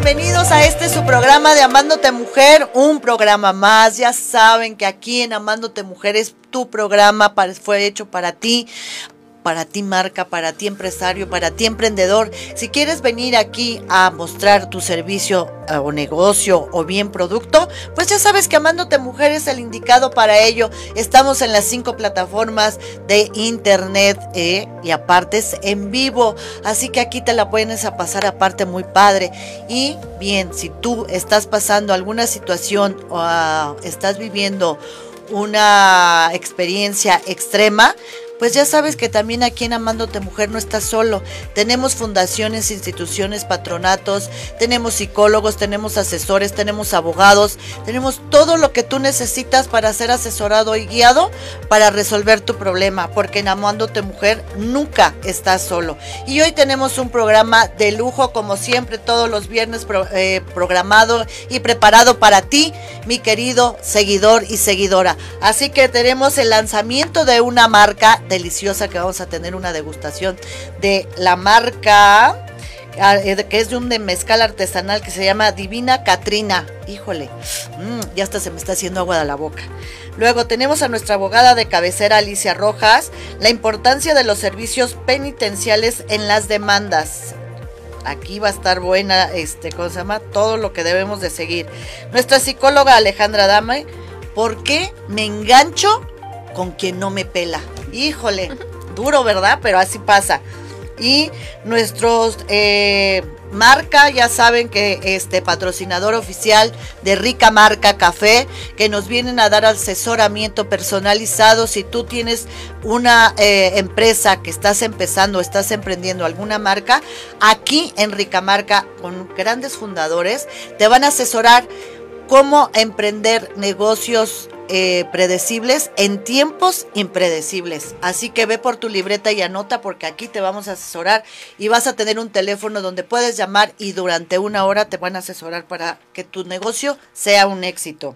bienvenidos a este su programa de Amándote Mujer, un programa más. Ya saben que aquí en Amándote Mujer es tu programa, fue hecho para ti para ti marca, para ti empresario, para ti emprendedor. Si quieres venir aquí a mostrar tu servicio eh, o negocio o bien producto, pues ya sabes que Amándote Mujer es el indicado para ello. Estamos en las cinco plataformas de internet eh, y aparte es en vivo. Así que aquí te la puedes a pasar aparte muy padre. Y bien, si tú estás pasando alguna situación o ah, estás viviendo una experiencia extrema, pues ya sabes que también aquí en Amándote Mujer no estás solo. Tenemos fundaciones, instituciones, patronatos, tenemos psicólogos, tenemos asesores, tenemos abogados, tenemos todo lo que tú necesitas para ser asesorado y guiado para resolver tu problema, porque en Amándote Mujer nunca estás solo. Y hoy tenemos un programa de lujo, como siempre, todos los viernes eh, programado y preparado para ti, mi querido seguidor y seguidora. Así que tenemos el lanzamiento de una marca deliciosa que vamos a tener una degustación de la marca ah, eh, que es de un mezcal artesanal que se llama Divina Catrina. Híjole, mm, ya hasta se me está haciendo agua de la boca. Luego tenemos a nuestra abogada de cabecera Alicia Rojas, la importancia de los servicios penitenciales en las demandas. Aquí va a estar buena, este, ¿cómo se llama? Todo lo que debemos de seguir. Nuestra psicóloga Alejandra Dame, ¿por qué me engancho con quien no me pela? Híjole, duro, ¿verdad? Pero así pasa. Y nuestros eh, marca, ya saben que este patrocinador oficial de Rica Marca Café, que nos vienen a dar asesoramiento personalizado. Si tú tienes una eh, empresa que estás empezando, estás emprendiendo alguna marca, aquí en Rica Marca, con grandes fundadores, te van a asesorar cómo emprender negocios eh, predecibles en tiempos impredecibles. Así que ve por tu libreta y anota porque aquí te vamos a asesorar y vas a tener un teléfono donde puedes llamar y durante una hora te van a asesorar para que tu negocio sea un éxito.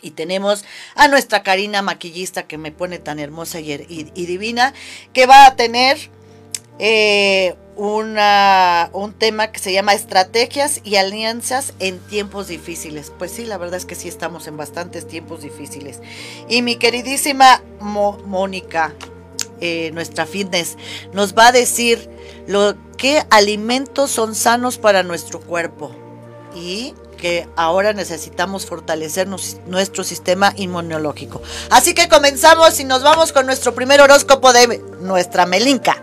Y tenemos a nuestra Karina maquillista que me pone tan hermosa y, y divina, que va a tener eh, una, un tema que se llama estrategias y alianzas en tiempos difíciles. Pues sí, la verdad es que sí estamos en bastantes tiempos difíciles. Y mi queridísima Mónica, eh, nuestra fitness, nos va a decir lo que alimentos son sanos para nuestro cuerpo y que ahora necesitamos fortalecer nuestro sistema inmunológico. Así que comenzamos y nos vamos con nuestro primer horóscopo de nuestra Melinca.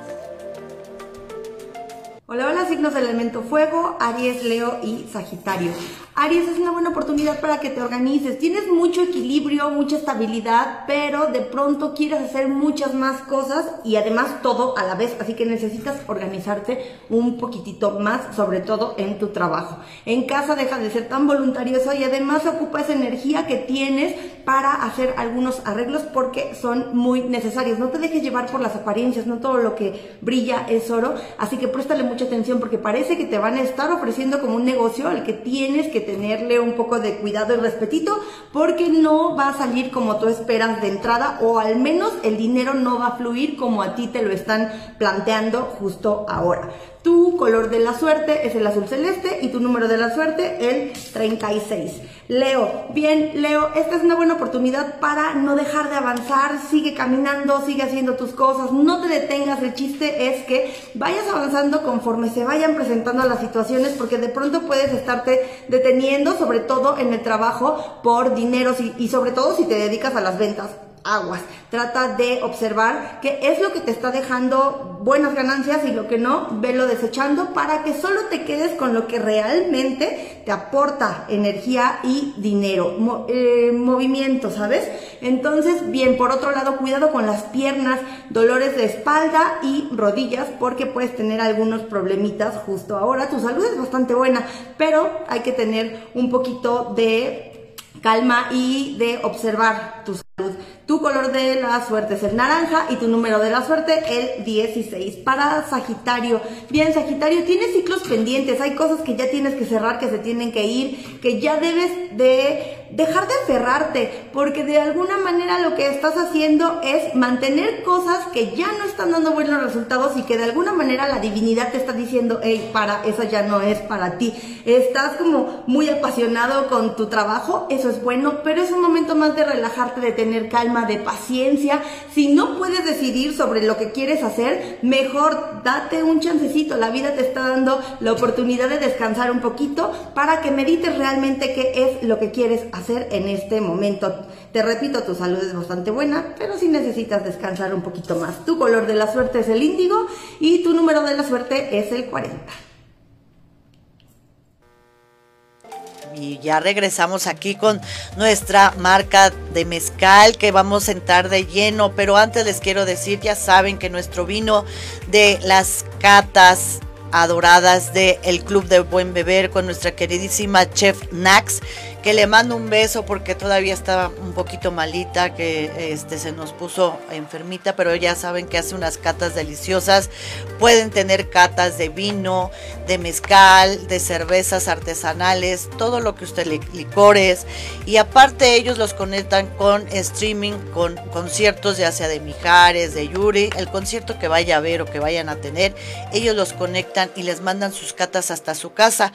Hola, hola, signos del elemento fuego, Aries, Leo y Sagitario. Aries es una buena oportunidad para que te organices. Tienes mucho equilibrio, mucha estabilidad, pero de pronto quieres hacer muchas más cosas y además todo a la vez. Así que necesitas organizarte un poquitito más, sobre todo en tu trabajo. En casa deja de ser tan voluntarioso y además ocupa esa energía que tienes para hacer algunos arreglos porque son muy necesarios. No te dejes llevar por las apariencias, no todo lo que brilla es oro. Así que préstale mucha atención porque parece que te van a estar ofreciendo como un negocio al que tienes que tenerle un poco de cuidado y respetito porque no va a salir como tú esperas de entrada o al menos el dinero no va a fluir como a ti te lo están planteando justo ahora. Tu color de la suerte es el azul celeste y tu número de la suerte el 36. Leo, bien, Leo, esta es una buena oportunidad para no dejar de avanzar, sigue caminando, sigue haciendo tus cosas, no te detengas, el chiste es que vayas avanzando conforme se vayan presentando las situaciones porque de pronto puedes estarte deteniendo, sobre todo en el trabajo, por dinero y sobre todo si te dedicas a las ventas aguas. Trata de observar qué es lo que te está dejando buenas ganancias y lo que no, velo desechando para que solo te quedes con lo que realmente te aporta energía y dinero, eh, movimiento, ¿sabes? Entonces, bien, por otro lado, cuidado con las piernas, dolores de espalda y rodillas porque puedes tener algunos problemitas justo ahora. Tu salud es bastante buena, pero hay que tener un poquito de calma y de observar tu salud Tu color de la suerte es el naranja y tu número de la suerte el 16. Para Sagitario, bien Sagitario, tienes ciclos pendientes, hay cosas que ya tienes que cerrar, que se tienen que ir, que ya debes de dejar de aferrarte, porque de alguna manera lo que estás haciendo es mantener cosas que ya no están dando buenos resultados y que de alguna manera la divinidad te está diciendo, hey, para, eso ya no es para ti. Estás como muy apasionado con tu trabajo, eso es bueno, pero es un momento más de relajarte, de tener calma, de paciencia. Si no puedes decidir sobre lo que quieres hacer, mejor date un chancecito. La vida te está dando la oportunidad de descansar un poquito para que medites realmente qué es lo que quieres hacer en este momento. Te repito, tu salud es bastante buena, pero si necesitas descansar un poquito más. Tu color de la suerte es el índigo y tu número de la suerte es el 40. Y ya regresamos aquí con nuestra marca de mezcal que vamos a entrar de lleno, pero antes les quiero decir, ya saben que nuestro vino de las catas adoradas del el Club de Buen Beber con nuestra queridísima chef Nax que le mando un beso porque todavía estaba un poquito malita, que este, se nos puso enfermita, pero ya saben que hace unas catas deliciosas. Pueden tener catas de vino, de mezcal, de cervezas artesanales, todo lo que usted le licores. Y aparte ellos los conectan con streaming, con conciertos ya sea de Mijares, de Yuri, el concierto que vaya a ver o que vayan a tener, ellos los conectan y les mandan sus catas hasta su casa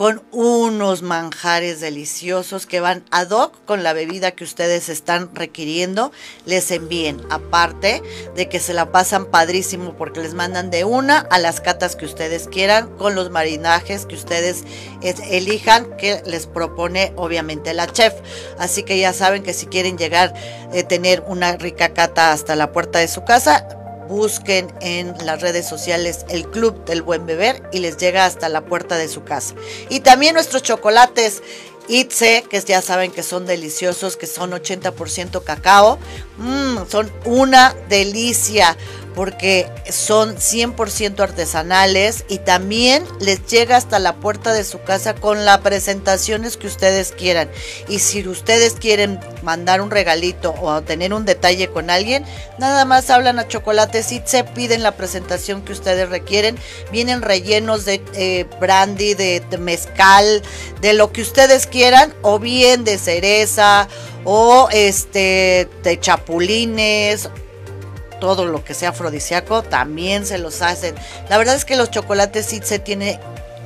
con unos manjares deliciosos que van ad hoc con la bebida que ustedes están requiriendo, les envíen. Aparte de que se la pasan padrísimo porque les mandan de una a las catas que ustedes quieran con los marinajes que ustedes elijan que les propone obviamente la chef. Así que ya saben que si quieren llegar a eh, tener una rica cata hasta la puerta de su casa, busquen en las redes sociales el Club del Buen Beber y les llega hasta la puerta de su casa. Y también nuestros chocolates Itze, que ya saben que son deliciosos, que son 80% cacao. Mm, son una delicia porque son 100% artesanales y también les llega hasta la puerta de su casa con las presentaciones que ustedes quieran. Y si ustedes quieren mandar un regalito o tener un detalle con alguien, nada más hablan a Chocolates y se piden la presentación que ustedes requieren. Vienen rellenos de eh, brandy, de, de mezcal, de lo que ustedes quieran, o bien de cereza, o este de chapulines todo lo que sea afrodisíaco también se los hacen. La verdad es que los chocolates sí se tiene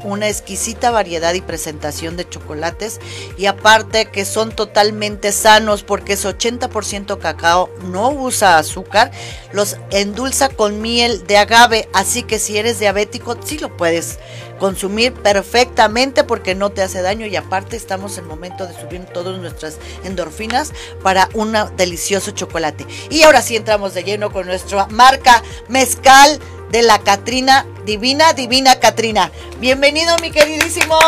una exquisita variedad y presentación de chocolates. Y aparte que son totalmente sanos porque es 80% cacao, no usa azúcar, los endulza con miel de agave, así que si eres diabético sí lo puedes consumir perfectamente porque no te hace daño. Y aparte estamos en momento de subir todas nuestras endorfinas para un delicioso chocolate. Y ahora sí entramos de lleno con nuestra marca mezcal de la Catrina, divina, divina Catrina. Bienvenido, mi queridísimo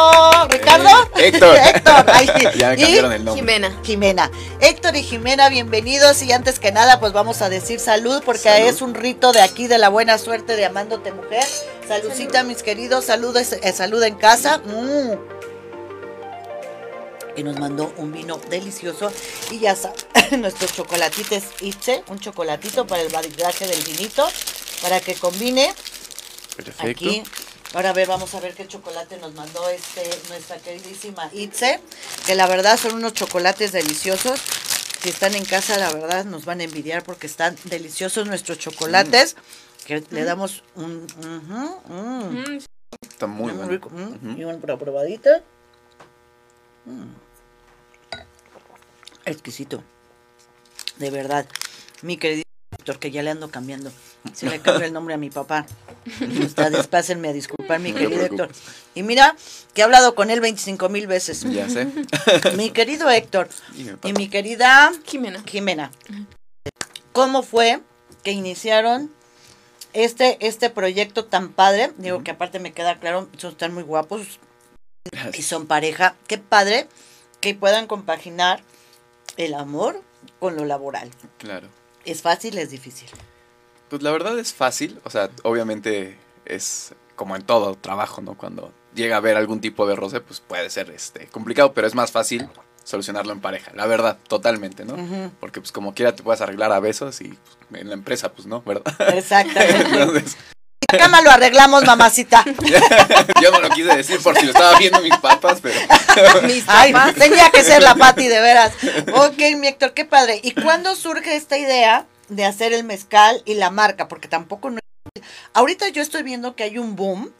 Ricardo. Eh, Héctor. Héctor. ya me cambiaron el nombre. Jimena. Jimena. Héctor y Jimena, bienvenidos. Y antes que nada, pues vamos a decir salud, porque es un rito de aquí de la buena suerte de Amándote Mujer. Saludcita, mis queridos. Salud, eh, salud en casa. Mm. Y nos mandó un vino delicioso. Y ya saben, nuestros chocolatitos Itze, un chocolatito para el maridaje del vinito para que combine. Perfecto. Aquí. Ahora a ver, vamos a ver qué chocolate nos mandó este nuestra queridísima Itze, que la verdad son unos chocolates deliciosos. Si están en casa, la verdad nos van a envidiar porque están deliciosos nuestros chocolates. Que le damos un. mm, Mm, Está muy muy bueno. rico. mm, Ujú. Y una probadita. Mm. Exquisito. De verdad. Mi querido Héctor, que ya le ando cambiando. Se le cambió el nombre a mi papá. Ustedes pásenme a disculpar, mi No querido Héctor. Y mira, que he hablado con él 25 mil veces. Ya sé. Mi querido Héctor y mi querida Jimena. Jimena. ¿Cómo fue que iniciaron este, este proyecto tan padre? Digo que aparte me queda claro, son están muy guapos y son pareja. Qué padre que puedan compaginar el amor con lo laboral. Claro. ¿Es fácil? ¿Es difícil? Pues la verdad es fácil. O sea, obviamente es como en todo trabajo, ¿no? Cuando llega a haber algún tipo de roce, pues puede ser este complicado, pero es más fácil solucionarlo en pareja, la verdad, totalmente, ¿no? Porque pues como quiera te puedes arreglar a besos y pues, en la empresa pues no, ¿verdad? Exactamente. Entonces, la cama lo arreglamos, mamacita. Yo no lo quise decir por si lo estaba viendo mis papas, pero. mis papas. tenía que ser la Pati, de veras. Ok, mi Héctor, qué padre. ¿Y cuándo surge esta idea de hacer el mezcal y la marca? Porque tampoco no. Ahorita yo estoy viendo que hay un boom.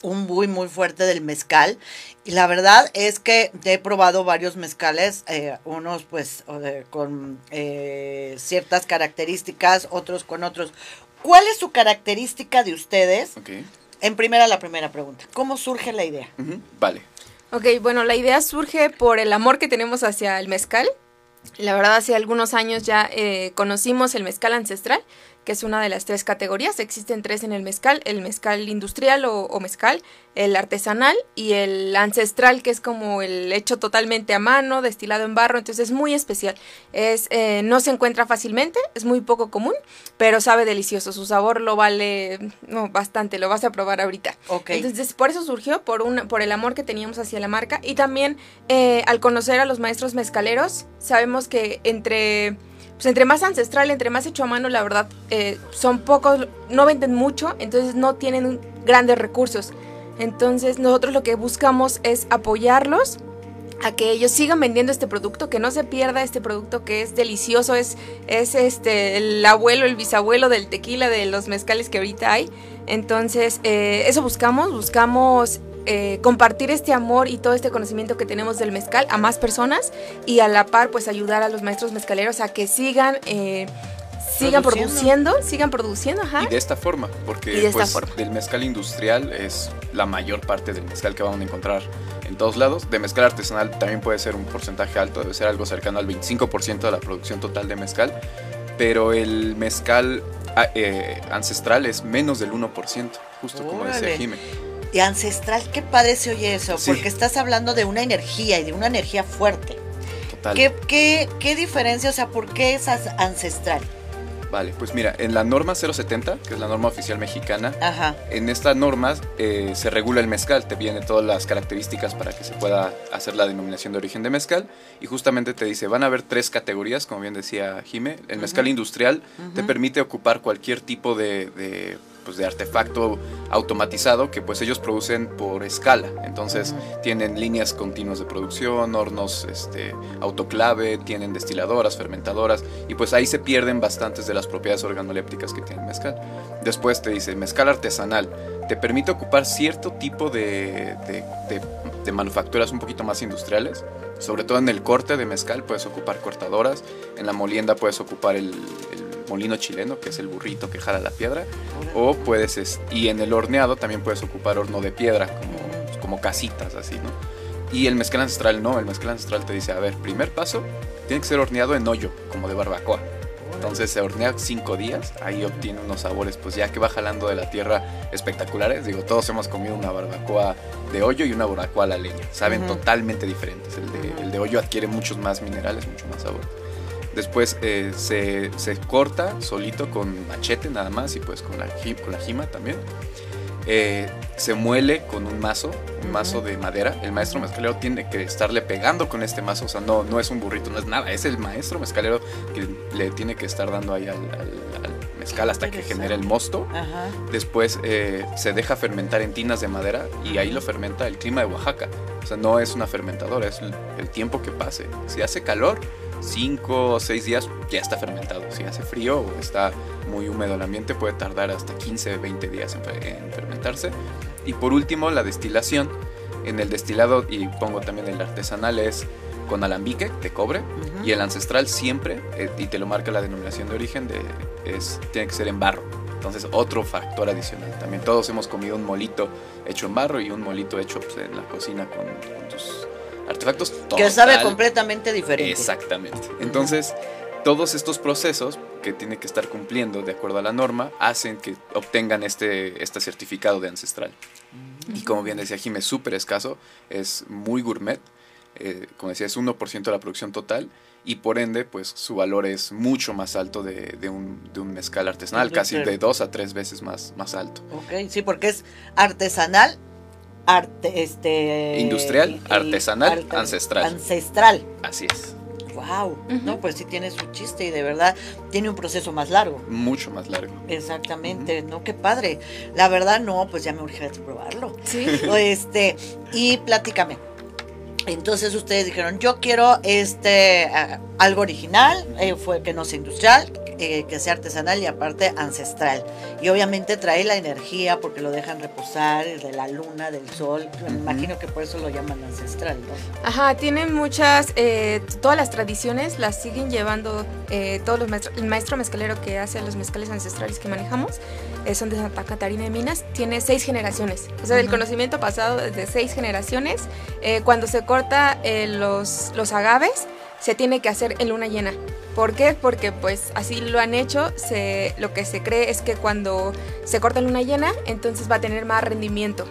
Un boom muy fuerte del mezcal. Y la verdad es que he probado varios mezcales, eh, unos pues con eh, ciertas características, otros con otros. ¿Cuál es su característica de ustedes? En primera, la primera pregunta. ¿Cómo surge la idea? Vale. Ok, bueno, la idea surge por el amor que tenemos hacia el mezcal. La verdad, hace algunos años ya eh, conocimos el mezcal ancestral que es una de las tres categorías. Existen tres en el mezcal, el mezcal industrial o, mezcal, el artesanal y el ancestral, que es como el hecho totalmente a mano, destilado en barro, entonces es muy especial. Es, eh, no se encuentra fácilmente, es muy poco común, pero sabe delicioso. Su sabor lo vale no, bastante, lo vas a probar ahorita. Entonces, por eso surgió, por, un, por el amor que teníamos hacia la marca y también eh, al conocer a los maestros mezcaleros, sabemos que entre pues entre más ancestral, entre más hecho a mano, la verdad, eh, son pocos, no venden mucho, entonces no tienen grandes recursos. Entonces nosotros lo que buscamos es apoyarlos a que ellos sigan vendiendo este producto, que no se pierda este producto que es delicioso, es, es este el abuelo, el bisabuelo del tequila, de los mezcales que ahorita hay. Entonces, eh, eso buscamos, buscamos eh, compartir este amor y todo este conocimiento que tenemos del mezcal a más personas y a la par pues ayudar a los maestros mezcaleros a que sigan eh, sigan produciendo. sigan produciendo, ajá. Y de esta forma, porque pues, del mezcal industrial es la mayor parte del mezcal que vamos a encontrar en todos lados. De mezcal artesanal también puede ser un porcentaje alto, debe ser algo cercano al 25% de la producción total de mezcal, pero el mezcal ah, eh, ancestral es menos del 1%, justo como decía Jiménez y ancestral, qué padre se oye eso, porque estás hablando de una energía y de una energía fuerte. Total. ¿Qué, qué, qué diferencia, o sea, por qué es ancestral? Vale, pues mira, en la norma 070, que es la norma oficial mexicana, en esta norma eh, se regula el mezcal, te vienen todas las características para que se pueda hacer la denominación de origen de mezcal y justamente te dice, van a haber tres categorías, como bien decía Jime, el mezcal industrial te permite ocupar cualquier tipo de pues, de artefacto automatizado que pues ellos producen por escala. Entonces tienen líneas continuas de producción, hornos este, autoclave, tienen destiladoras, fermentadoras y pues ahí se pierden bastantes de las propiedades organolépticas que tiene el mezcal. Después te dice mezcal artesanal, te permite ocupar cierto tipo de, de, manufacturas un poquito más industriales. Sobre todo en el corte de mezcal puedes ocupar cortadoras, en la molienda puedes ocupar el molino chileno, que es el burrito que jala la piedra, o puedes, y en el horneado también puedes ocupar horno de piedra, como, como casitas así, ¿no? Y el mezcal ancestral no, el mezcal ancestral te dice, a ver, primer paso, tiene que ser horneado en hoyo, como de barbacoa. Entonces se hornea cinco días, ahí obtiene unos sabores, pues ya que va jalando de la tierra espectaculares. Digo, todos hemos comido una barbacoa de hoyo y una barbacoa a la leña. Saben totalmente diferentes. El de, el de hoyo adquiere muchos más minerales, mucho más sabor. Después eh, se, corta solito con machete nada más y pues con la, con la jima también. Eh, se muele con un mazo, un mazo de madera. El maestro mezcalero tiene que estarle pegando con este mazo, o sea, no, no es un burrito, no es nada, es el maestro mezcalero que le tiene que estar dando ahí al, mezcal hasta que genere el mosto. Después eh, se deja fermentar en tinas de madera y ahí lo fermenta el clima de Oaxaca. O sea, no es una fermentadora, es el tiempo que pase. Si hace calor, 5 o 6 días ya está fermentado. Si hace frío o está muy húmedo el ambiente puede tardar hasta 15, 20 días en, fermentarse. Y por último la destilación. En el destilado, y pongo también el artesanal, es con alambique de cobre y el ancestral siempre, eh, y te lo marca la denominación de origen, de, es, tiene que ser en barro. Entonces otro factor adicional. También todos hemos comido un molito hecho en barro y un molito hecho pues, en la cocina con, con tus artefactos Que sabe completamente diferente. Exactamente. Entonces, todos estos procesos que tiene que estar cumpliendo de acuerdo a la norma hacen que obtengan este, este certificado de ancestral. Y como bien decía Jimé, es súper escaso, es muy gourmet, eh, como decía, es 1% de la producción total y por ende, pues su valor es mucho más alto de, de, un, de un, mezcal artesanal, casi de dos a tres veces más, más alto. Ok, sí, porque es artesanal arte, este... Industrial, artesanal, ancestral. Ancestral. Así es. Wow, no, pues sí tiene su chiste y de verdad tiene un proceso más largo. Mucho más largo. Exactamente, no, qué padre. La verdad, no, pues ya me urge probarlo. Sí. Este, y platícame. Entonces ustedes dijeron, yo quiero este algo original, eh, fue que no sea industrial, eh, que sea artesanal y aparte ancestral. Y obviamente trae la energía porque lo dejan reposar de la luna, del sol. Me imagino que por eso lo llaman ancestral, ¿no? Ajá, tienen muchas, eh, todas las tradiciones las siguen llevando eh, todos los maestros. El maestro mezcalero que hace los mezcales ancestrales que manejamos son de Santa Catarina de Minas, tiene seis generaciones. O sea, el conocimiento pasado de seis generaciones. cuando se corta los, los agaves, se tiene que hacer en luna llena. ¿Por qué? Porque pues así lo han hecho, se, lo que se cree es que cuando se corta en luna llena, entonces va a tener más rendimiento.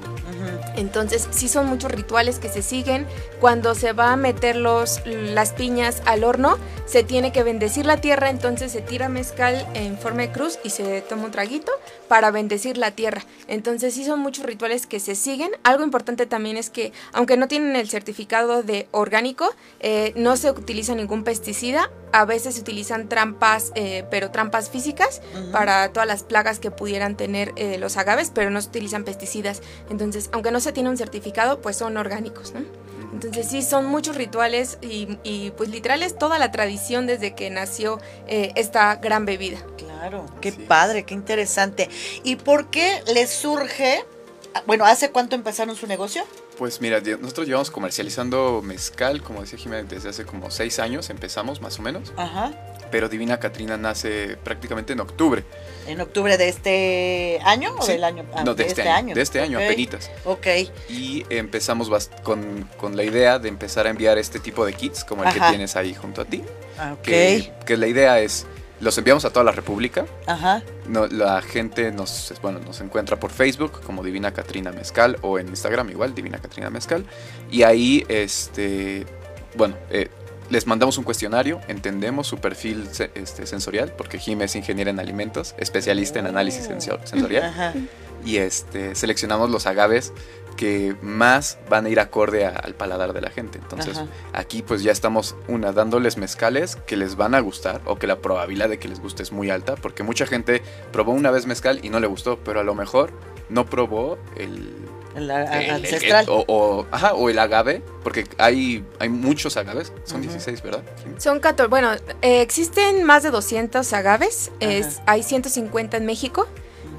Entonces, sí son muchos rituales que se siguen. Cuando se va a meter los, las piñas al horno, se tiene que bendecir la tierra, entonces se tira mezcal en forma de cruz y se toma un traguito para bendecir la tierra. Entonces, sí son muchos rituales que se siguen. Algo importante también es que, aunque no tienen el certificado de orgánico, eh, no se utiliza ningún pesticida. A veces se utilizan trampas, eh, pero trampas físicas para todas las plagas que pudieran tener eh, los agaves, pero no se utilizan pesticidas. Entonces, aunque no se tiene un certificado, pues son orgánicos, ¿no? Entonces sí, son muchos rituales y, pues literal es toda la tradición desde que nació eh, esta gran bebida. Claro, qué padre, qué interesante. ¿Y por qué les surge, bueno, hace cuánto empezaron su negocio? Pues mira, nosotros llevamos comercializando mezcal, como decía Jiménez, desde hace como seis años empezamos más o menos. Ajá pero Divina Catrina nace prácticamente en octubre. ¿En octubre de este año o del año? Ah, no, de, este, este año, De este año, apenitas. Ok. Y empezamos con, con, la idea de empezar a enviar este tipo de kits, como el que tienes ahí junto a ti. Ah, ok. Que, que la idea es los enviamos a toda la República. Ajá. No, la gente nos, bueno, nos encuentra por Facebook como Divina Catrina Mezcal o en Instagram igual, Divina Catrina Mezcal. Y ahí, este, bueno, eh, les mandamos un cuestionario, entendemos su perfil este, sensorial, porque Jim es ingeniera en alimentos, especialista en análisis oh. sensorial. Y este, seleccionamos los agaves que más van a ir acorde al paladar de la gente. Entonces, aquí pues ya estamos, una, dándoles mezcales que les van a gustar o que la probabilidad de que les guste es muy alta, porque mucha gente probó una vez mezcal y no le gustó, pero a lo mejor no probó el el, ancestral. o, ajá, o el agave, porque hay, hay muchos agaves, son 16, ¿verdad? Son 14, bueno, eh, existen más de 200 agaves, es, hay 150 en México.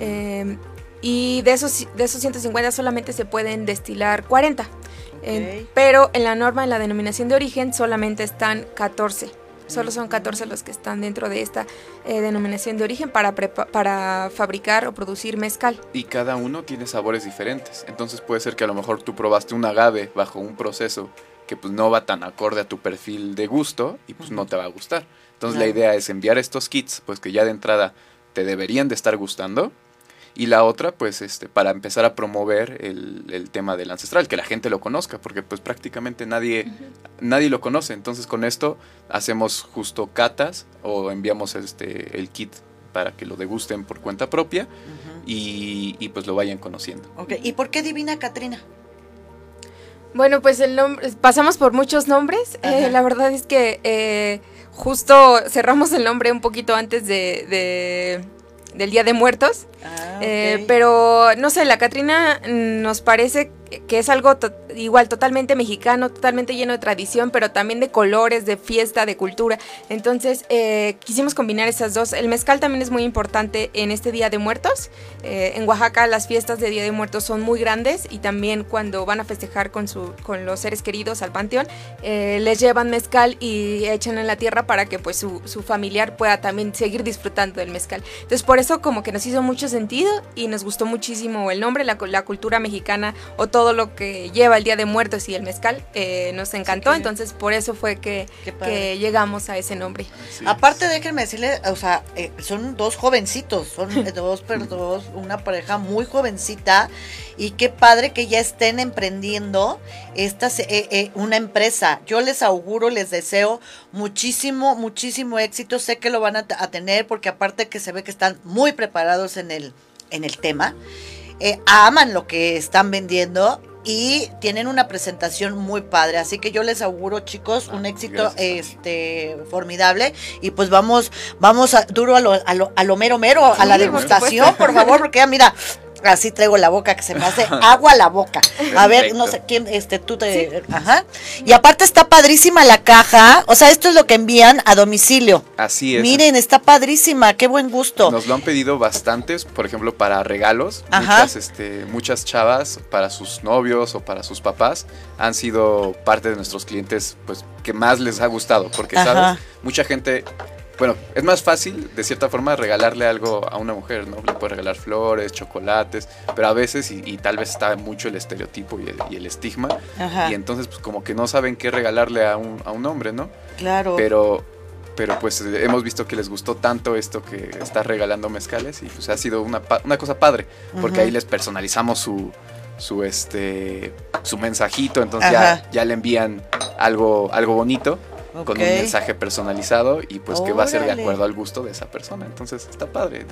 Eh, y de esos, de esos 150 solamente se pueden destilar 40. pero en la norma, en la denominación de origen, solamente están 14. Solo son 14 los que están dentro de esta eh, denominación de origen para, para fabricar o producir mezcal. Y cada uno tiene sabores diferentes. Entonces puede ser que a lo mejor tú probaste un agave bajo un proceso que pues no va tan acorde a tu perfil de gusto y pues no te va a gustar. Entonces la idea es enviar estos kits pues que ya de entrada te deberían de estar gustando y la otra, pues, este, para empezar a promover el, tema del ancestral, que la gente lo conozca, porque pues prácticamente nadie, nadie lo conoce. Entonces con esto hacemos justo catas o enviamos este, el kit para que lo degusten por cuenta propia y, pues lo vayan conociendo. Okay. ¿Y por qué Divina Catrina? Bueno, pues el nombre, pasamos por muchos nombres. Eh, la verdad es que eh, justo cerramos el nombre un poquito antes de del Día de Muertos. Ah, eh, pero no sé, la Catrina nos parece que es algo igual totalmente mexicano, totalmente lleno de tradición, pero también de colores, de fiesta, de cultura. Entonces eh, quisimos combinar esas dos. El mezcal también es muy importante en este Día de Muertos. Eh, en Oaxaca las fiestas de Día de Muertos son muy grandes y también cuando van a festejar con, su, con los seres queridos al panteón, eh, les llevan mezcal y echan en la tierra para que pues su, su familiar pueda también seguir disfrutando del mezcal. Entonces por eso como que nos hizo mucho sentido y nos gustó muchísimo el nombre, la, la cultura mexicana o todo lo que lleva el Día de Muertos y el mezcal eh, nos encantó, entonces por eso fue que, llegamos a ese nombre. Aparte, déjenme decirle, o sea, eh, son dos jovencitos, son dos, dos, una pareja muy jovencita y qué padre que ya estén emprendiendo esta, eh, una empresa. Yo les auguro, les deseo muchísimo, muchísimo éxito. Sé que lo van a, a tener porque aparte que se ve que están muy preparados en el, en el tema. Aman lo que están vendiendo y tienen una presentación muy padre. Así que yo les auguro, chicos, un ah, éxito este formidable. Y pues vamos, vamos a, duro a lo, a lo, a lo mero mero, a la degustación, por favor, porque ya mira, Así traigo la boca que se me hace agua la boca. A ver, no sé quién, este, tú te. Ajá. Y aparte está padrísima la caja. O sea, esto es lo que envían a domicilio. Así es. Miren, está padrísima. Qué buen gusto. Nos lo han pedido bastantes, por ejemplo, para regalos. Muchas, este, muchas chavas para sus novios o para sus papás han sido parte de nuestros clientes, pues, que más les ha gustado. Porque, ¿sabes? Mucha gente bueno, es más fácil, de cierta forma, regalarle algo a una mujer, ¿no? Le puedes regalar flores, chocolates, pero a veces, y, tal vez está mucho el estereotipo y el, estigma, y entonces, pues como que no saben qué regalarle a un, a un hombre, ¿no? Claro. Pero, pero pues hemos visto que les gustó tanto esto que está regalando mezcales, y pues ha sido una, una cosa padre, porque ahí les personalizamos su, su este su mensajito entonces ya, ya, le envían algo algo bonito con un mensaje personalizado y pues que va a ser de acuerdo al gusto de esa persona. Entonces está padre.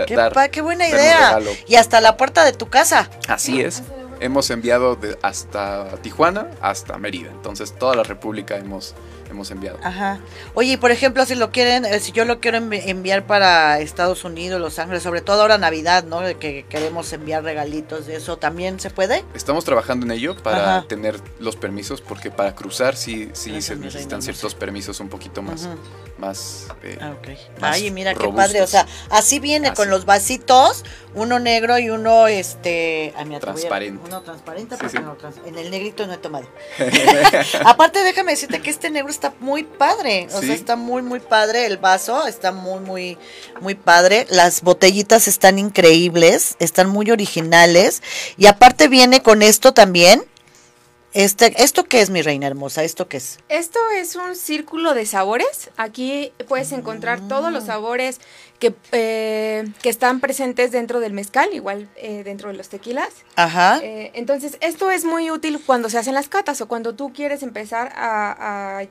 qué, buena idea. Y hasta la puerta de tu casa. Así es. Hemos enviado de hasta Tijuana hasta Mérida. Entonces toda la República hemos hemos enviado. Ajá. Oye, por ejemplo, si lo quieren, eh, si yo lo quiero enviar para Estados Unidos, Los Ángeles, sobre todo ahora Navidad, ¿no? Que queremos enviar regalitos de eso, ¿también se puede? Estamos trabajando en ello para tener los permisos, porque para cruzar sí, sí se necesitan ciertos permisos un poquito más, más, eh, ah, Ay, mira qué padre, o sea, así viene con los vasitos, uno negro y uno, este, transparente. uno transparente, en el negrito no he tomado. Aparte, déjame decirte que este negro está muy padre. O sea, está muy, muy padre. El vaso está muy, muy, muy padre. Las botellitas están increíbles, están muy originales. Y aparte viene con esto también. Este, ¿Esto qué es, mi reina hermosa? ¿Esto qué es? Esto es un círculo de sabores. Aquí puedes encontrar todos los sabores que, eh, que están presentes dentro del mezcal, igual eh, dentro de los tequilas. Ajá. Eh, entonces, esto es muy útil cuando se hacen las catas o cuando tú quieres empezar a a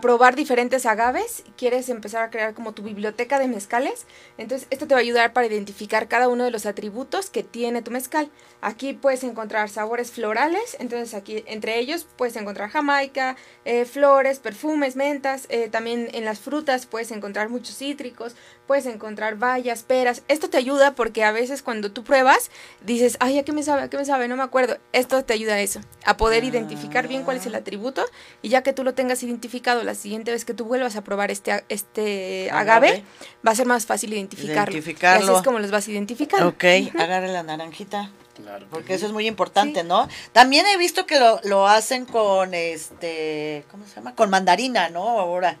probar diferentes agaves, quieres empezar a crear como tu biblioteca de mezcales, entonces esto te va a ayudar para identificar cada uno de los atributos que tiene tu mezcal. Aquí puedes encontrar sabores florales, entonces aquí entre ellos puedes encontrar jamaica, eh, flores, perfumes, mentas, eh, también en las frutas puedes encontrar muchos cítricos, puedes encontrar bayas, peras. Esto te ayuda porque a veces cuando tú pruebas dices, ay, ¿a qué me sabe? ¿A qué me sabe? No me acuerdo. Esto te ayuda a eso, a poder identificar bien cuál es el atributo y ya que tú lo tengas identificado la siguiente vez que tú vuelvas a probar este, este agave, va a ser más fácil identificarlo. identificarlo. Y así es como los vas a identificar. Ok, agarre la naranjita. Claro. Porque eso es muy importante, ¿no? También he visto que lo, lo hacen con este, ¿cómo se llama? Con mandarina, ¿no? Ahora.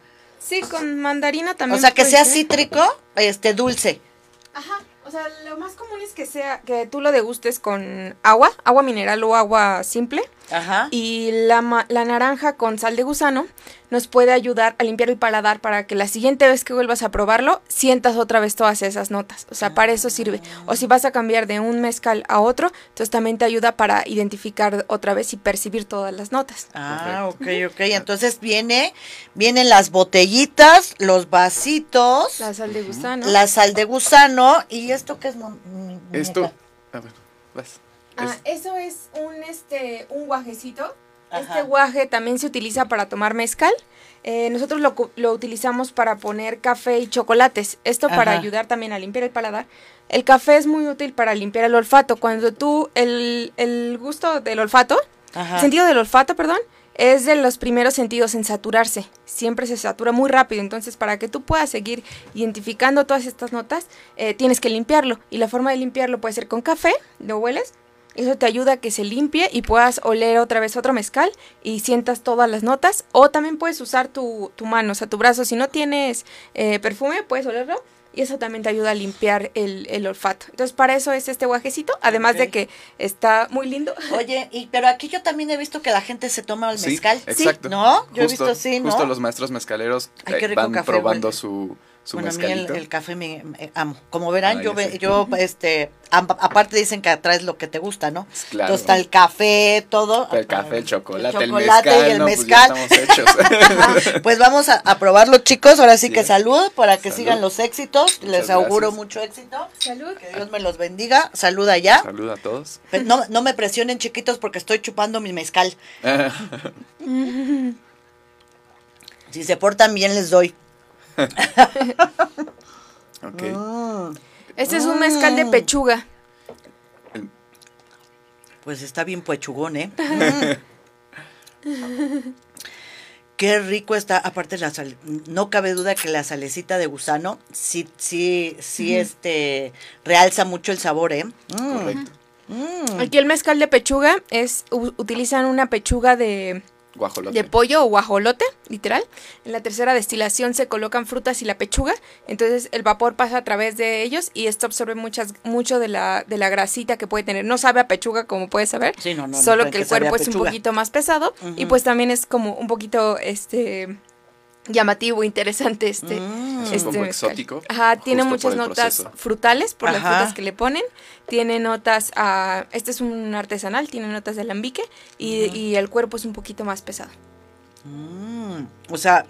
Sí, con mandarina también. O sea, que sea cítrico, este, dulce. Ajá. O sea, lo más común es que sea que tú lo degustes con agua, agua mineral o agua simple. Ajá. Y la, la naranja con sal de gusano nos puede ayudar a limpiar el paladar para que la siguiente vez que vuelvas a probarlo sientas otra vez todas esas notas. O sea, para eso sirve. O si vas a cambiar de un mezcal a otro, entonces también te ayuda para identificar otra vez y percibir todas las notas. Ah, ok, ok. Entonces viene, vienen las botellitas, los vasitos. La sal de gusano. La sal de gusano. ¿Y esto qué es? Esto. A ver, vas. Ah, eso es un, este, un guajecito este guaje también se utiliza para tomar mezcal. Eh, nosotros lo, lo, utilizamos para poner café y chocolates. Esto para ayudar también a limpiar el paladar. El café es muy útil para limpiar el olfato. Cuando tú, el, el gusto del olfato, sentido del olfato, perdón, es de los primeros sentidos en saturarse. Siempre se satura muy rápido. Entonces, para que tú puedas seguir identificando todas estas notas, eh, tienes que limpiarlo. Y la forma de limpiarlo puede ser con café, lo hueles, eso te ayuda a que se limpie y puedas oler otra vez otro mezcal y sientas todas las notas. O también puedes usar tu, tu mano, o sea, tu brazo. Si no tienes eh, perfume, puedes olerlo y eso también te ayuda a limpiar el, olfato. Entonces, para eso es este guajecito, además de que está muy lindo. Oye, y pero aquí yo también he visto que la gente se toma el mezcal. Exacto. ¿No? Yo he visto así, ¿no? Justo los maestros mezcaleros eh, van probando su, su bueno, a mí el, café me, amo. Como verán, yo, yo este aparte dicen que traes lo que te gusta, ¿no? Claro. Entonces está el café, todo. El café, el chocolate, el, mezcal, y el pues mezcal. Pues, vamos a, probarlo, chicos. Ahora sí, que salud para que sigan los éxitos. Les auguro mucho éxito. Salud. Que Dios me los bendiga. Salud allá. Salud a todos. no, no me presionen, chiquitos, porque estoy chupando mi mezcal. si se portan bien, les doy. Mm. Este es un mezcal de mm. pechuga. Pues está bien pechugón, ¿eh? Qué rico está, aparte la sal, no cabe duda que la salecita de gusano sí, sí, sí, este, realza mucho el sabor, ¿eh? Correcto. Mm. Aquí el mezcal de pechuga es, utilizan una pechuga de, de pollo o guajolote, literal. En la tercera destilación se colocan frutas y la pechuga, entonces el vapor pasa a través de ellos y esto absorbe muchas, mucho de la, de la grasita que puede tener. No sabe a pechuga como puedes saber, solo que el cuerpo es un poquito más pesado y pues también es como un poquito este llamativo, interesante este. Mm. Es un poco exótico. Ajá, tiene muchas notas frutales por las frutas que le ponen. Tiene notas, a, este es un artesanal, tiene notas de alambique y, y el cuerpo es un poquito más pesado. Mm. O sea,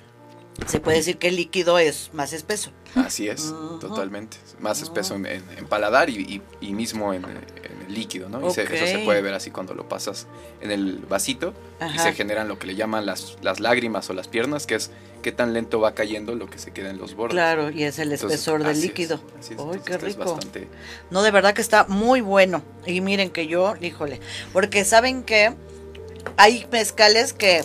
se puede decir que el líquido es más espeso. Así es, totalmente. Más espeso en, paladar y, mismo en, el líquido, ¿no? Y eso se puede ver así cuando lo pasas en el vasito y se generan lo que le llaman las, las lágrimas o las piernas, que es qué tan lento va cayendo lo que se queda en los bordes. Claro, y es el espesor del líquido. ¡Ay, qué rico! No, de verdad que está muy bueno. Y miren que yo, híjole, porque saben que hay mezcales que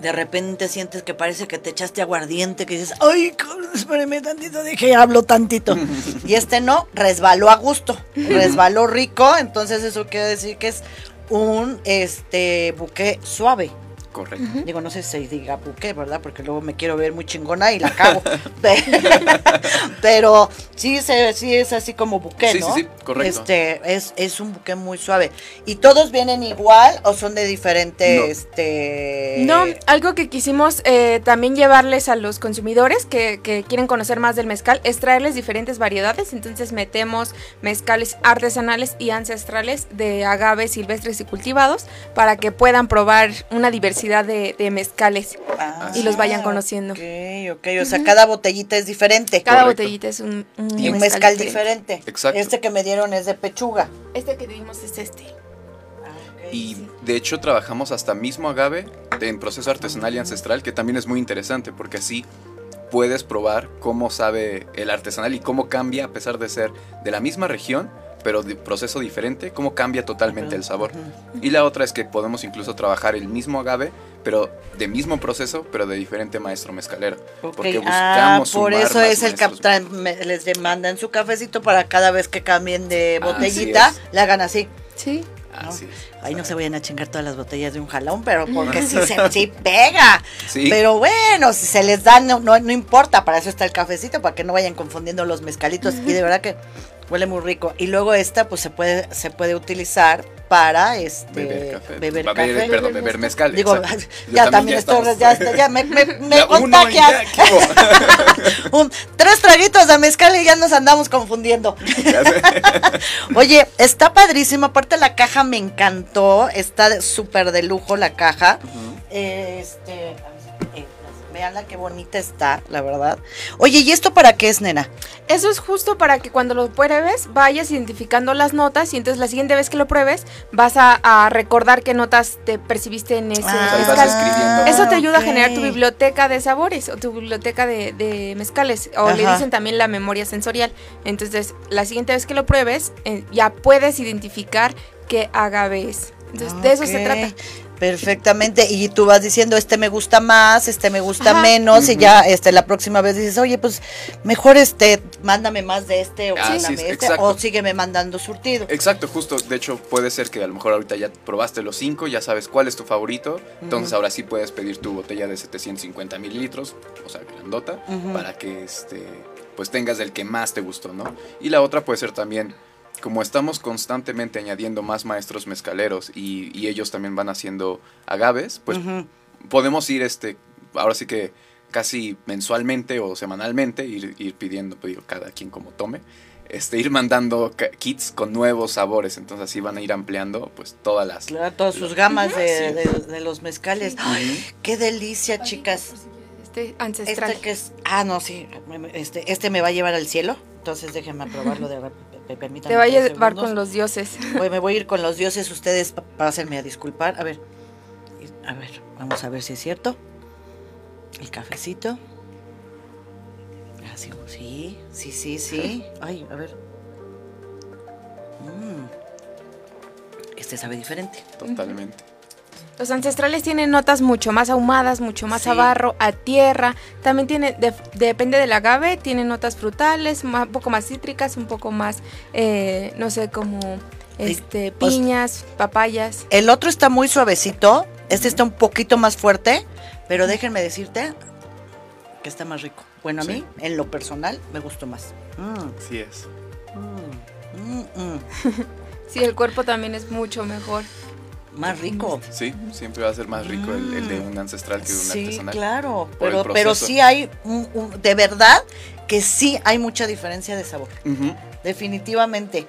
de repente sientes que parece que te echaste aguardiente, que dices, ay, espérame tantito, dije, hablo tantito. y este no, resbaló a gusto, resbaló rico, entonces eso quiere decir que es un este buque suave. Correcto. Digo, no sé si diga buque, ¿verdad? Porque luego me quiero ver muy chingona y la cago. Pero sí, sí es así como buque, ¿no? Sí, sí, correcto. Este, es, es un buque muy suave. ¿Y todos vienen igual o son de diferente, no. este...? No, algo que quisimos eh, también llevarles a los consumidores que, que quieren conocer más del mezcal es traerles diferentes variedades. Entonces metemos mezcales artesanales y ancestrales de agaves silvestres y cultivados para que puedan probar una diversidad de, mezcales y los vayan conociendo. Ok, ok, o sea, cada botellita es diferente. Cada botellita es un, mezcal, diferente. Exacto. Este que me dieron es de pechuga. Este que dimos es este. y de hecho trabajamos hasta mismo agave en proceso artesanal y ancestral, que también es muy interesante porque así puedes probar cómo sabe el artesanal y cómo cambia a pesar de ser de la misma región pero de proceso diferente, cómo cambia totalmente el sabor. Y la otra es que podemos incluso trabajar el mismo agave, pero de mismo proceso, pero de diferente maestro mezcalero. Porque ah, buscamos por eso es el que les demandan su cafecito para cada vez que cambien de botellita, le hagan así. Sí. Ahí no se vayan a chingar todas las botellas de un jalón, pero porque sí, se, sí pega. Pero bueno, si se les da, no, no, importa, para eso está el cafecito, para que no vayan confundiendo los mezcalitos. Y de verdad que Huele muy rico. Y luego esta pues se puede, se puede utilizar para este beber café. Beber, café. perdón, beber mezcal. Digo, ya también, esto ya, ya, me, me, me contagias. Un, tres traguitos de mezcal y ya nos andamos confundiendo. Oye, está padrísimo. Aparte la caja me encantó. Está súper de lujo la caja. Este Veanla qué bonita está, la verdad. Oye, ¿y esto para qué es, nena? Eso es justo para que cuando lo pruebes vayas identificando las notas y entonces la siguiente vez que lo pruebes vas a, recordar qué notas te percibiste en ese ah, Eso te ayuda a generar tu biblioteca de sabores o tu biblioteca de, mezcales o le dicen también la memoria sensorial. Entonces, la siguiente vez que lo pruebes eh, ya puedes identificar qué agave es. Entonces, de eso se trata. Perfectamente, y tú vas diciendo, este me gusta más, este me gusta menos, y ya este la próxima vez dices, oye, pues mejor este, mándame más de este, o este, o sígueme mandando surtido. Exacto, justo, de hecho puede ser que a lo mejor ahorita ya probaste los cinco, ya sabes cuál es tu favorito, entonces ahora sí puedes pedir tu botella de 750 mililitros, o sea, grandota, para que este, pues tengas el que más te gustó, ¿no? Y la otra puede ser también como estamos constantemente añadiendo más maestros mezcaleros y, ellos también van haciendo agaves, pues podemos ir, este, ahora sí que casi mensualmente o semanalmente, ir, ir pidiendo, pues, cada quien como tome, este, ir mandando kits con nuevos sabores, entonces así van a ir ampliando pues todas las... todas sus gamas de, los mezcales. ¡Qué delicia, chicas! Este ancestral. Este que es... Ah, no, sí, este, este me va a llevar al cielo, entonces déjenme probarlo de Te va a llevar con los dioses. me voy a ir con los dioses, ustedes pásenme a disculpar. A ver, a ver, vamos a ver si es cierto. El cafecito. Así, sí, sí, sí, sí. Ay, a ver. Mm. Este sabe diferente. Totalmente. Los ancestrales tienen notas mucho más ahumadas, mucho más a barro, a tierra. También tiene, depende del agave, tiene notas frutales, un poco más cítricas, un poco más, eh, no sé, como este, pues piñas, papayas. El otro está muy suavecito, este está un poquito más fuerte, pero déjenme decirte que está más rico. Bueno, a mí, en lo personal, me gustó más. Mm. Sí es. Mm, mm, sí, el cuerpo también es mucho mejor. Más rico. Sí, siempre va a ser más rico el, de un ancestral que de un sí, claro, pero, pero sí hay, de verdad, que sí hay mucha diferencia de sabor. Definitivamente.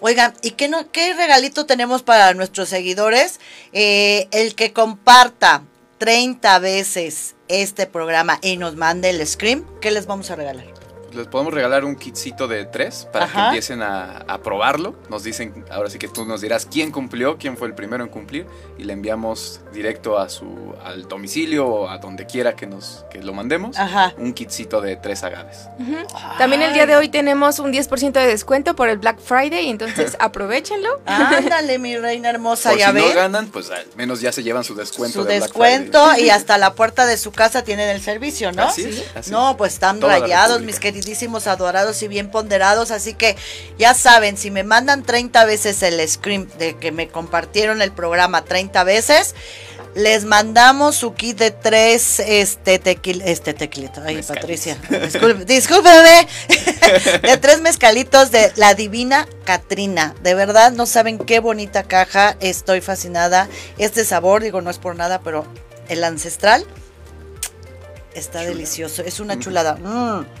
Oigan, ¿y qué, no, qué regalito tenemos para nuestros seguidores? Eh, el que comparta 30 veces este programa y nos mande el scream, ¿qué les vamos a regalar? Les podemos regalar un kitcito de tres para que empiecen a, probarlo. Nos dicen, ahora sí que tú nos dirás quién cumplió, quién fue el primero en cumplir y le enviamos directo a su al domicilio o a donde quiera que nos que lo mandemos un kitcito de tres agaves. También el día de hoy tenemos un 10% de descuento por el Black Friday, entonces aprovechenlo. Ándale, mi reina hermosa, por ya si no ganan, pues al menos ya se llevan su descuento. Su descuento y hasta la puerta de su casa tienen el servicio, ¿no? Así no, pues están rayados, mis queridos adorados y bien ponderados. Así que ya saben, si me mandan 30 veces el screen de que me compartieron el programa 30 veces, les mandamos su kit de tres este tequila, este tequilito. Ay, Patricia, discúlpeme. de tres mezcalitos de la divina Catrina. De verdad, no saben qué bonita caja. Estoy fascinada. Este sabor, digo, no es por nada, pero el ancestral está delicioso. Es una chulada. Mm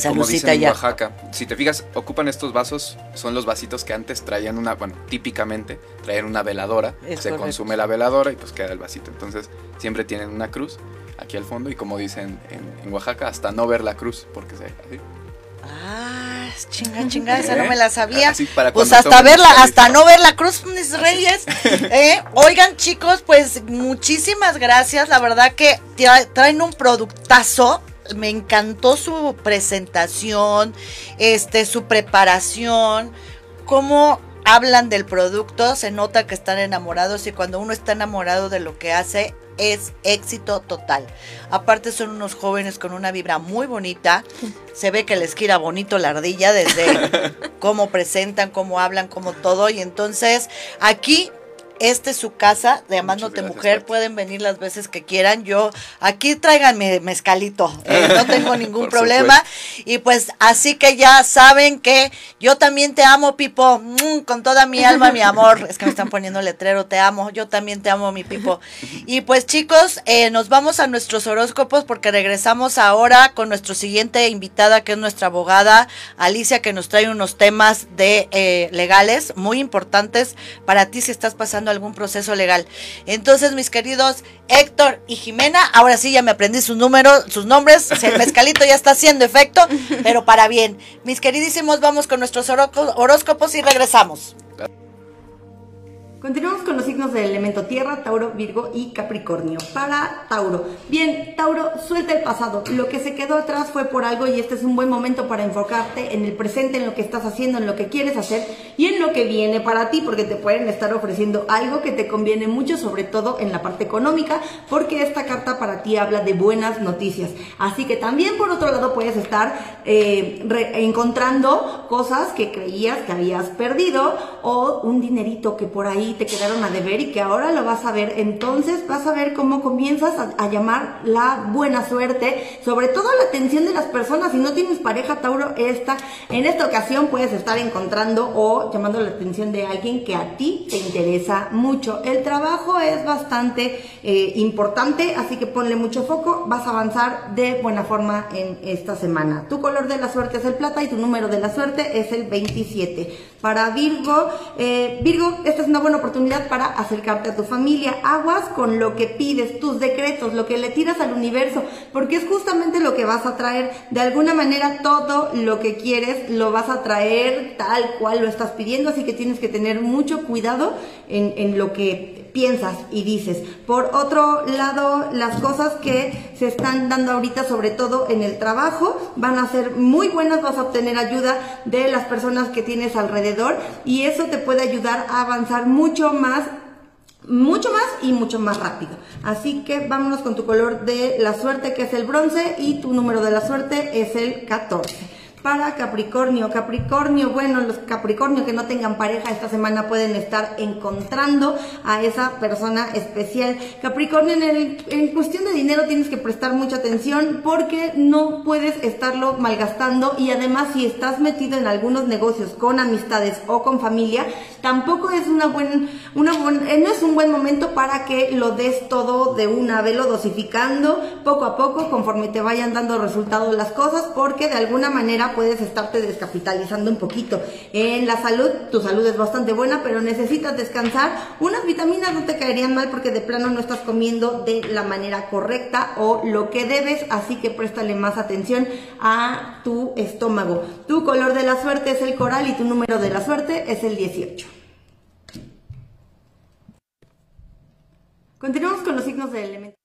como dicen en Oaxaca. Si te fijas, ocupan estos vasos, son los vasitos que antes traían una, bueno, típicamente traían una veladora, se consume la veladora y pues queda el vasito. Entonces siempre tienen una cruz aquí al fondo y como dicen en, Oaxaca, hasta no ver la cruz, porque se así. Ah, chinga, chinga, esa no me la sabía. pues hasta verla, hasta no ver la cruz, mis reyes. Eh, oigan, chicos, pues muchísimas gracias. La verdad que traen un productazo me encantó su presentación, este, su preparación, cómo hablan del producto, se nota que están enamorados y cuando uno está enamorado de lo que hace es éxito total. Aparte son unos jóvenes con una vibra muy bonita, se ve que les gira bonito la ardilla desde cómo presentan, cómo hablan, cómo todo y entonces aquí esta es su casa de Amándote Mujer. Pueden venir las veces que quieran. Yo, aquí tráiganme mezcalito. Eh, no tengo ningún problema. Y pues así que ya saben que yo también te amo, Pipo. Mm, con toda mi alma, mi amor. Es que me están poniendo letrero, te amo. Yo también te amo, mi Pipo. Y pues chicos, eh, nos vamos a nuestros horóscopos porque regresamos ahora con nuestra siguiente invitada, que es nuestra abogada, Alicia, que nos trae unos temas de eh, legales muy importantes para ti si estás pasando algún proceso legal. Entonces, mis queridos Héctor y Jimena, ahora sí ya me aprendí sus números, sus nombres, el mezcalito ya está haciendo efecto, pero para bien. Mis queridísimos, vamos con nuestros horóscopos y regresamos. Continuamos con los signos del elemento tierra, Tauro, Virgo y Capricornio. Para Tauro. Bien, Tauro, suelta el pasado. Lo que se quedó atrás fue por algo y este es un buen momento para enfocarte en el presente, en lo que estás haciendo, en lo que quieres hacer y en lo que viene para ti, porque te pueden estar ofreciendo algo que te conviene mucho, sobre todo en la parte económica, porque esta carta para ti habla de buenas noticias. Así que también por otro lado puedes estar eh, encontrando cosas que creías que habías perdido o un dinerito que por ahí te quedaron a deber y que ahora lo vas a ver. Entonces vas a ver cómo comienzas a, llamar la buena suerte, sobre todo la atención de las personas. Si no tienes pareja, Tauro, esta, en esta ocasión puedes estar encontrando o llamando la atención de alguien que a ti te interesa mucho. El trabajo es bastante eh, importante, así que ponle mucho foco. Vas a avanzar de buena forma en esta semana. Tu color de la suerte es el plata y tu número de la suerte es el 27. Para Virgo, eh, Virgo, esta es una buena oportunidad para acercarte a tu familia. Aguas con lo que pides, tus decretos, lo que le tiras al universo, porque es justamente lo que vas a traer. De alguna manera, todo lo que quieres lo vas a traer tal cual lo estás pidiendo, así que tienes que tener mucho cuidado en, en lo que piensas y dices. Por otro lado, las cosas que se están dando ahorita, sobre todo en el trabajo, van a ser muy buenas, vas a obtener ayuda de las personas que tienes alrededor y eso te puede ayudar a avanzar mucho más mucho más y mucho más rápido. Así que vámonos con tu color de la suerte que es el bronce y tu número de la suerte es el 14 para Capricornio. Capricornio, bueno, los Capricornio que no tengan pareja esta semana pueden estar encontrando a esa persona especial. Capricornio, en, en cuestión de dinero tienes que prestar mucha atención porque no puedes estarlo malgastando y además si estás metido en algunos negocios con amistades o con familia, tampoco es una buen, una eh, no es un buen momento para que lo des todo de una, velo dosificando poco a poco conforme te vayan dando resultados las cosas porque de alguna manera puedes estarte descapitalizando un poquito. En la salud, tu salud es bastante buena, pero necesitas descansar. Unas vitaminas no te caerían mal porque de plano no estás comiendo de la manera correcta o lo que debes, así que préstale más atención a tu estómago. Tu color de la suerte es el coral y tu número de la suerte es el 18. Continuamos con los signos del elemento.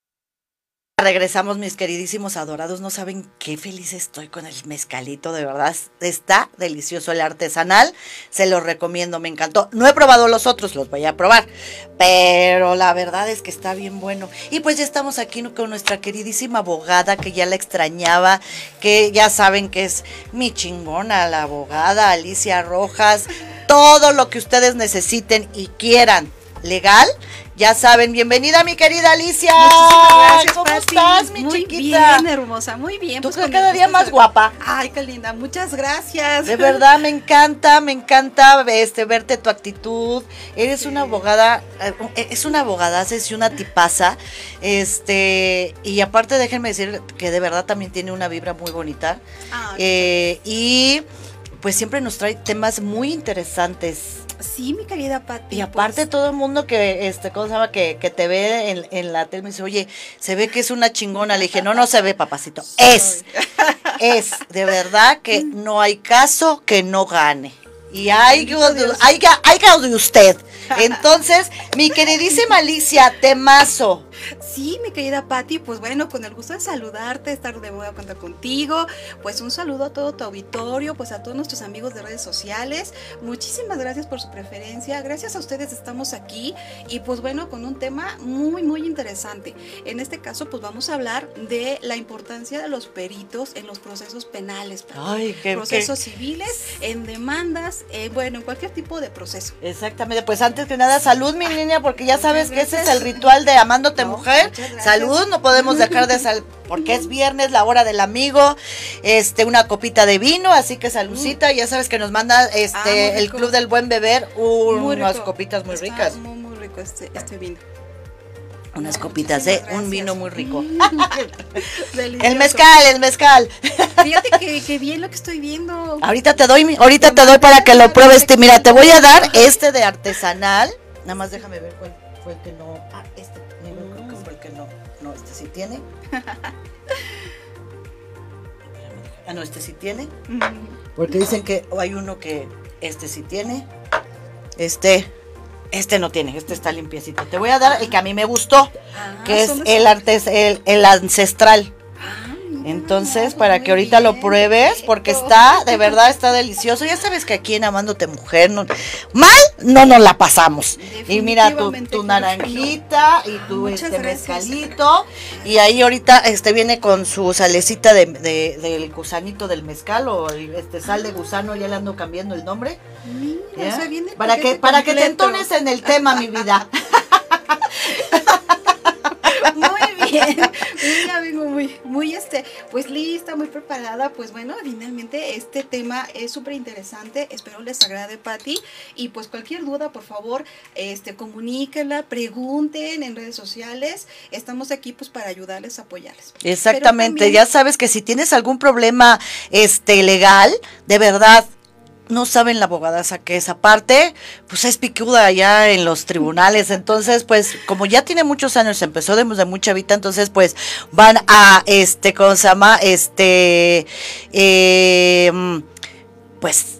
Regresamos, mis queridísimos adorados. No saben qué feliz estoy con el mezcalito, de verdad. Está delicioso el artesanal. Se lo recomiendo, me encantó. No he probado los otros, los voy a probar. Pero la verdad es que está bien bueno. Y pues ya estamos aquí con nuestra queridísima abogada, que ya la extrañaba, que ya saben que es mi chingona, la abogada Alicia Rojas. Todo lo que ustedes necesiten y quieran legal ya saben, bienvenida mi querida Alicia. Muchísimas ¿Cómo estás, mi muy chiquita? Muy bien, hermosa, muy bien. Tú pues cada día más guapa. Ay, qué linda, muchas gracias. De verdad, me encanta, me encanta este, verte tu actitud. Eres una abogada, eh, es una abogada, es una tipaza. Este, y aparte déjenme decir que de verdad también tiene una vibra muy bonita. Eh, y pues siempre nos trae temas muy interesantes. Sí, mi querida Pati. Y aparte pues. todo el mundo que, este, ¿cómo se llama? Que, que te ve en, en, la tele me dice, oye, se ve que es una chingona. Le dije, no, no se ve, papacito. Es, es, de verdad que no hay caso que no gane. Y hay, hay, hay, de usted. Entonces, mi queridísima Alicia, temazo. Sí, mi querida Patti, pues bueno, con el gusto de saludarte, estar de nuevo contar contigo. Pues un saludo a todo tu auditorio, pues a todos nuestros amigos de redes sociales. Muchísimas gracias por su preferencia. Gracias a ustedes estamos aquí y pues bueno, con un tema muy, muy interesante. En este caso, pues vamos a hablar de la importancia de los peritos en los procesos penales, Ay, qué, procesos civiles, en demandas, eh, bueno, en cualquier tipo de proceso. Exactamente, pues antes que nada, salud mi niña, porque ya sabes que ese es el ritual de amándote mujer. Salud, no podemos dejar de sal porque es viernes, la hora del amigo, este, una copita de vino, así que saludcita, ya sabes que nos manda este ah, el Club del Buen Beber unas copitas muy ricas. Muy, muy rico este, este vino unas copitas de un vino muy rico. el mezcal, el mezcal. Fíjate que, bien lo que estoy viendo. Ahorita te doy, ahorita te doy para que lo pruebes. Mira, te voy a dar este de artesanal. Nada más déjame ver cuál fue el que no. Ah, este, este sí tiene. Ah, no, este sí tiene. Porque dicen que hay uno que este sí tiene. Este, este no tiene, este está limpiecito. Te voy a dar el que a mí me gustó, ah, que es el, artes, el, el, ancestral. Entonces, para que ahorita lo pruebes, porque está, de verdad, está delicioso. Ya sabes que aquí en Amándote Mujer, no, mal no nos la pasamos. Y mira tu, tu naranjita y tu este mezcalito. Y ahí ahorita este viene con su salecita de, del gusanito del mezcal o este sal de gusano, ya le ando cambiando el nombre. para que, para que te entones en el tema, mi vida. muy bien. Ya vengo muy, muy este, pues lista, muy preparada. Pues bueno, finalmente este tema es súper interesante. Espero les agrade, Patti. Y pues cualquier duda, por favor, este, comuníquenla, pregunten en redes sociales. Estamos aquí pues para ayudarles, apoyarles. Exactamente. ya sabes que si tienes algún problema este legal, de verdad, no saben la abogadaza que es. Aparte, pues es picuda allá en los tribunales. Entonces, pues, como ya tiene muchos años, empezó de, mucha vida, entonces, pues, van a, este, ¿cómo se llama? Este, eh, pues,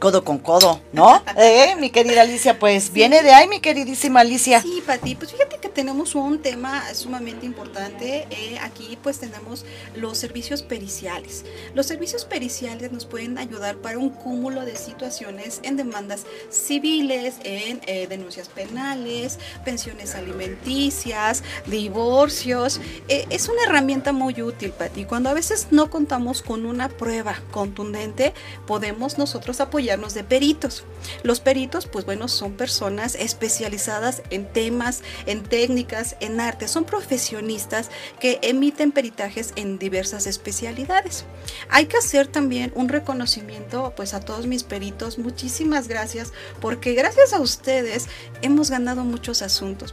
codo con codo, ¿no? ¿Eh? Mi querida Alicia, pues viene de ahí, mi queridísima Alicia. Sí, Pati, pues fíjate que tenemos un tema sumamente importante. Eh, aquí pues tenemos los servicios periciales. Los servicios periciales nos pueden ayudar para un cúmulo de situaciones en demandas civiles, en eh, denuncias penales, pensiones alimenticias, divorcios. es una herramienta muy útil, Pati. Cuando a veces no contamos con una prueba contundente, podemos nosotros apoyar de peritos. Los peritos, pues bueno, son personas especializadas en temas, en técnicas, en arte, son profesionistas que emiten peritajes en diversas especialidades. Hay que hacer también un reconocimiento pues a todos mis peritos. Muchísimas gracias porque gracias a ustedes hemos ganado muchos asuntos,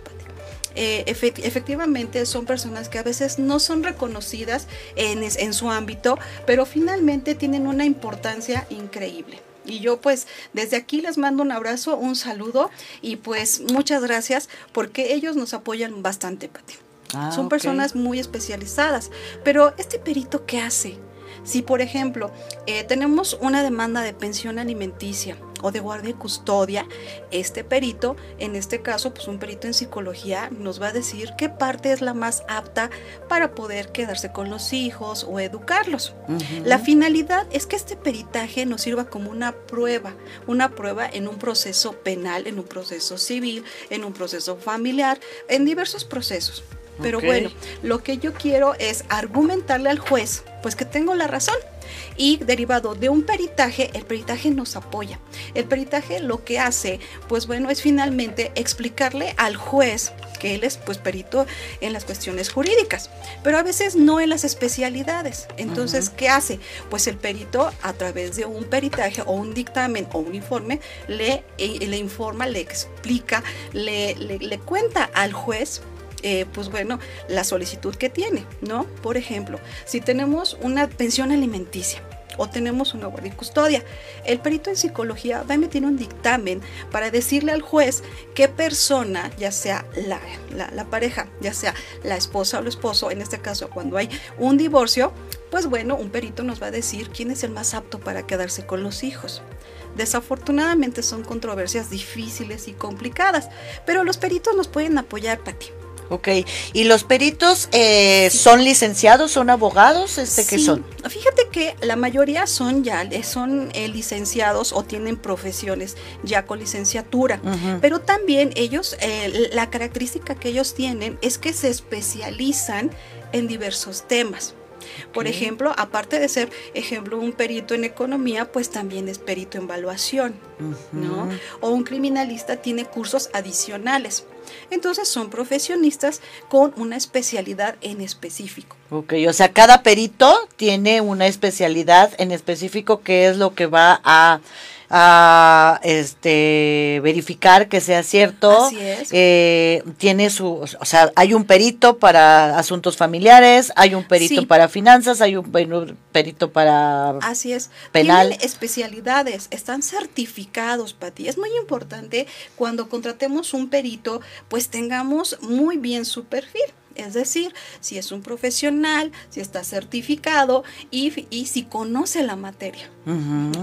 eh, efectivamente son personas que a veces no son reconocidas en, en, su ámbito, pero finalmente tienen una importancia increíble. Y yo pues desde aquí les mando un abrazo, un saludo y pues muchas gracias porque ellos nos apoyan bastante, Pati. Ah, Son personas muy especializadas. Pero este perito, ¿qué hace? Si, por ejemplo, eh, tenemos una demanda de pensión alimenticia o de guardia y custodia, este perito, en este caso, pues un perito en psicología, nos va a decir qué parte es la más apta para poder quedarse con los hijos o educarlos. La finalidad es que este peritaje nos sirva como una prueba, una prueba en un proceso penal, en un proceso civil, en un proceso familiar, en diversos procesos. Pero bueno, lo que yo quiero es argumentarle al juez, pues que tengo la razón. Y derivado de un peritaje, el peritaje nos apoya. El peritaje lo que hace, pues bueno, es finalmente explicarle al juez que él es pues perito en las cuestiones jurídicas, pero a veces no en las especialidades. Entonces, ¿qué hace? Pues el perito a través de un peritaje o un dictamen o un informe le, eh, le informa, le explica, le, le cuenta al juez eh, pues bueno, la solicitud que tiene, ¿no? Por ejemplo, si tenemos una pensión alimenticia, o tenemos una guardia y custodia. El perito en psicología va a emitir un dictamen para decirle al juez qué persona, ya sea la, la, pareja, ya sea la esposa o el esposo, en este caso cuando hay un divorcio, pues bueno, un perito nos va a decir quién es el más apto para quedarse con los hijos. Desafortunadamente son controversias difíciles y complicadas, pero los peritos nos pueden apoyar, Pati. Ok, ¿y los peritos eh, son licenciados, son abogados? Este, ¿Qué son? Fíjate que la mayoría son ya, eh, son eh, licenciados o tienen profesiones ya con licenciatura, pero también ellos, la característica que ellos tienen es que se especializan en diversos temas. Por ejemplo, aparte de ser, ejemplo, un perito en economía, pues también es perito en evaluación, ¿no? O un criminalista tiene cursos adicionales. Entonces son profesionistas con una especialidad en específico. Ok, o sea, cada perito tiene una especialidad en específico que es lo que va a a este verificar que sea cierto. Así es. Eh, tiene su, o sea, hay un perito para asuntos familiares, hay un perito para finanzas, hay un perito para Así es. penal. Tienen especialidades, están certificados, Pati. Es muy importante cuando contratemos un perito, pues tengamos muy bien su perfil es decir, si es un profesional, si está certificado y, si conoce la materia.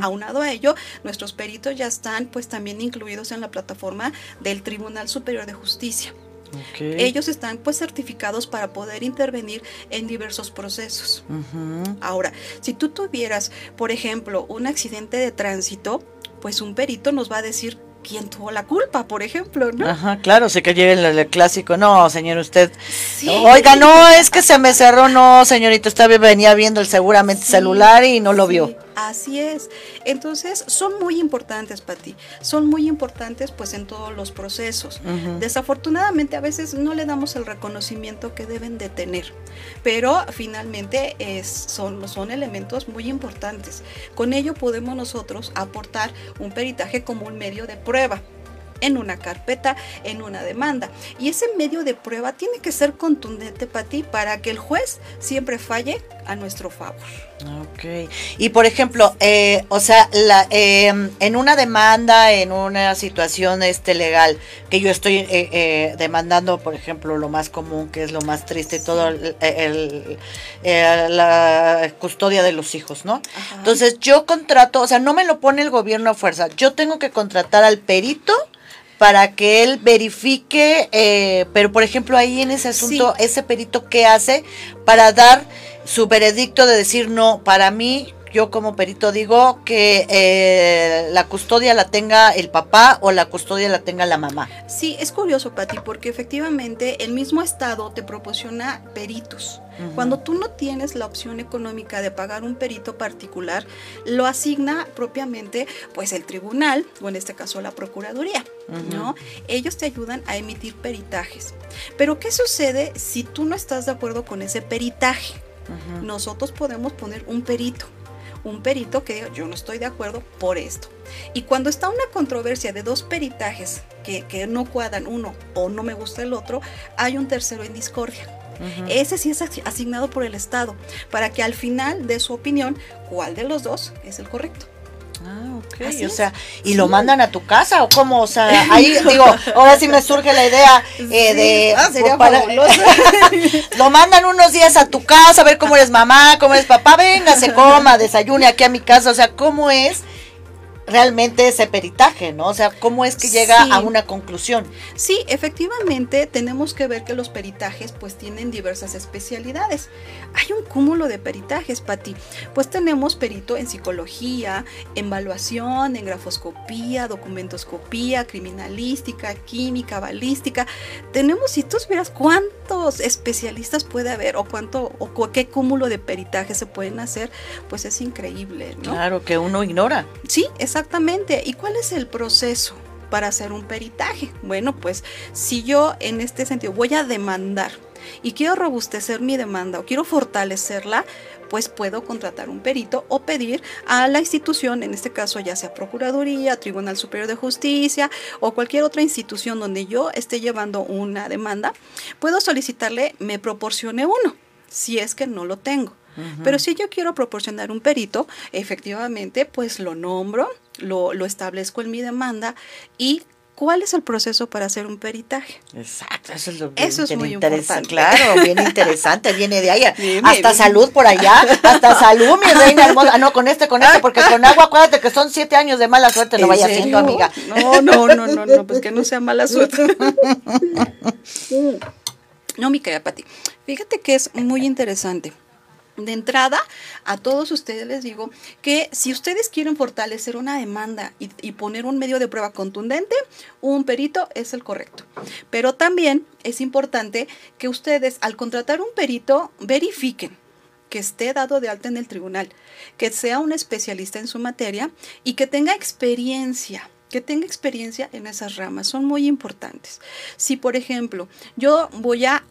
Aunado a ello, nuestros peritos ya están pues también incluidos en la plataforma del Tribunal Superior de Justicia. Ellos están pues certificados para poder intervenir en diversos procesos. Ahora, si tú tuvieras, por ejemplo, un accidente de tránsito, pues un perito nos va a decir quién tuvo la culpa, por ejemplo, ¿no? Ajá, claro, sé que llega el, clásico, no, señor, usted, oiga, no, es que se me cerró, no, señorita, usted venía viendo el seguramente celular y no lo vio. Así es. Entonces, son muy importantes para ti. Son muy importantes pues en todos los procesos. Desafortunadamente a veces no le damos el reconocimiento que deben de tener, pero finalmente es, son, son elementos muy importantes. Con ello podemos nosotros aportar un peritaje como un medio de prueba en una carpeta, en una demanda. Y ese medio de prueba tiene que ser contundente para ti, para que el juez siempre falle a nuestro favor. Ok. Y por ejemplo, eh, o sea, la, em, en una demanda, en una situación este legal, que yo estoy eh, eh, demandando, por ejemplo, lo más común, que es lo más triste, todo el, la custodia de los hijos, ¿no? Entonces yo contrato, o sea, no me lo pone el gobierno a fuerza, yo tengo que contratar al perito para que él verifique, eh, pero por ejemplo ahí en ese asunto, ese perito qué hace para dar su veredicto de decir no, para mí yo como perito digo que eh, la custodia la tenga el papá o la custodia la tenga la mamá. Sí, es curioso, Pati, porque efectivamente el mismo Estado te proporciona peritos. Cuando tú no tienes la opción económica de pagar un perito particular, lo asigna propiamente pues el tribunal o en este caso la procuraduría, ¿no? Ellos te ayudan a emitir peritajes. Pero ¿qué sucede si tú no estás de acuerdo con ese peritaje? Nosotros podemos poner un perito un perito que yo no estoy de acuerdo por esto. Y cuando está una controversia de dos peritajes que, no cuadran uno o no me gusta el otro, hay un tercero en discordia. Ese sí es asignado por el Estado, para que al final de su opinión cuál de los dos es el correcto. Ah, ok. o sea, ¿y lo mandan a tu casa o cómo? O sea, ahí digo, ahora sí me surge la idea eh, de. Ah, sería fabuloso. lo mandan unos días a tu casa a ver cómo eres mamá, cómo eres papá, venga, se coma, desayune aquí a mi casa. O sea, ¿cómo es? Realmente ese peritaje, ¿no? O sea, ¿cómo es que llega a una conclusión? Sí, efectivamente tenemos que ver que los peritajes pues tienen diversas especialidades. Hay un cúmulo de peritajes, Pati. Pues tenemos perito en psicología, en evaluación, en grafoscopía, documentoscopía, criminalística, química, balística. Tenemos, si tú supieras cuántos especialistas puede haber o cuánto o qué cúmulo de peritajes se pueden hacer, pues es increíble, ¿no? Claro, que uno ignora. Sí, es Exactamente. ¿Y cuál es el proceso para hacer un peritaje? Bueno, pues si yo en este sentido voy a demandar y quiero robustecer mi demanda o quiero fortalecerla, pues puedo contratar un perito o pedir a la institución, en este caso ya sea Procuraduría, Tribunal Superior de Justicia o cualquier otra institución donde yo esté llevando una demanda, puedo solicitarle me proporcione uno, si es que no lo tengo. Pero si yo quiero proporcionar un perito, efectivamente, pues lo nombro, lo, establezco en mi demanda y ¿Cuál es el proceso para hacer un peritaje? Exacto, eso es lo eso es muy interesante. Claro, bien interesante, viene de allá. hasta salud por allá, hasta salud, mi reina hermosa. Ah, no, con este, con este, porque con agua, acuérdate que son siete años de mala suerte, no vaya siendo, amiga. No, no, no, no, no, pues que no sea mala suerte. No, mi querida Pati, fíjate que es muy interesante de entrada, a todos ustedes les digo que si ustedes quieren fortalecer una demanda y, poner un medio de prueba contundente, un perito es el correcto. Pero también es importante que ustedes al contratar un perito verifiquen que esté dado de alta en el tribunal, que sea un especialista en su materia y que tenga experiencia que tenga experiencia en esas ramas son muy importantes. Si, por ejemplo, yo voy a,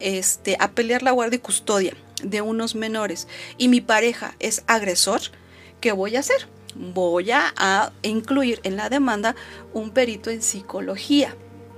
este, a pelear la guardia y custodia de unos menores y mi pareja es agresor, ¿qué voy a hacer? Voy a, incluir en la demanda un perito en psicología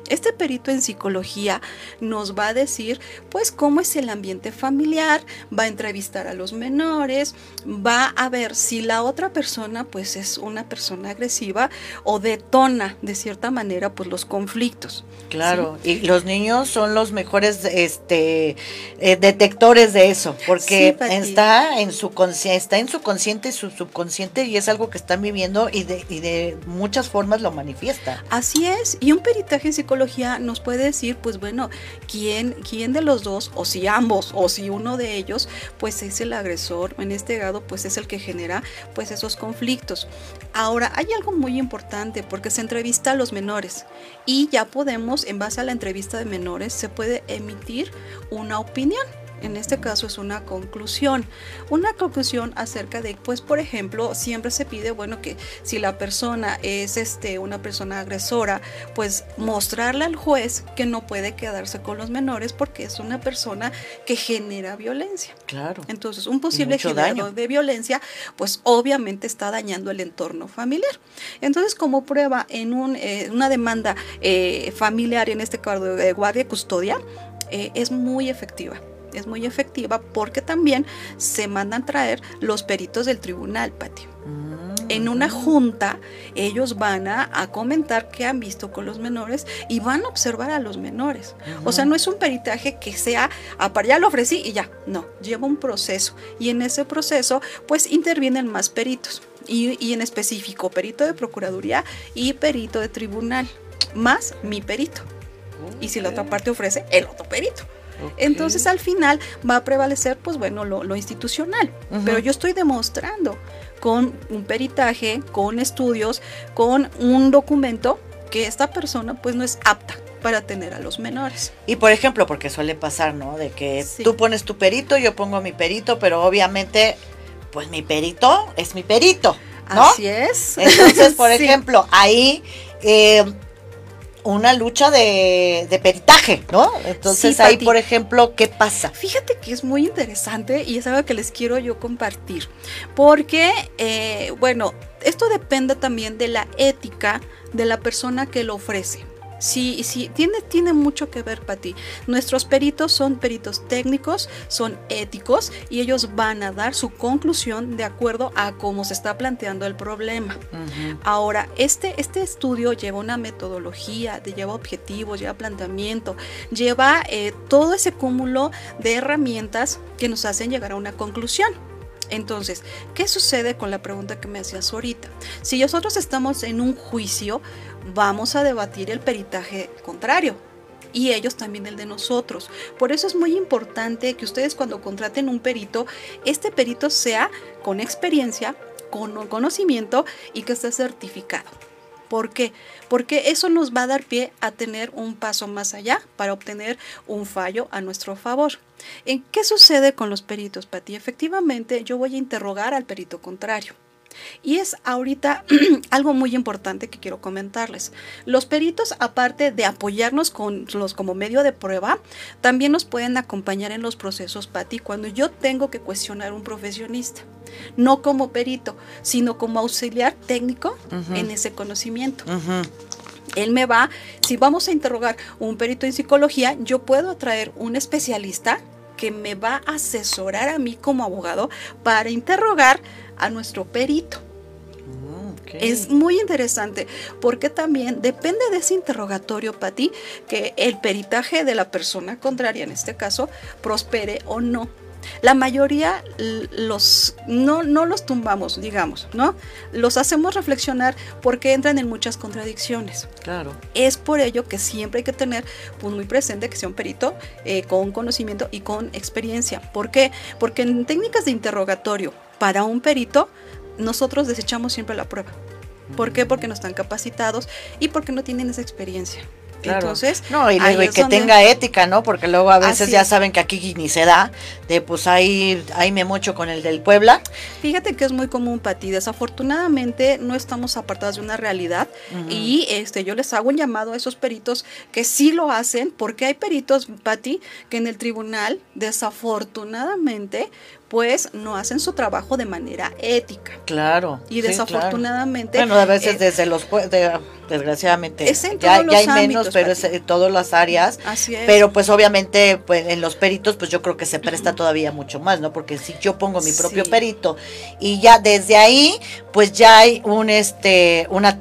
este perito en psicología nos va a decir pues cómo es el ambiente familiar, va a entrevistar a los menores, va a ver si la otra persona pues es una persona agresiva o detona de cierta manera pues los conflictos. Claro, y los niños son los mejores este eh, detectores de eso, porque está en su está en su consciente y su subconsciente y es algo que están viviendo y de, y de muchas formas lo manifiesta. Así es, y un peritaje en psicología psicología nos puede decir, pues bueno, quién, quién de los dos, o si ambos, o si uno de ellos, pues es el agresor, en este grado, pues es el que genera pues esos conflictos. Ahora, hay algo muy importante porque se entrevista a los menores y ya podemos, en base a la entrevista de menores, se puede emitir una opinión en este caso es una conclusión. Una conclusión acerca de, pues, por ejemplo, siempre se pide, bueno, que si la persona es este, una persona agresora, pues mostrarle al juez que no puede quedarse con los menores porque es una persona que genera violencia. Claro. Entonces, un posible generador de violencia, pues obviamente está dañando el entorno familiar. Entonces, como prueba en un, eh, una demanda eh, familiar, en este caso de guardia y custodia, eh, es muy efectiva es muy efectiva porque también se mandan traer los peritos del tribunal, Pati. Mm. En una junta, ellos van a, comentar qué han visto con los menores y van a observar a los menores. O sea, no es un peritaje que sea, ah, ya lo ofrecí y ya. No, lleva un proceso. Y en ese proceso, pues intervienen más peritos. Y, y en específico, perito de procuraduría y perito de tribunal, más mi perito. Y si la otra parte ofrece, el otro perito. Entonces al final va a prevalecer, pues bueno, lo, institucional. Pero yo estoy demostrando con un peritaje, con estudios, con un documento que esta persona pues no es apta para tener a los menores. Y por ejemplo, porque suele pasar, ¿no? De que tú pones tu perito, yo pongo mi perito, pero obviamente, pues mi perito es mi perito, ¿no? Así es. Entonces, por ejemplo, ahí eh, una lucha de, peritaje, ¿no? Entonces ahí, por ejemplo, ¿qué pasa? Fíjate que es muy interesante y es algo que les quiero yo compartir, porque, eh, bueno, esto depende también de la ética de la persona que lo ofrece. Sí, sí, tiene, tiene mucho que ver, Pati. Nuestros peritos son peritos técnicos, son éticos y ellos van a dar su conclusión de acuerdo a cómo se está planteando el problema. Ahora, este, este estudio lleva una metodología, lleva objetivos, lleva planteamiento, lleva eh, todo ese cúmulo de herramientas que nos hacen llegar a una conclusión. Entonces, ¿qué sucede con la pregunta que me hacías ahorita? Si nosotros estamos en un juicio, vamos a debatir el peritaje contrario y ellos también el de nosotros. Por eso es muy importante que ustedes cuando contraten un perito, este perito sea con experiencia, con conocimiento y que esté certificado. ¿Por qué? Porque eso nos va a dar pie a tener un paso más allá para obtener un fallo a nuestro favor. ¿En qué sucede con los peritos, Pati? Efectivamente, yo voy a interrogar al perito contrario. Y es ahorita algo muy importante que quiero comentarles. Los peritos, aparte de apoyarnos con los como medio de prueba, también nos pueden acompañar en los procesos, Pati, cuando yo tengo que cuestionar un profesionista. No como perito, sino como auxiliar técnico en ese conocimiento. Él me va, si vamos a interrogar un perito en psicología, yo puedo traer un especialista que me va a asesorar a mí como abogado para interrogar a nuestro perito. Mm, es muy interesante porque también depende de ese interrogatorio, Pati, que el peritaje de la persona contraria, en este caso, prospere o no. La mayoría los no, no los tumbamos, digamos, ¿no? Los hacemos reflexionar porque entran en muchas contradicciones. Claro. Es por ello que siempre hay que tener pues, muy presente que sea un perito eh, con conocimiento y con experiencia. ¿Por qué? Porque en técnicas de interrogatorio para un perito, nosotros desechamos siempre la prueba. ¿Por qué? Porque no están capacitados y porque no tienen esa experiencia. Entonces, no, y, que tenga ética, ¿no? Porque luego a veces ya saben que aquí ni se da, de pues ahí, ahí me mocho con el del Puebla. Fíjate que es muy común, Pati. Desafortunadamente no estamos apartados de una realidad y este yo les hago un llamado a esos peritos que sí lo hacen, porque hay peritos, Pati, que en el tribunal, desafortunadamente, pues no hacen su trabajo de manera ética. Claro. Y desafortunadamente. Bueno, a veces eh, desde los. desgraciadamente. ya, hay menos, pero es en todas las áreas. Así es. Pero pues obviamente pues, en los peritos, pues yo creo que se presta todavía mucho más, ¿no? Porque si yo pongo mi propio perito y ya desde ahí, pues ya hay un este una,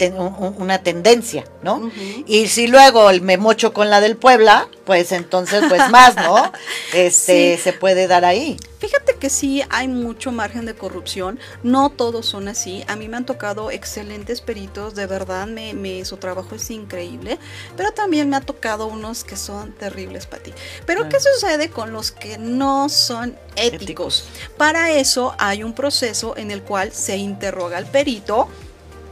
una tendencia, ¿no? Y si luego me mocho con la del Puebla, pues entonces, pues más, ¿no? Este se puede dar ahí. Fíjate que sí hay mucho margen de corrupción, no todos son así. A mí me han tocado excelentes peritos, de verdad, me, su trabajo es increíble, pero también me ha tocado unos que son terribles para ti. Pero ¿qué sucede con los que no son éticos? Para eso hay un proceso en el cual se interroga al perito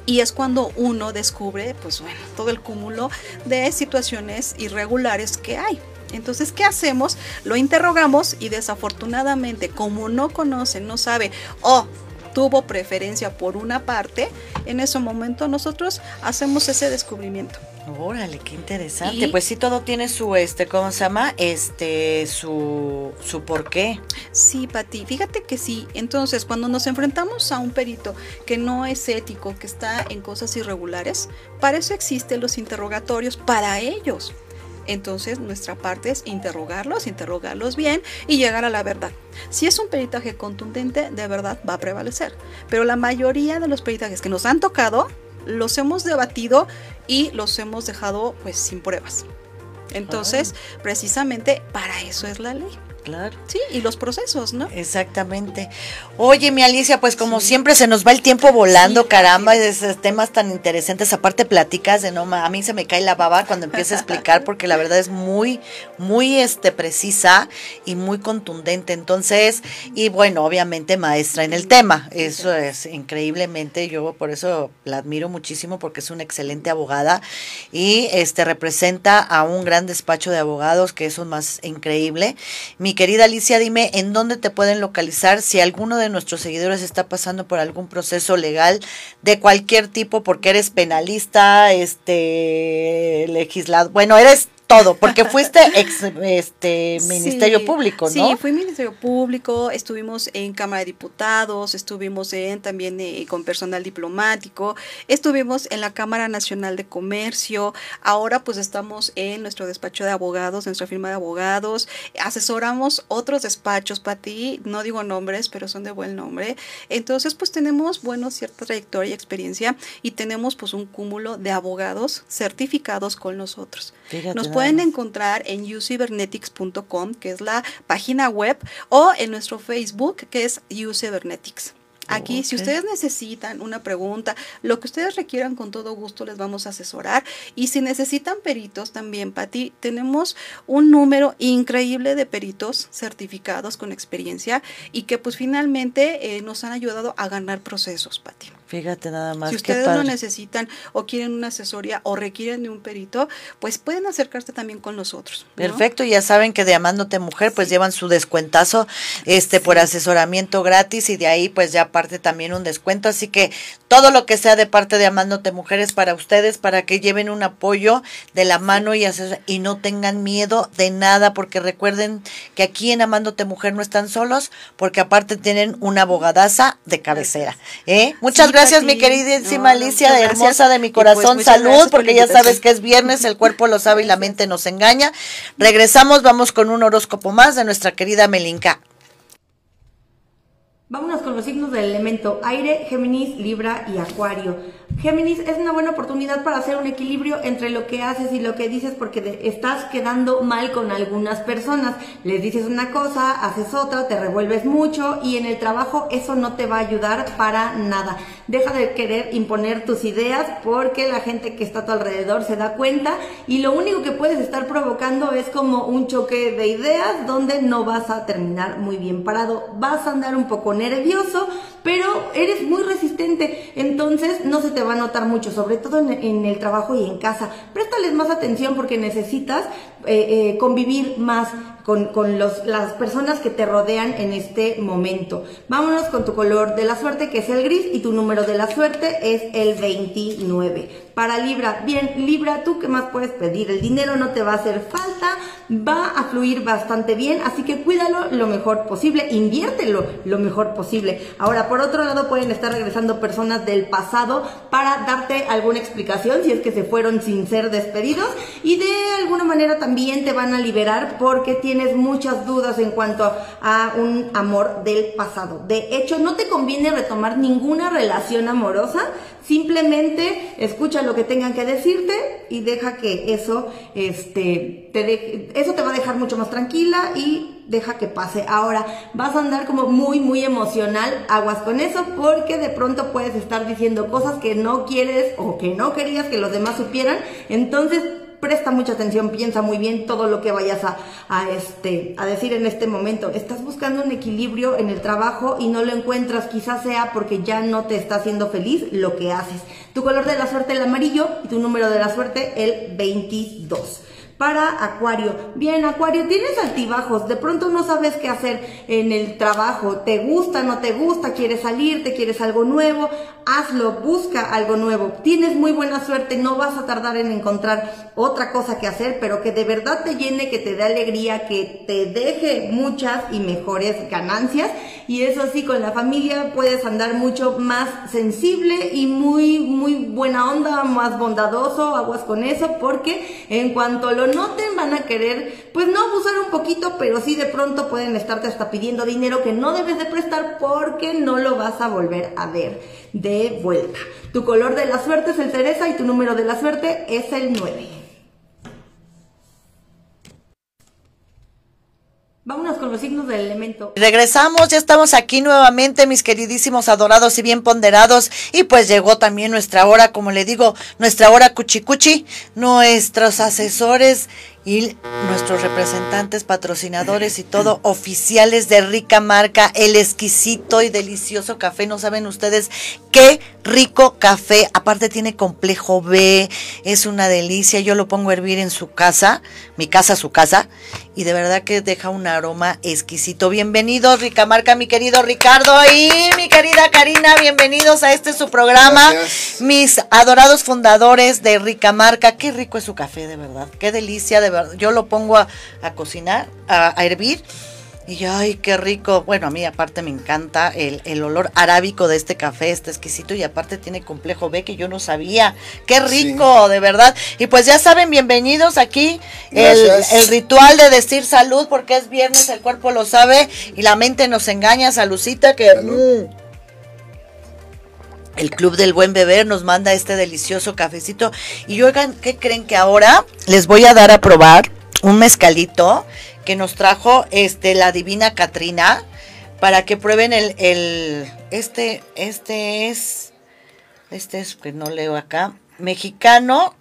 y es cuando uno descubre, pues bueno, todo el cúmulo de situaciones irregulares que hay. Entonces, ¿qué hacemos? Lo interrogamos y desafortunadamente, como no conoce, no sabe, o tuvo preferencia por una parte, en ese momento nosotros hacemos ese descubrimiento. Órale, qué interesante. pues sí, todo tiene su, este, ¿cómo se llama? Este, su, su porqué. Sí, Pati, fíjate que sí. Entonces, cuando nos enfrentamos a un perito que no es ético, que está en cosas irregulares, para eso existen los interrogatorios para ellos. Entonces, nuestra parte es interrogarlos, interrogarlos bien y llegar a la verdad. Si es un peritaje contundente, de verdad va a prevalecer. Pero la mayoría de los peritajes que nos han tocado, los hemos debatido y los hemos dejado pues sin pruebas. Entonces, precisamente para eso es la ley. Claro. Sí, y los procesos, ¿no? Exactamente. Oye, mi Alicia, pues como siempre se nos va el tiempo volando, caramba, esos temas tan interesantes. Aparte platicas de no, a mí se me cae la baba cuando empieza a explicar porque la verdad es muy, muy este precisa y muy contundente. Entonces, y bueno, obviamente maestra en el tema. Eso es increíblemente, yo por eso la admiro muchísimo porque es una excelente abogada y este representa a un gran despacho de abogados que eso es más increíble. Mi querida Alicia, dime en dónde te pueden localizar si alguno de nuestros seguidores está pasando por algún proceso legal de cualquier tipo, porque eres penalista, este, legislador, bueno, eres todo, porque fuiste ex este Ministerio Público, ¿no? Sí, fui Ministerio Público, estuvimos en Cámara de Diputados, estuvimos en también eh, con personal diplomático, estuvimos en la Cámara Nacional de Comercio, ahora pues estamos en nuestro despacho de abogados, nuestra firma de abogados, asesoramos otros despachos para ti, no digo nombres, pero son de buen nombre. Entonces, pues tenemos, bueno, cierta trayectoria y experiencia y tenemos pues un cúmulo de abogados certificados con nosotros. Nos pueden encontrar en ucybernetics.com, que es la página web, o en nuestro Facebook, que es ucybernetics. Aquí, si ustedes necesitan una pregunta, lo que ustedes requieran, con todo gusto les vamos a asesorar. Y si necesitan peritos también, Pati, tenemos un número increíble de peritos certificados con experiencia y que pues finalmente eh, nos han ayudado a ganar procesos, Pati. Fíjate nada más. Si ustedes lo necesitan o quieren una asesoría o requieren de un perito, pues pueden acercarse también con nosotros. Perfecto, ya saben que de Amándote Mujer pues llevan su descuentazo este por asesoramiento gratis y de ahí pues ya parte también un descuento, así que todo lo que sea de parte de Amándote Mujeres para ustedes para que lleven un apoyo de la mano y y no tengan miedo de nada porque recuerden que aquí en Amándote Mujer no están solos porque aparte tienen una abogadaza de cabecera, ¿eh? Muchas gracias gracias, mi queridísima Alicia, hermosa de mi pues, corazón. Salud, porque ya sabes que es viernes, el cuerpo lo sabe y la mente nos engaña. Regresamos, vamos con un horóscopo más de nuestra querida Melinka. Vámonos con los signos del elemento aire, Géminis, Libra y Acuario. Géminis es una buena oportunidad para hacer un equilibrio entre lo que haces y lo que dices porque estás quedando mal con algunas personas. Les dices una cosa, haces otra, te revuelves mucho y en el trabajo eso no te va a ayudar para nada. Deja de querer imponer tus ideas porque la gente que está a tu alrededor se da cuenta y lo único que puedes estar provocando es como un choque de ideas donde no vas a terminar muy bien parado. Vas a andar un poco nervioso, pero eres muy resistente, entonces no se te va a notar mucho, sobre todo en, el trabajo y en casa. Préstales más atención porque necesitas eh, eh, convivir más con, con los, las personas que te rodean en este momento. Vámonos con tu color de la suerte que es el gris y tu número de la suerte es el 29. Para Libra, bien, Libra, ¿tú qué más puedes pedir? El dinero no te va a hacer falta, va a fluir bastante bien, así que cuídalo lo mejor posible, inviértelo lo mejor posible. Ahora, por otro lado, pueden estar regresando personas del pasado para darte alguna explicación si es que se fueron sin ser despedidos y de alguna manera también te van a liberar porque tienen tienes muchas dudas en cuanto a un amor del pasado. De hecho, no te conviene retomar ninguna relación amorosa, simplemente escucha lo que tengan que decirte y deja que eso, este, te eso te va a dejar mucho más tranquila y deja que pase. Ahora, vas a andar como muy, muy emocional, aguas con eso, porque de pronto puedes estar diciendo cosas que no quieres o que no querías que los demás supieran. Entonces, presta mucha atención, piensa muy bien todo lo que vayas a, a, este, a decir en este momento. Estás buscando un equilibrio en el trabajo y no lo encuentras, quizás sea porque ya no te está haciendo feliz lo que haces. Tu color de la suerte el amarillo y tu número de la suerte el 22 para Acuario. Bien, Acuario, tienes altibajos, de pronto no sabes qué hacer en el trabajo, te gusta, no te gusta, quieres salir, te quieres algo nuevo, hazlo, busca algo nuevo. Tienes muy buena suerte, no vas a tardar en encontrar otra cosa que hacer, pero que de verdad te llene, que te dé alegría, que te deje muchas y mejores ganancias. Y eso sí, con la familia puedes andar mucho más sensible y muy, muy buena onda, más bondadoso, aguas con eso, porque en cuanto lo noten van a querer, pues no abusar un poquito, pero sí de pronto pueden estarte hasta pidiendo dinero que no debes de prestar porque no lo vas a volver a ver de vuelta. Tu color de la suerte es el cereza y tu número de la suerte es el 9. Vámonos con los signos del elemento. Regresamos, ya estamos aquí nuevamente, mis queridísimos adorados y bien ponderados. Y pues llegó también nuestra hora, como le digo, nuestra hora cuchicuchi. Nuestros asesores y nuestros representantes, patrocinadores y todo, oficiales de rica marca, el exquisito y delicioso café. No saben ustedes qué rico café. Aparte tiene complejo B, es una delicia. Yo lo pongo a hervir en su casa, mi casa, su casa, y de verdad que deja un aroma exquisito. Bienvenidos, rica marca, mi querido Ricardo y mi querida Karina. Bienvenidos a este su programa. Mis adorados fundadores de rica marca. Qué rico es su café, de verdad. Qué delicia, de verdad yo lo pongo a, cocinar, a, hervir. Y ay, qué rico. Bueno, a mí aparte me encanta el, olor arábico de este café, este exquisito. Y aparte tiene complejo B que yo no sabía. Qué rico, de verdad. Y pues ya saben, bienvenidos aquí. El, el, ritual de decir salud, porque es viernes, el cuerpo lo sabe y la mente nos engaña. Salucita que... Mm, el Club del Buen Beber nos manda este delicioso cafecito. Y oigan, ¿qué creen que ahora les voy a dar a probar un mezcalito que nos trajo este la divina Katrina para que prueben el, el este este es este es que no leo acá, mexicano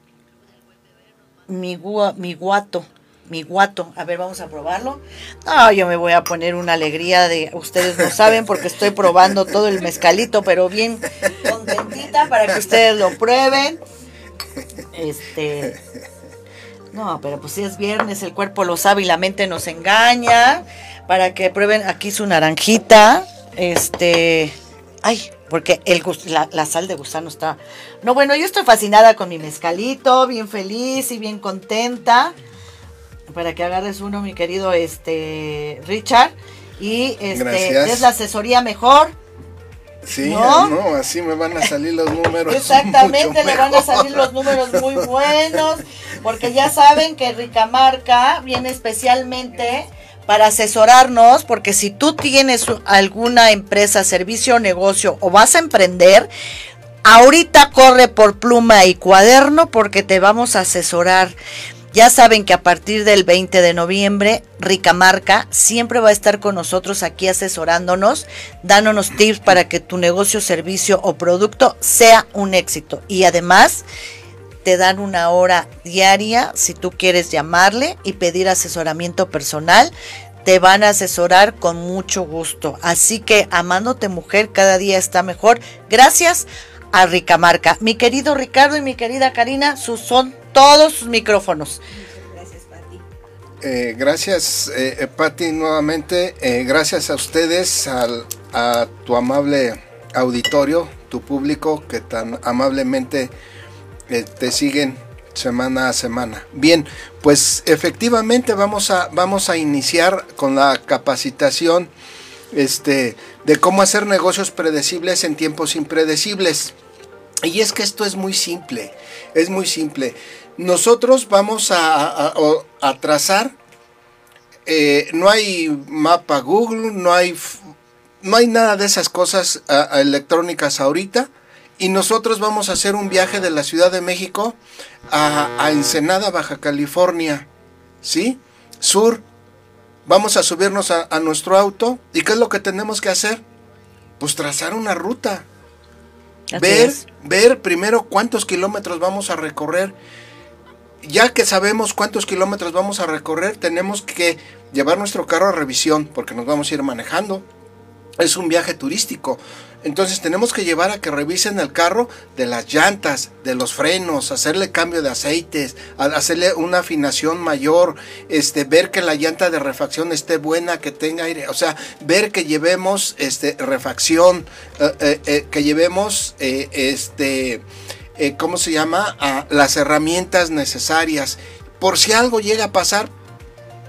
mi guato mi guato. A ver, vamos a probarlo. No, yo me voy a poner una alegría de, ustedes no saben porque estoy probando todo el mezcalito, pero bien contentita para que ustedes lo prueben. Este, no, pero pues si es viernes, el cuerpo lo sabe y la mente nos engaña. Para que prueben aquí su naranjita. Este, ay, porque el, la, la, sal de gusano está... No, bueno, yo estoy fascinada con mi mezcalito, bien feliz y bien contenta para que agarres uno, mi querido este Richard. Y este es la asesoría mejor. Sí, ¿no? así me van a salir los números. Exactamente, le van a salir los números muy buenos, porque ya saben que Ricamarca viene especialmente para asesorarnos, porque si tú tienes alguna empresa, servicio negocio o vas a emprender, ahorita corre por pluma y cuaderno porque te vamos a asesorar. Ya saben que a partir del 20 de noviembre, Rica Marca siempre va a estar con nosotros aquí asesorándonos, dándonos tips para que tu negocio, servicio o producto sea un éxito. Y además te dan una hora diaria si tú quieres llamarle y pedir asesoramiento personal. Te van a asesorar con mucho gusto. Así que amándote mujer cada día está mejor. Gracias a Rica Marca. Mi querido Ricardo y mi querida Karina, sus son todos sus micrófonos. Gracias, Pati. Eh, gracias, eh, eh, Pati, nuevamente. gracias a ustedes, a tu amable auditorio, tu público que tan amablemente te siguen semana a semana. Bien, pues efectivamente vamos a, vamos a iniciar con la capacitación este, de cómo hacer negocios predecibles en tiempos impredecibles. Y es que esto es muy simple, es muy simple nosotros vamos a, trazar eh, no hay mapa Google, no hay, no hay nada de esas cosas electrónicas ahorita. Y nosotros vamos a hacer un viaje de la Ciudad de México a, Ensenada, Baja California. ¿Sí? Sur. Vamos a subirnos a, nuestro auto. ¿Y qué es lo que tenemos que hacer? Pues trazar una ruta. ver, ver primero cuántos kilómetros vamos a recorrer ya que sabemos cuántos kilómetros vamos a recorrer, tenemos que llevar nuestro carro a revisión porque nos vamos a ir manejando. Es un viaje turístico. Entonces tenemos que llevar a que revisen el carro de las llantas, de los frenos, hacerle cambio de aceites, hacerle una afinación mayor, este, ver que la llanta de refacción esté buena, que tenga aire, o sea, ver que llevemos este, refacción, eh, eh, eh, que llevemos este eh, ¿cómo se llama? las herramientas necesarias. Por si algo llega a pasar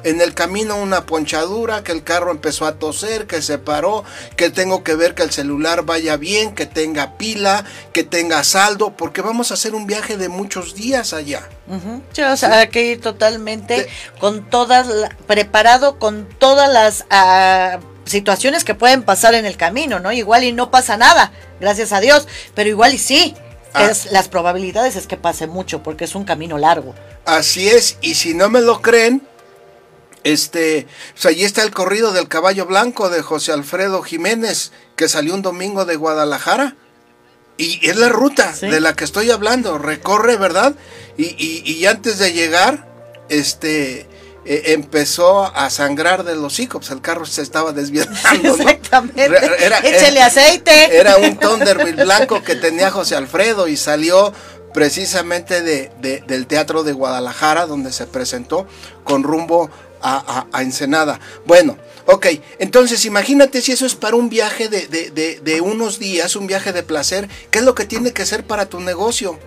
en el camino una ponchadura, que el carro empezó a toser, que se paró, que tengo que ver que el celular vaya bien, que tenga pila, que tenga saldo, porque vamos a hacer un viaje de muchos días allá. o sea, hay que ir totalmente con todas, preparado con todas las ah, situaciones que pueden pasar en el camino, ¿no? Igual y no pasa nada, gracias a Dios, pero igual y sí. Ah. las probabilidades es que pase mucho porque es un camino largo. Así es, y si no me lo creen, este, pues allí está el corrido del caballo blanco de José Alfredo Jiménez, que salió un domingo de Guadalajara. Y es la ruta de la que estoy hablando, recorre, ¿verdad? Y, y antes de llegar, este, eh, empezó a sangrar de los hijos, el carro se estaba desviando. Exactamente. Era, Échele aceite. Era un Thunderbird blanco que tenía José Alfredo y salió precisamente de, del Teatro de Guadalajara, donde se presentó con rumbo a, Ensenada. Bueno, ok, entonces imagínate si eso es para un viaje de, de unos días, un viaje de placer, ¿qué es lo que tiene que ser para tu negocio?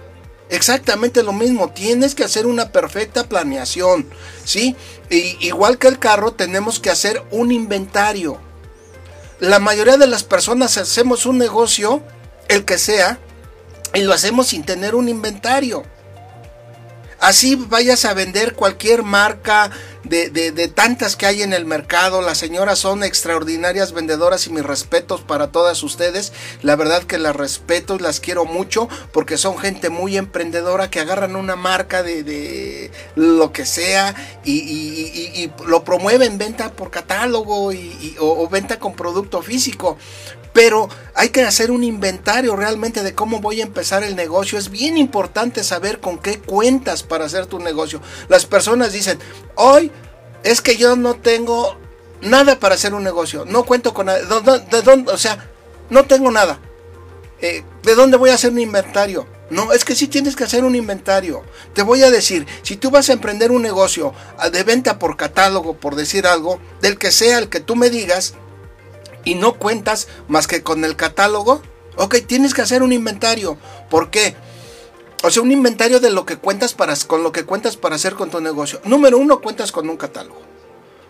Exactamente lo mismo, tienes que hacer una perfecta planeación, ¿sí? igual que el carro, tenemos que hacer un inventario. La mayoría de las personas hacemos un negocio, el que sea, y lo hacemos sin tener un inventario. Así vayas a vender cualquier marca de, tantas que hay en el mercado. Las señoras son extraordinarias vendedoras y mis respetos para todas ustedes. La verdad que las respeto y las quiero mucho porque son gente muy emprendedora que agarran una marca de, lo que sea y, lo promueven venta por catálogo o venta con producto físico pero hay que hacer un inventario realmente de cómo voy a empezar el negocio. Es bien importante saber con qué cuentas para hacer tu negocio. Las personas dicen, hoy es que yo no tengo nada para hacer un negocio, no cuento con nada, ¿de dónde? O sea, no tengo nada. Eh, ¿De dónde voy a hacer un inventario? No, es que sí tienes que hacer un inventario. Te voy a decir, si tú vas a emprender un negocio ah, de venta por catálogo, por decir algo, del que sea el que tú me digas, y no cuentas más que con el catálogo, ok, tienes que hacer un inventario. ¿Por qué? O sea, un inventario de lo que cuentas para, con lo que cuentas para hacer con tu negocio. Número uno, cuentas con un catálogo.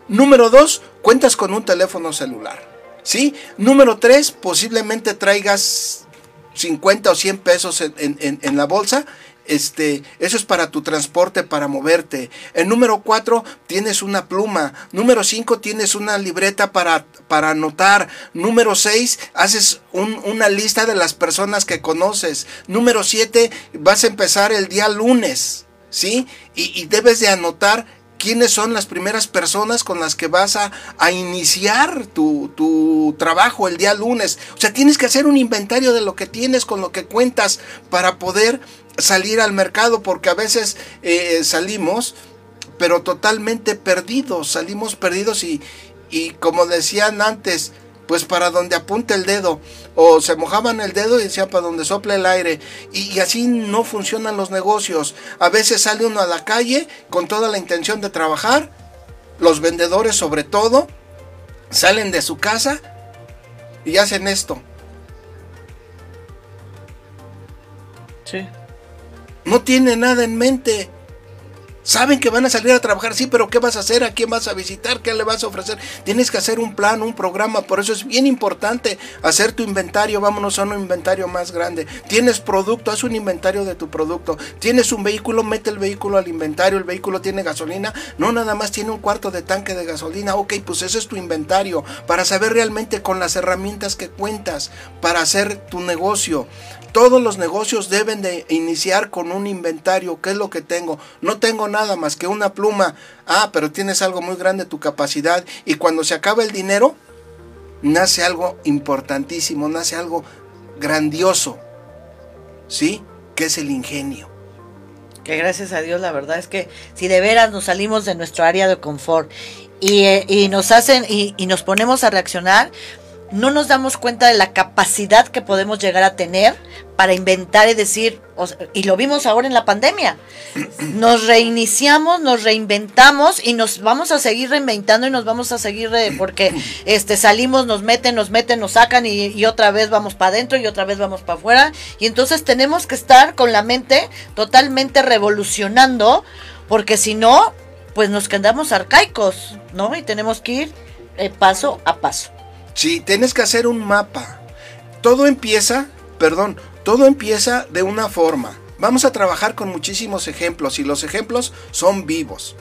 Número dos, cuentas con un teléfono celular. ¿Sí? Número tres, posiblemente traigas 50 o 100 pesos en, en la bolsa este, eso es para tu transporte, para moverte. En número 4 tienes una pluma. Número 5 tienes una libreta para, para anotar. Número 6 haces una lista de las personas que conoces. Número 7 vas a empezar el día lunes. ¿Sí? Y, debes de anotar quiénes son las primeras personas con las que vas a, a iniciar tu, tu, trabajo el día lunes. O sea, tienes que hacer un inventario de lo que tienes, con lo que cuentas, para poder salir al mercado porque a veces eh, salimos pero totalmente perdidos, salimos perdidos y, y como decían antes, pues para donde apunte el dedo, o se mojaban el dedo y decía para donde sople el aire, y, y, así no funcionan los negocios. A veces sale uno a la calle con toda la intención de trabajar, los vendedores sobre todo, salen de su casa y hacen esto. Sí no tiene nada en mente. Saben que van a salir a trabajar, sí, pero ¿qué vas a hacer? ¿A quién vas a visitar? ¿Qué le vas a ofrecer? Tienes que hacer un plan, un programa, por eso es bien importante hacer tu inventario, vámonos a un inventario más grande. Tienes producto, haz un inventario de tu producto. Tienes un vehículo, mete el vehículo al inventario, el vehículo tiene gasolina, no nada más tiene un cuarto de tanque de gasolina, ok, pues ese es tu inventario, para saber realmente con las herramientas que cuentas para hacer tu negocio. Todos los negocios deben de iniciar con un inventario. ¿Qué es lo que tengo? No tengo nada más que una pluma. Ah, pero tienes algo muy grande, tu capacidad. Y cuando se acaba el dinero, nace algo importantísimo, nace algo grandioso. ¿Sí? Que es el ingenio. Que gracias a Dios la verdad es que si de veras nos salimos de nuestro área de confort y, eh, nos hacen y, y nos ponemos a reaccionar, no nos damos cuenta de la capacidad que podemos llegar a tener para inventar y decir, y lo vimos ahora en la pandemia, nos reiniciamos, nos reinventamos y nos vamos a seguir reinventando y nos vamos a seguir, porque este, salimos, nos meten, nos meten, nos sacan y, y otra vez vamos para adentro y otra vez vamos para afuera. Y entonces tenemos que estar con la mente totalmente revolucionando, porque si no, pues nos quedamos arcaicos, ¿no? Y tenemos que ir eh, paso a paso. Sí, tienes que hacer un mapa. Todo empieza, perdón, todo empieza de una forma. Vamos a trabajar con muchísimos ejemplos y los ejemplos son vivos.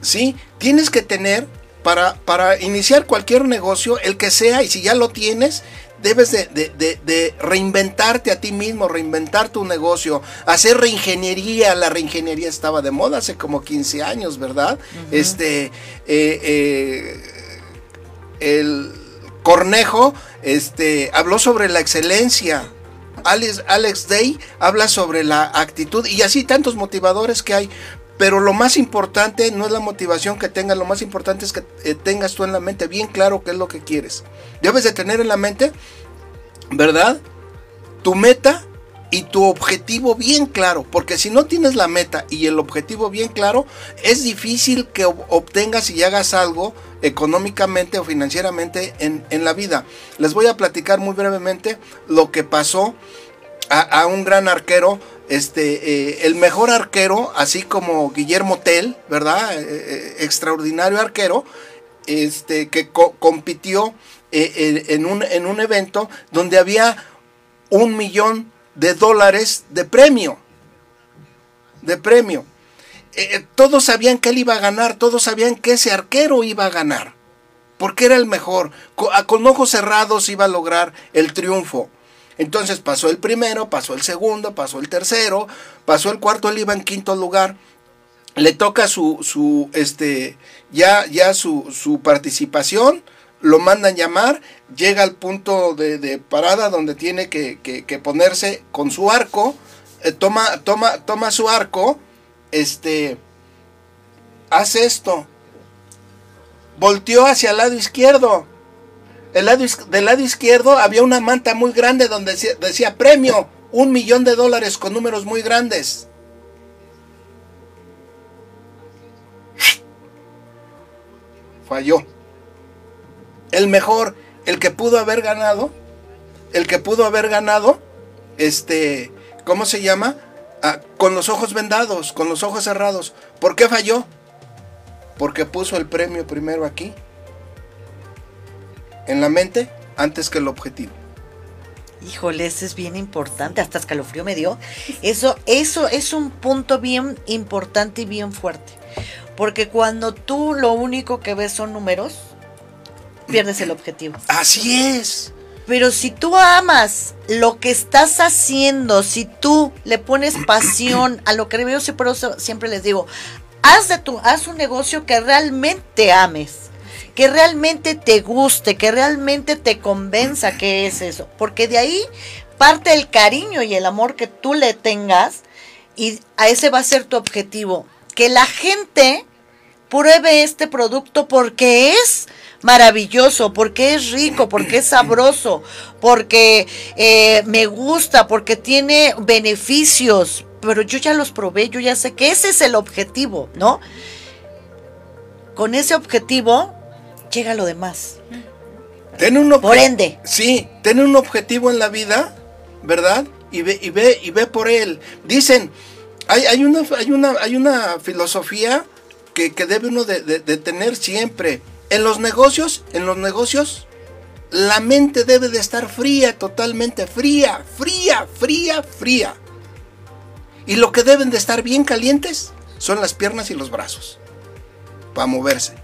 ¿Sí? Tienes que tener para, para iniciar cualquier negocio, el que sea, y si ya lo tienes, debes de, reinventarte a ti mismo, reinventar tu negocio, hacer reingeniería. La reingeniería estaba de moda hace como 15 años, ¿verdad? Este, eh, eh, el Cornejo este, habló sobre la excelencia. Alex, Alex Day habla sobre la actitud y así tantos motivadores que hay. Pero lo más importante no es la motivación que tengas, lo más importante es que eh, tengas tú en la mente bien claro qué es lo que quieres. Debes de tener en la mente, ¿verdad? Tu meta y tu objetivo bien claro, porque si no tienes la meta y el objetivo bien claro, es difícil que obtengas y hagas algo económicamente o financieramente en, la vida. Les voy a platicar muy brevemente lo que pasó a, un gran arquero, este, eh, el mejor arquero, así como Guillermo Tell, ¿verdad? Eh, eh, extraordinario arquero, este, que compitió en, un, en un evento donde había un millón de dólares de premio. De premio. Eh, todos sabían que él iba a ganar, todos sabían que ese arquero iba a ganar, porque era el mejor, con, ojos cerrados iba a lograr el triunfo. Entonces pasó el primero, pasó el segundo, pasó el tercero, pasó el cuarto, él iba en quinto lugar. Le toca su, su este, ya, ya su, su participación, lo mandan llamar, llega al punto de, parada donde tiene que, ponerse con su arco, eh, toma, toma, toma su arco, este, hace esto. Volteó hacia el lado izquierdo. El lado, del lado izquierdo había una manta muy grande donde decía premio, un millón de dólares con números muy grandes. Falló. El mejor, el que pudo haber ganado, el que pudo haber ganado, este, ¿cómo se llama? Ah, con los ojos vendados, con los ojos cerrados. ¿Por qué falló? Porque puso el premio primero aquí, en la mente, antes que el objetivo. Híjole, eso es bien importante, hasta escalofrío me dio. Eso, eso es un punto bien importante y bien fuerte. Porque cuando tú lo único que ves son números, pierdes el objetivo. Así es. Pero si tú amas lo que estás haciendo, si tú le pones pasión a lo que siempre, siempre les digo, haz, de tu, haz un negocio que realmente ames, que realmente te guste, que realmente te convenza que es eso. Porque de ahí parte el cariño y el amor que tú le tengas y a ese va a ser tu objetivo. Que la gente pruebe este producto porque es maravilloso, porque es rico, porque es sabroso, porque eh, me gusta, porque tiene beneficios, pero yo ya los probé, yo ya sé que ese es el objetivo, ¿no? Con ese objetivo llega lo demás. Ten un por ende. Sí, ten un objetivo en la vida, ¿verdad? Y ve, y ve, y ve por él. Dicen, hay, hay, una, hay, una, hay una filosofía que, debe uno de, de tener siempre. En los negocios, en los negocios, la mente debe de estar fría, totalmente fría, fría, fría, fría. Y lo que deben de estar bien calientes son las piernas y los brazos para moverse.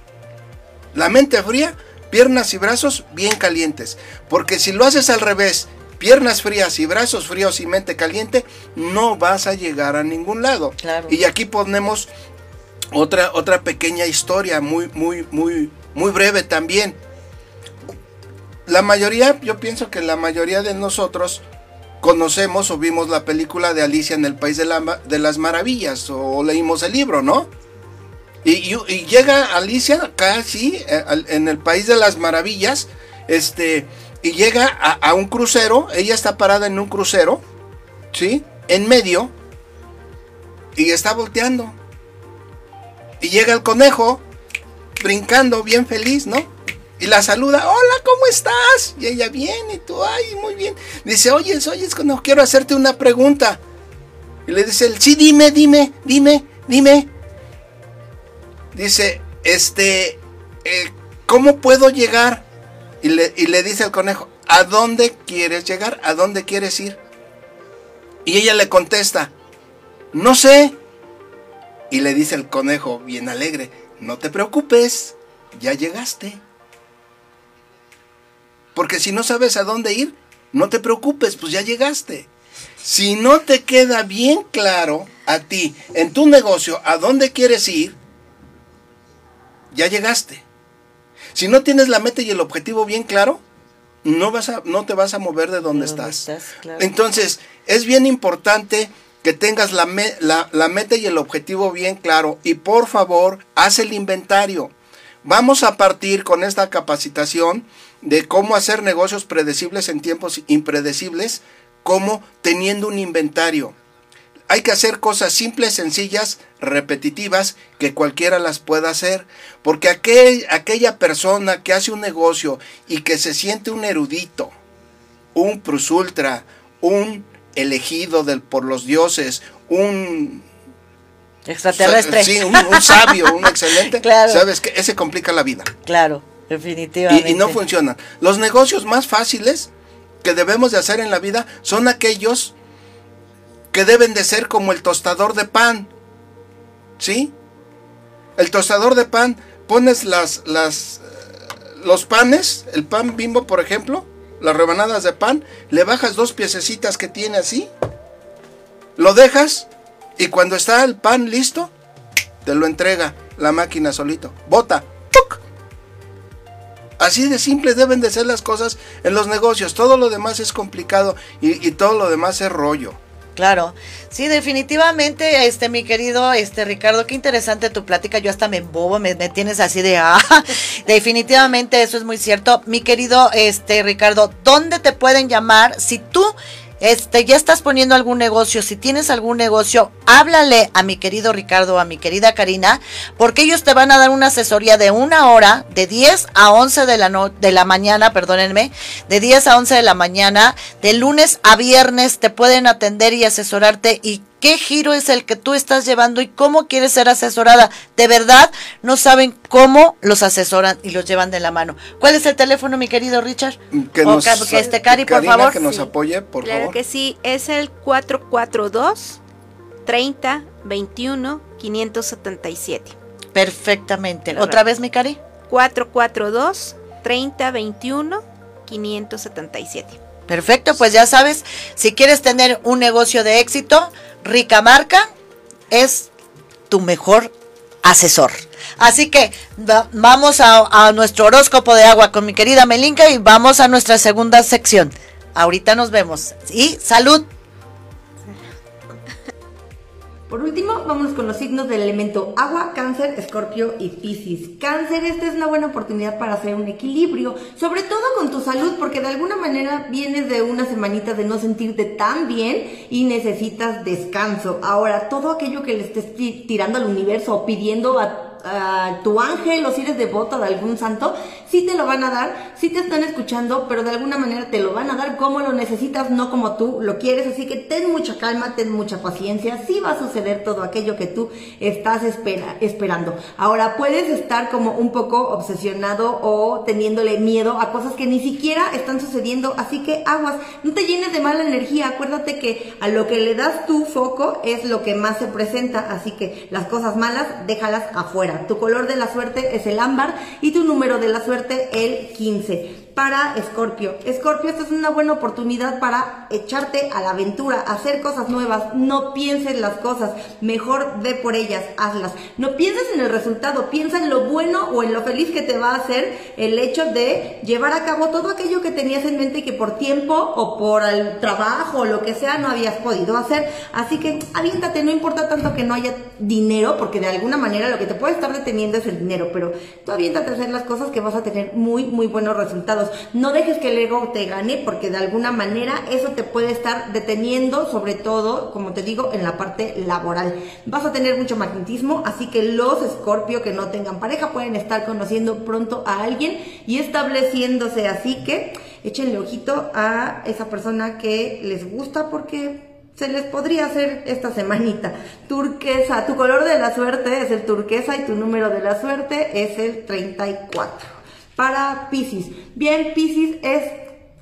La mente fría, piernas y brazos bien calientes. Porque si lo haces al revés, piernas frías y brazos fríos y mente caliente, no vas a llegar a ningún lado. Y aquí ponemos otra, otra pequeña historia, muy, muy, muy, muy breve también. La mayoría, yo pienso que la mayoría de nosotros conocemos o vimos la película de Alicia en el País de, de las Maravillas o leímos el libro, ¿no? Y, llega Alicia casi eh, en el País de las Maravillas, este, y llega a, un crucero, ella está parada en un crucero, ¿sí? En medio, y está volteando. Y llega el conejo, brincando, bien feliz, ¿no? Y la saluda, hola, ¿cómo estás? Y ella, bien, y tú, ay, muy bien. Dice, oye, oye, no quiero hacerte una pregunta. Y le dice, sí, dime, dime, dime, dime. Dice, este, eh, ¿cómo puedo llegar? Y le, y le dice el conejo, ¿a dónde quieres llegar? ¿A dónde quieres ir? Y ella le contesta, no sé. Y le dice el conejo, bien alegre, no te preocupes, ya llegaste. Porque si no sabes a dónde ir, no te preocupes, pues ya llegaste. Si no te queda bien claro a ti en tu negocio a dónde quieres ir, ya llegaste. Si no tienes la meta y el objetivo bien claro, no, vas a, no te vas a mover de donde, estás. Entonces, es bien importante que tengas la, la meta y el objetivo bien claro. Y por favor, haz el inventario. Vamos a partir con esta capacitación de cómo hacer negocios predecibles en tiempos impredecibles, como teniendo un inventario. Hay que hacer cosas simples, sencillas, repetitivas, que cualquiera las pueda hacer, porque aquel, aquella persona que hace un negocio y que se siente un erudito, un plus ultra, un elegido del, por los dioses, un extraterrestre. Sí, un, sabio, un excelente. claro. Sabes que ese complica la vida. Claro, definitivamente. Y, no funcionan. Los negocios más fáciles que debemos de hacer en la vida son aquellos que deben de ser como el tostador de pan. ¿Sí? El tostador de pan, pones las, las, los panes, el pan bimbo, por ejemplo, las rebanadas de pan, le bajas dos piececitas que tiene así, lo dejas y cuando está el pan listo, te lo entrega la máquina solito. Bota. Así de simples deben de ser las cosas en los negocios. Todo lo demás es complicado y, todo lo demás es rollo. Claro, sí, definitivamente, este, mi querido, este, Ricardo, qué interesante tu plática, yo hasta me bobo, me, me, tienes así de, ah, definitivamente eso es muy cierto. Mi querido, este, Ricardo, ¿dónde te pueden llamar si tú este, ya estás poniendo algún negocio, si tienes algún negocio, háblale a mi querido Ricardo, a mi querida Karina, porque ellos te van a dar una asesoría de una hora, de 10 a 11 de la, de la mañana, perdónenme, de 10 a 11 de la mañana, de lunes a viernes te pueden atender y asesorarte y qué giro es el que tú estás llevando y cómo quieres ser asesorada. De verdad, no saben cómo los asesoran y los llevan de la mano. ¿Cuál es el teléfono, mi querido Richard? Que, nos, que este Cari, por favor. Que nos apoye, por claro favor. que sí, es el 442 30 21 577. Perfectamente. ¿Otra vez, mi Cari? 442 30 21 577. Perfecto, pues ya sabes, si quieres tener un negocio de éxito, Rica Marca es tu mejor asesor. Así que vamos a, a, nuestro horóscopo de agua con mi querida Melinka y vamos a nuestra segunda sección. Ahorita nos vemos. Y salud. Por último, vámonos con los signos del elemento agua, cáncer, escorpio y piscis. Cáncer, esta es una buena oportunidad para hacer un equilibrio, sobre todo con tu salud, porque de alguna manera vienes de una semanita de no sentirte tan bien y necesitas descanso. Ahora, todo aquello que le estés tirando al universo o pidiendo a tu ángel o si eres devoto de algún santo, sí te lo van a dar, sí te están escuchando, pero de alguna manera te lo van a dar como lo necesitas, no como tú lo quieres. Así que ten mucha calma, ten mucha paciencia. Sí va a suceder todo aquello que tú estás espera, esperando. Ahora, puedes estar como un poco obsesionado o teniéndole miedo a cosas que ni siquiera están sucediendo. Así que aguas, no te llenes de mala energía. Acuérdate que a lo que le das tu foco es lo que más se presenta. Así que las cosas malas, déjalas afuera. Tu color de la suerte es el ámbar y tu número de la suerte el 15 para Escorpio. Escorpio, esta es una buena oportunidad para echarte a la aventura, hacer cosas nuevas. No pienses las cosas, mejor ve por ellas, hazlas. No pienses en el resultado, piensa en lo bueno o en lo feliz que te va a hacer el hecho de llevar a cabo todo aquello que tenías en mente y que por tiempo o por el trabajo o lo que sea no habías podido hacer. Así que aviéntate, no importa tanto que no haya dinero, porque de alguna manera lo que te puede estar deteniendo es el dinero, pero tú aviéntate a hacer las cosas que vas a tener muy, muy buenos resultados. No dejes que el ego te gane porque de alguna manera eso te puede estar deteniendo, sobre todo, como te digo, en la parte laboral. Vas a tener mucho magnetismo, así que los escorpio que no tengan pareja pueden estar conociendo pronto a alguien y estableciéndose. Así que échenle ojito a esa persona que les gusta porque se les podría hacer esta semanita. Turquesa, tu color de la suerte es el turquesa y tu número de la suerte es el 34 para Pisces. Bien, Pisces es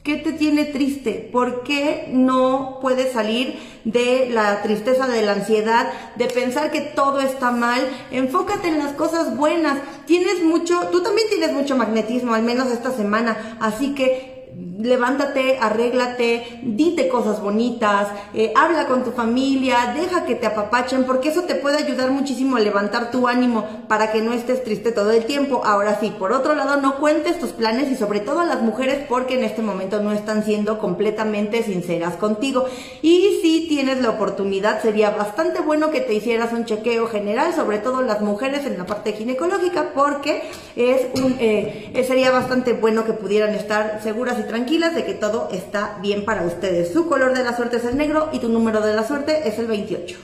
¿Qué te tiene triste? ¿Por qué no puedes salir de la tristeza, de la ansiedad, de pensar que todo está mal? Enfócate en las cosas buenas. Tienes mucho, tú también tienes mucho magnetismo, al menos esta semana. Así que levántate, arréglate, dite cosas bonitas, eh, habla con tu familia, deja que te apapachen, porque eso te puede ayudar muchísimo a levantar tu ánimo para que no estés triste todo el tiempo. Ahora sí, por otro lado, no cuentes tus planes y sobre todo a las mujeres porque en este momento no están siendo completamente sinceras contigo. Y si tienes la oportunidad, sería bastante bueno que te hicieras un chequeo general, sobre todo las mujeres en la parte ginecológica, porque es eh, sería bastante bueno que pudieran estar seguras y tranquilas de que todo está bien para ustedes. Su color de la suerte es el negro y tu número de la suerte es el 28.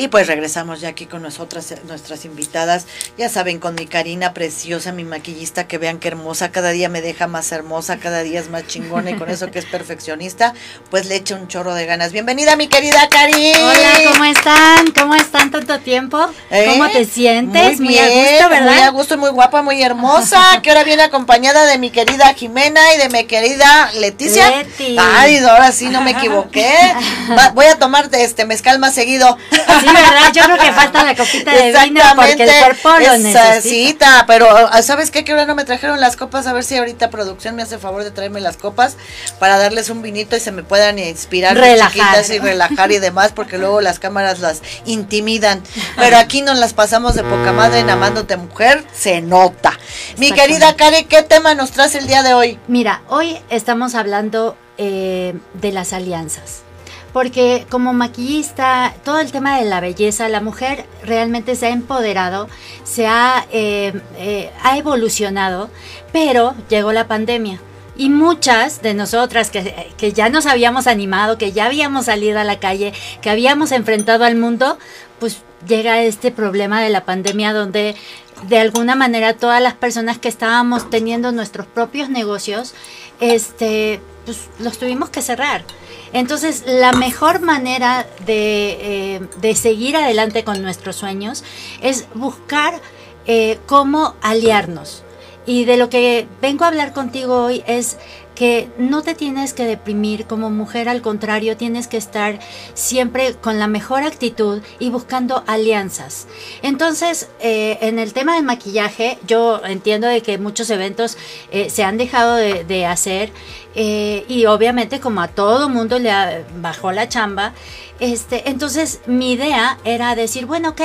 Y pues regresamos ya aquí con nosotras, nuestras invitadas. Ya saben, con mi Karina preciosa, mi maquillista, que vean qué hermosa, cada día me deja más hermosa, cada día es más chingona y con eso que es perfeccionista, pues le echo un chorro de ganas. Bienvenida, mi querida Karina. Hola, ¿cómo están? ¿Cómo están tanto tiempo? ¿Cómo te ¿Eh? sientes? Muy, a gusto, ¿verdad? Muy a gusto, muy guapa, muy hermosa. que ahora viene acompañada de mi querida Jimena y de mi querida Leticia. Leti. Ay, ahora sí no me equivoqué. voy a tomarte este mezcal más seguido. Yo creo que falta la copita de vino porque el cuerpo lo necesita. pero ah, ¿sabes qué? Que ahora no me trajeron las copas, a ver si ahorita producción me hace favor de traerme las copas para darles un vinito y se me puedan inspirar relajar. y relajar y demás, porque luego las cámaras las intimidan. Pero aquí nos las pasamos de poca madre en Amándote Mujer, se nota. Mi querida Karen, ¿qué tema nos traes el día de hoy? Mira, hoy estamos hablando eh, de las alianzas porque como maquillista, todo el tema de la belleza, la mujer realmente se ha empoderado, se ha, eh, eh, ha evolucionado, pero llegó la pandemia. Y muchas de nosotras que, que, ya nos habíamos animado, que ya habíamos salido a la calle, que habíamos enfrentado al mundo, pues llega este problema de la pandemia donde de alguna manera todas las personas que estábamos teniendo nuestros propios negocios, este, pues los tuvimos que cerrar. Entonces, la mejor manera de, eh, seguir adelante con nuestros sueños es buscar eh, cómo aliarnos. Y de lo que vengo a hablar contigo hoy es que no te tienes que deprimir como mujer, al contrario, tienes que estar siempre con la mejor actitud y buscando alianzas. Entonces, eh, en el tema del maquillaje, yo entiendo de que muchos eventos eh, se han dejado de, hacer eh, y obviamente como a todo mundo le bajó la chamba, este, entonces mi idea era decir, bueno, ok,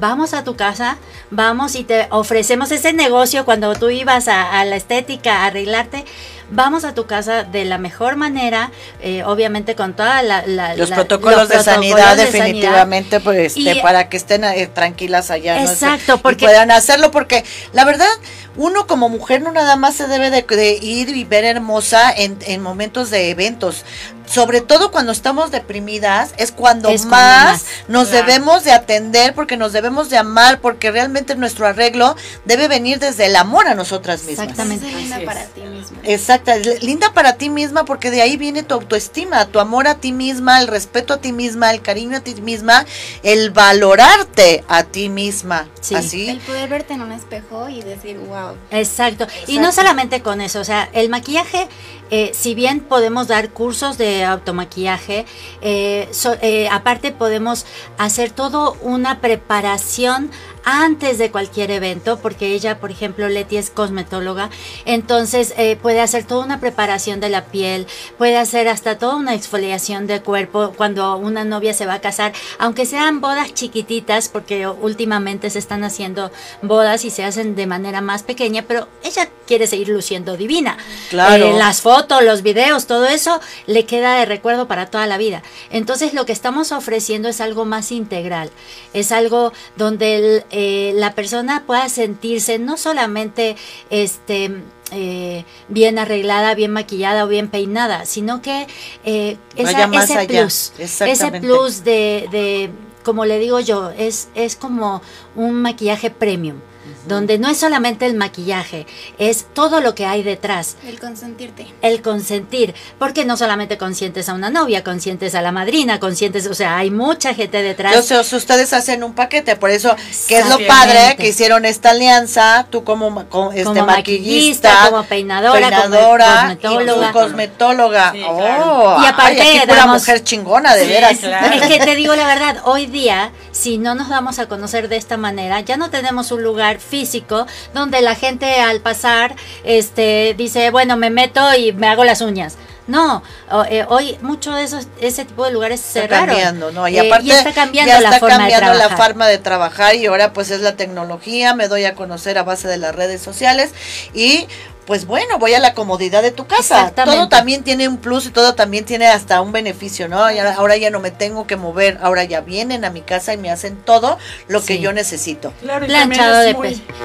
vamos a tu casa, vamos y te ofrecemos ese negocio cuando tú ibas a, a la estética a arreglarte vamos a tu casa de la mejor manera, eh, obviamente con toda la... los, protocolos de sanidad definitivamente, pues, este, para que estén eh, tranquilas allá. Exacto, porque... puedan hacerlo, porque la verdad, uno como mujer no nada más se debe de, ir y ver hermosa en, en momentos de eventos sobre todo cuando estamos deprimidas, es cuando más, nos debemos de atender, porque nos debemos de amar, porque realmente nuestro arreglo debe venir desde el amor a nosotras mismas. Exactamente. linda para ti misma. Exacto, linda para ti misma porque de ahí viene tu autoestima, tu amor a ti misma, el respeto a ti misma, el cariño a ti misma, el valorarte a ti misma. Así. El poder verte en un espejo y decir, wow. Exacto. Y no solamente con eso, o sea, el maquillaje eh, si bien podemos dar cursos de automaquillaje, eh, eh, aparte podemos hacer todo una preparación antes de cualquier evento, porque ella, por ejemplo, Leti es cosmetóloga, entonces eh, puede hacer toda una preparación de la piel, puede hacer hasta toda una exfoliación de cuerpo cuando una novia se va a casar, aunque sean bodas chiquititas, porque últimamente se están haciendo bodas y se hacen de manera más pequeña, pero ella quiere seguir luciendo divina. Claro. Eh, las fotos, los videos, todo eso le queda de recuerdo para toda la vida. Entonces lo que estamos ofreciendo es algo más integral, es algo donde el eh, la persona pueda sentirse no solamente este eh, bien arreglada, bien maquillada o bien peinada, sino que eh, ese plus, ese plus de, de, como le digo yo, es, es como un maquillaje premium donde no es solamente el maquillaje, es todo lo que hay detrás. El consentirte. El consentir, porque no solamente consientes a una novia, consientes a la madrina, consientes, o sea, hay mucha gente detrás. Entonces, ustedes hacen un paquete, por eso, que es lo padre que hicieron esta alianza, tú como, este maquillista, como peinadora, peinadora como cosmetóloga. Y cosmetóloga. oh, y aparte, una mujer chingona, de veras. Es que te digo la verdad, hoy día, si no nos damos a conocer de esta manera, ya no tenemos un lugar físico donde la gente al pasar este dice, bueno, me meto y me hago las uñas. No, eh, hoy mucho de esos, ese tipo de lugares se está cambiando, ¿no? Y eh, aparte está cambiando, la, forma cambiando de la forma de trabajar y ahora pues es la tecnología, me doy a conocer a base de las redes sociales y pues bueno, voy a la comodidad de tu casa. Todo también tiene un plus y todo también tiene hasta un beneficio, ¿no? ahora ya no me tengo que mover, ahora ya vienen a mi casa y me hacen todo lo que yo necesito. planchado de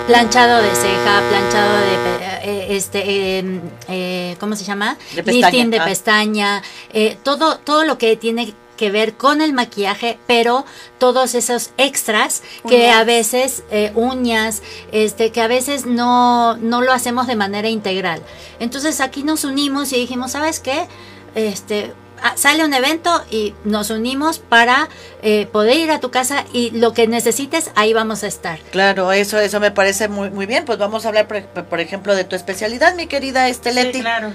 planchado de ceja, planchado de eh, este em, eh, ¿cómo se llama? De pestaña. de ah. pestaña, eh, todo todo lo que tiene que ver con el maquillaje, pero todos esos extras que a veces, eh, uñas, este, que a veces no, no lo hacemos de manera integral. Entonces aquí nos unimos y dijimos, ¿sabes qué? Este, ah, sale un evento y nos unimos para eh, poder ir a tu casa y lo que necesites, ahí vamos a estar. Claro, eso eso me parece muy, muy bien. Pues vamos a hablar, por, ejemplo, de tu especialidad, mi querida Esteleti. Sí, claro.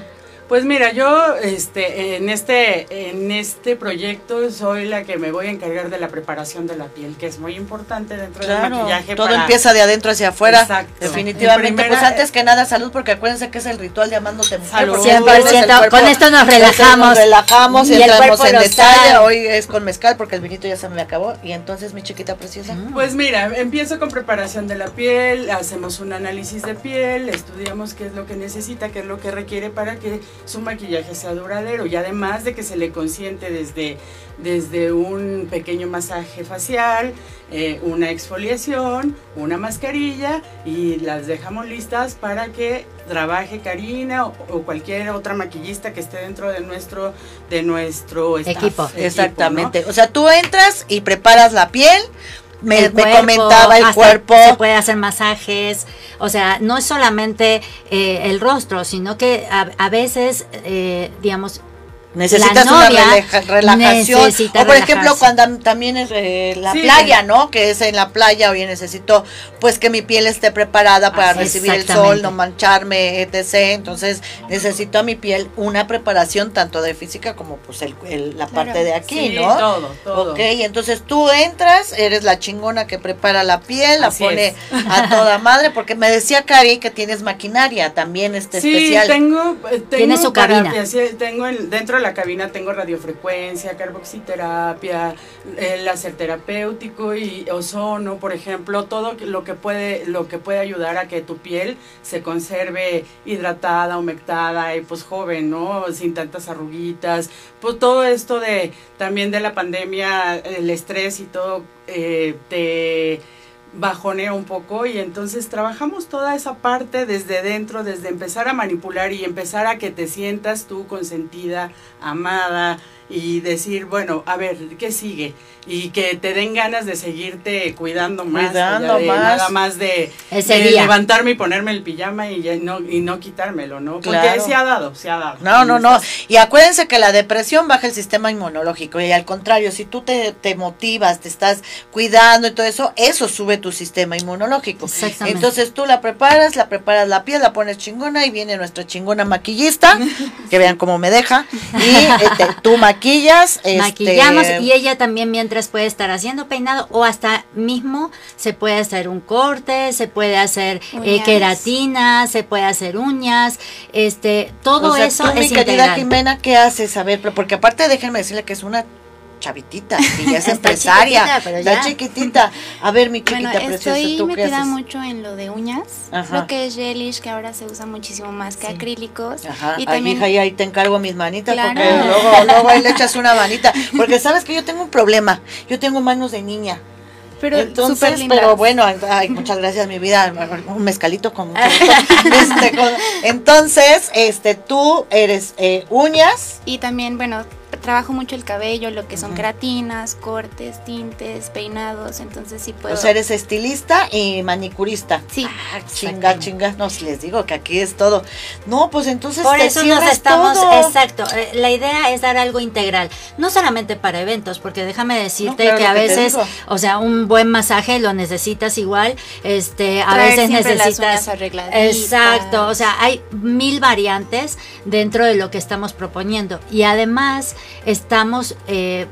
Pues mira, yo este, en, este, en este proyecto soy la que me voy a encargar de la preparación de la piel, que es muy importante dentro del maquillaje. Todo empieza de adentro hacia afuera. Exacto. Definitivamente. pues antes que nada, salud, porque acuérdense que es el ritual de amándote Salud. 100%. con esto nos relajamos. Nos relajamos y, entramos en detalle. Hoy es con mezcal porque el vinito ya se me acabó. Y entonces, mi chiquita preciosa. Mm. Pues mira, empiezo con preparación de la piel, hacemos un análisis de piel, estudiamos qué es lo que necesita, qué es lo que requiere para que su maquillaje sea duradero y además de que se le consiente desde, desde un pequeño masaje facial, eh, una exfoliación, una mascarilla y las dejamos listas para que trabaje Karina o, cualquier otra maquillista que esté dentro de nuestro de nuestro equipo. Exactamente. O sea, tú entras y preparas la piel, me, comentaba el cuerpo. Se puede hacer masajes, o sea, no es solamente eh, el rostro, sino que a, veces, eh, digamos, Necesitas una relajación. O por ejemplo, cuando también es eh, la playa, ¿no? Que es en la playa, oye, necesito pues que mi piel esté preparada para recibir el sol, no mancharme, etc. Entonces, necesito a mi piel una preparación tanto de física como pues el, la parte de aquí, ¿no? todo, todo. Ok, entonces tú entras, eres la chingona que prepara la piel, la pone a toda madre, porque me decía Cari que tienes maquinaria también este sí, especial. tengo, eh, tengo Tiene su cabina. tengo dentro de la cabina tengo radiofrecuencia, carboxiterapia, el láser terapéutico y ozono, por ejemplo, todo lo que puede lo que puede ayudar a que tu piel se conserve hidratada, humectada y pues joven, ¿no? Sin tantas arruguitas. Pues todo esto de también de la pandemia, el estrés y todo eh, te bajonea un poco y entonces trabajamos toda esa parte desde dentro, desde empezar a manipular y empezar a que te sientas tú consentida, amada, y decir, bueno, a ver, ¿qué sigue? Y que te den ganas de seguirte cuidando más, cuidando más. nada más de, levantarme y ponerme el pijama y, no, y no quitármelo, ¿no? Porque se ha dado, se ha dado. No, no, no. Y acuérdense que la depresión baja el sistema inmunológico y al contrario, si tú te, te motivas, te estás cuidando y todo eso, eso sube tu sistema inmunológico. Entonces tú la preparas, la preparas la piel, la pones chingona y viene nuestra chingona maquillista, que vean cómo me deja, y este, tú maquillas. Este, Maquillamos y ella también mientras puede estar haciendo peinado o hasta mismo se puede hacer un corte, se puede hacer eh, queratina, se puede hacer uñas, este, todo eso tú, mi querida Jimena, ¿qué haces? A ver, porque aparte déjenme decirle que es una chavitita y ya es empresaria, chiquitita, ya. chiquitita. A ver, mi chiquita bueno, preciosa, estoy metida mucho en lo de uñas, lo que es gelish, que ahora se usa muchísimo más que acrílicos. Ajá. Y también... Ay, hija, ahí te encargo mis manitas, porque luego, luego ahí le echas una manita, porque sabes que yo tengo un problema, yo tengo manos de niña. Pero entonces, pero bueno, ay, muchas gracias mi vida, un mezcalito con mucho este, entonces, este, tú eres eh, uñas y también, bueno, trabajo mucho el cabello, lo que son creatinas, cortes, tintes, peinados, entonces sí puedo. O sea, eres estilista y manicurista. Sí. Ah, chinga, chinga, no, les digo que aquí es todo. No, pues entonces Por eso nos estamos, exacto, eh, la idea es dar algo integral, no solamente para eventos, porque déjame decirte que a veces, o sea, un buen masaje lo necesitas igual, este, a veces necesitas Exacto, o sea, hay mil variantes dentro de lo que estamos proponiendo y además estamos eh,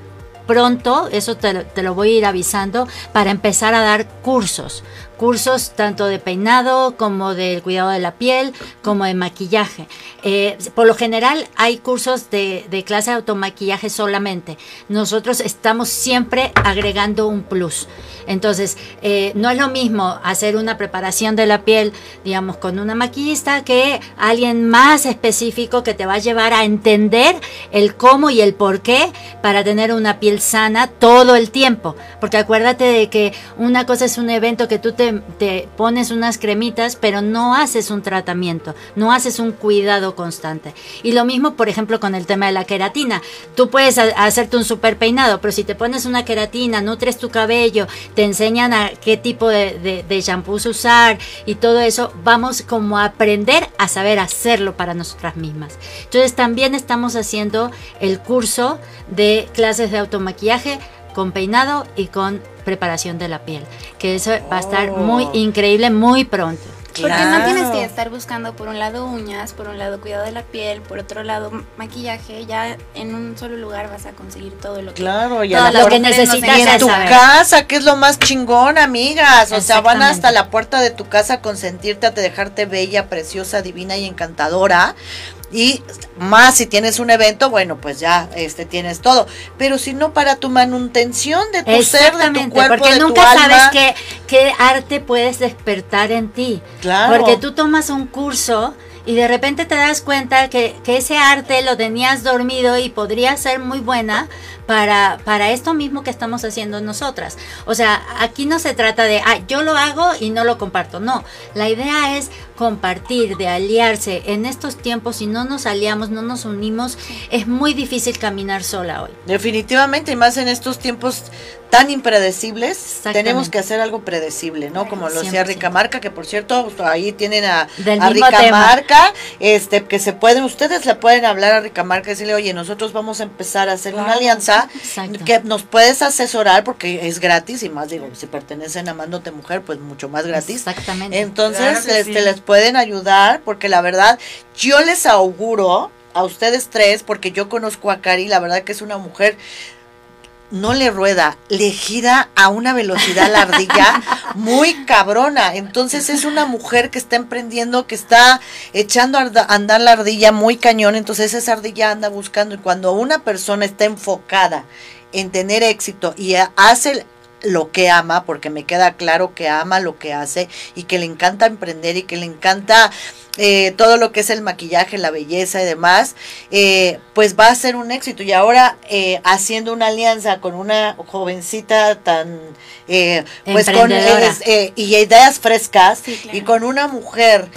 pronto, eso te, lo voy a ir avisando, para empezar a dar cursos cursos tanto de peinado como del cuidado de la piel, como de maquillaje. Eh, por lo general hay cursos de, de, clase de automaquillaje solamente. Nosotros estamos siempre agregando un plus. Entonces, eh, no es lo mismo hacer una preparación de la piel, digamos, con una maquillista que alguien más específico que te va a llevar a entender el cómo y el por qué para tener una piel sana todo el tiempo. Porque acuérdate de que una cosa es un evento que tú te te, pones unas cremitas, pero no haces un tratamiento, no haces un cuidado constante. Y lo mismo, por ejemplo, con el tema de la queratina. Tú puedes hacerte un super peinado, pero si te pones una queratina, nutres tu cabello, te enseñan a qué tipo de, de, de shampoos usar y todo eso, vamos como a aprender a saber hacerlo para nosotras mismas. Entonces también estamos haciendo el curso de clases de automaquillaje con peinado y con preparación de la piel, que eso va a estar muy oh. increíble muy pronto. Porque no tienes que estar buscando por un lado uñas, por un lado cuidado de la piel, por otro lado maquillaje, ya en un solo lugar vas a conseguir todo lo que Claro, ya lo que necesitas en tu casa, que es lo más chingón, amigas, o sea, van hasta la puerta de tu casa a consentirte, a dejarte bella, preciosa, divina y encantadora, y más si tienes un evento, bueno, pues ya este tienes todo. Pero si no para tu manutención de tu ser, de tu cuerpo, porque nunca sabes qué, qué arte puedes despertar en ti. Claro. Porque tú tomas un curso y de repente te das cuenta que, que, ese arte lo tenías dormido y podría ser muy buena para, para esto mismo que estamos haciendo nosotras. O sea, aquí no se trata de, ah, yo lo hago y no lo comparto. No, la idea es compartir, de aliarse. En estos tiempos, si no nos aliamos, no nos unimos, es muy difícil caminar sola hoy. Definitivamente, y más en estos tiempos tan impredecibles, tenemos que hacer algo predecible, ¿no? Como lo hacía Rica Marca, que por cierto, ahí tienen a, Rica Marca, este, que se pueden, ustedes le pueden hablar a Rica Marca y decirle, oye, nosotros vamos a empezar a hacer una alianza que nos puedes asesorar porque es gratis y más digo, si pertenecen a Amándote Mujer, pues mucho más gratis. Exactamente. Entonces, este, les pueden ayudar porque la verdad, yo les auguro a ustedes tres, porque yo conozco a Cari, la verdad que es una mujer no le rueda, le gira a una velocidad la ardilla muy cabrona. Entonces es una mujer que está emprendiendo, que está echando a andar la ardilla muy cañón. Entonces esa ardilla anda buscando. Y cuando una persona está enfocada en tener éxito y hace lo que ama, porque me queda claro que ama lo que hace y que le encanta emprender y que le encanta eh, todo lo que es el maquillaje, la belleza y demás, eh, pues va a ser un éxito. Y ahora eh, haciendo una alianza con una jovencita tan, pues con y ideas frescas y con una mujer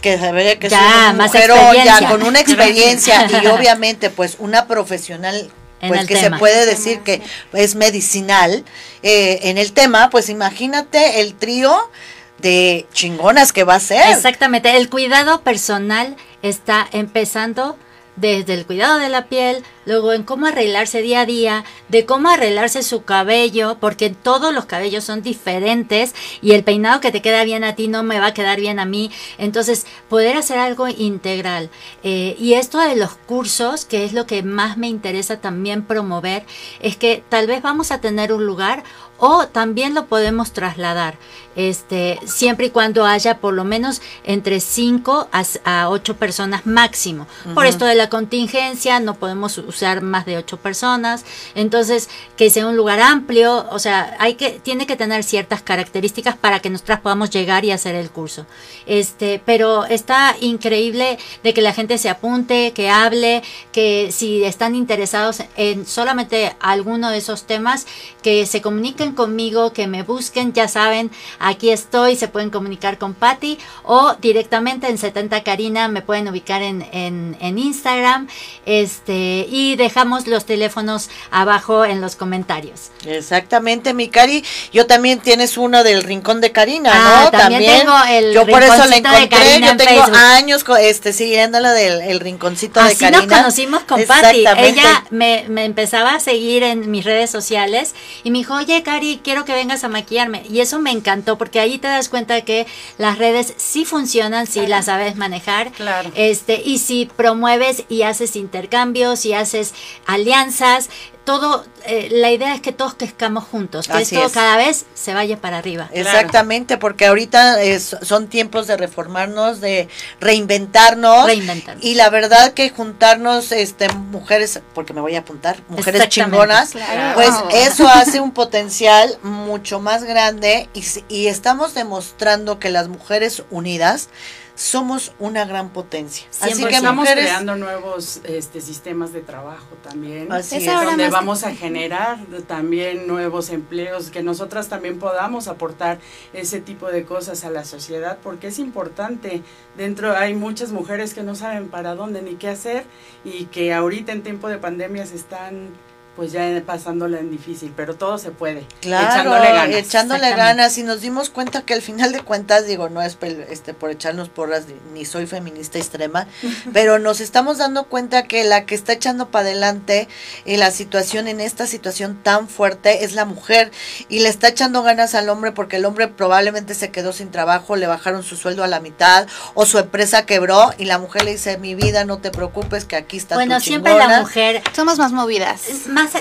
que se ve que es una mujer ya con una experiencia y obviamente pues una profesional pues que se puede decir que es medicinal en el tema, pues imagínate el trío de chingonas que va a ser. Exactamente, el cuidado personal está empezando desde el cuidado de la piel, luego en cómo arreglarse día a día, de cómo arreglarse su cabello, porque todos los cabellos son diferentes y el peinado que te queda bien a ti no me va a quedar bien a mí. Entonces, poder hacer algo integral. Eh, y esto de los cursos, que es lo que más me interesa también promover, es que tal vez vamos a tener un lugar o también lo podemos trasladar, este, siempre y cuando haya por lo menos entre 5 a, 8 personas máximo. Por esto de la contingencia no podemos usar más de 8 personas, entonces que sea un lugar amplio, o sea, hay que tiene que tener ciertas características para que nosotras podamos llegar y hacer el curso. Este, pero está increíble de que la gente se apunte, que hable, que si están interesados en solamente alguno de esos temas, que se comuniquen conmigo, que me busquen, ya saben, aquí estoy, se pueden comunicar con Patty o directamente en 70 Karina me pueden ubicar en, en, Instagram este y dejamos los teléfonos abajo en los comentarios. Exactamente, mi Cari. Yo también tienes uno del Rincón de Karina, ah, ¿no? También, tengo el Yo por eso le encontré, yo tengo años este, siguiéndola del el Rinconcito de Karina. Así nos conocimos con Patty. Ella me, me empezaba a seguir en mis redes sociales y me dijo, oye, Cari, quiero que vengas a maquillarme. Y eso me encantó porque ahí te das cuenta que las redes sí funcionan si las sabes manejar. Claro. Este, y si promueves y haces intercambios y haces alianzas, todo, eh, la idea es que todos crezcamos juntos, que esto cada vez se vaya para arriba. Exactamente, porque ahorita son tiempos de reformarnos, de reinventarnos, Y la verdad que juntarnos, este, mujeres, porque me voy a apuntar, mujeres chingonas, pues eso hace un potencial mucho más grande y, y estamos demostrando que las mujeres unidas somos una gran potencia. Así que estamos creando nuevos este, sistemas de trabajo también, Así donde vamos a generar también nuevos empleos, que nosotras también podamos aportar ese tipo de cosas a la sociedad, porque es importante. Dentro hay muchas mujeres que no saben para dónde ni qué hacer y que ahorita en tiempo de pandemia se están pues ya pasándola en difícil, pero todo se puede. Claro, echándole ganas. Echándole ganas y nos dimos cuenta que al final de cuentas, digo, no es este por echarnos porras, ni soy feminista extrema, pero nos estamos dando cuenta que la que está echando para adelante en la situación, en esta situación tan fuerte, es la mujer y le está echando ganas al hombre porque el hombre probablemente se quedó sin trabajo, le bajaron su sueldo a la mitad o su empresa quebró y la mujer le dice, mi vida, no te preocupes que aquí está bueno, siempre la mujer... Somos más movidas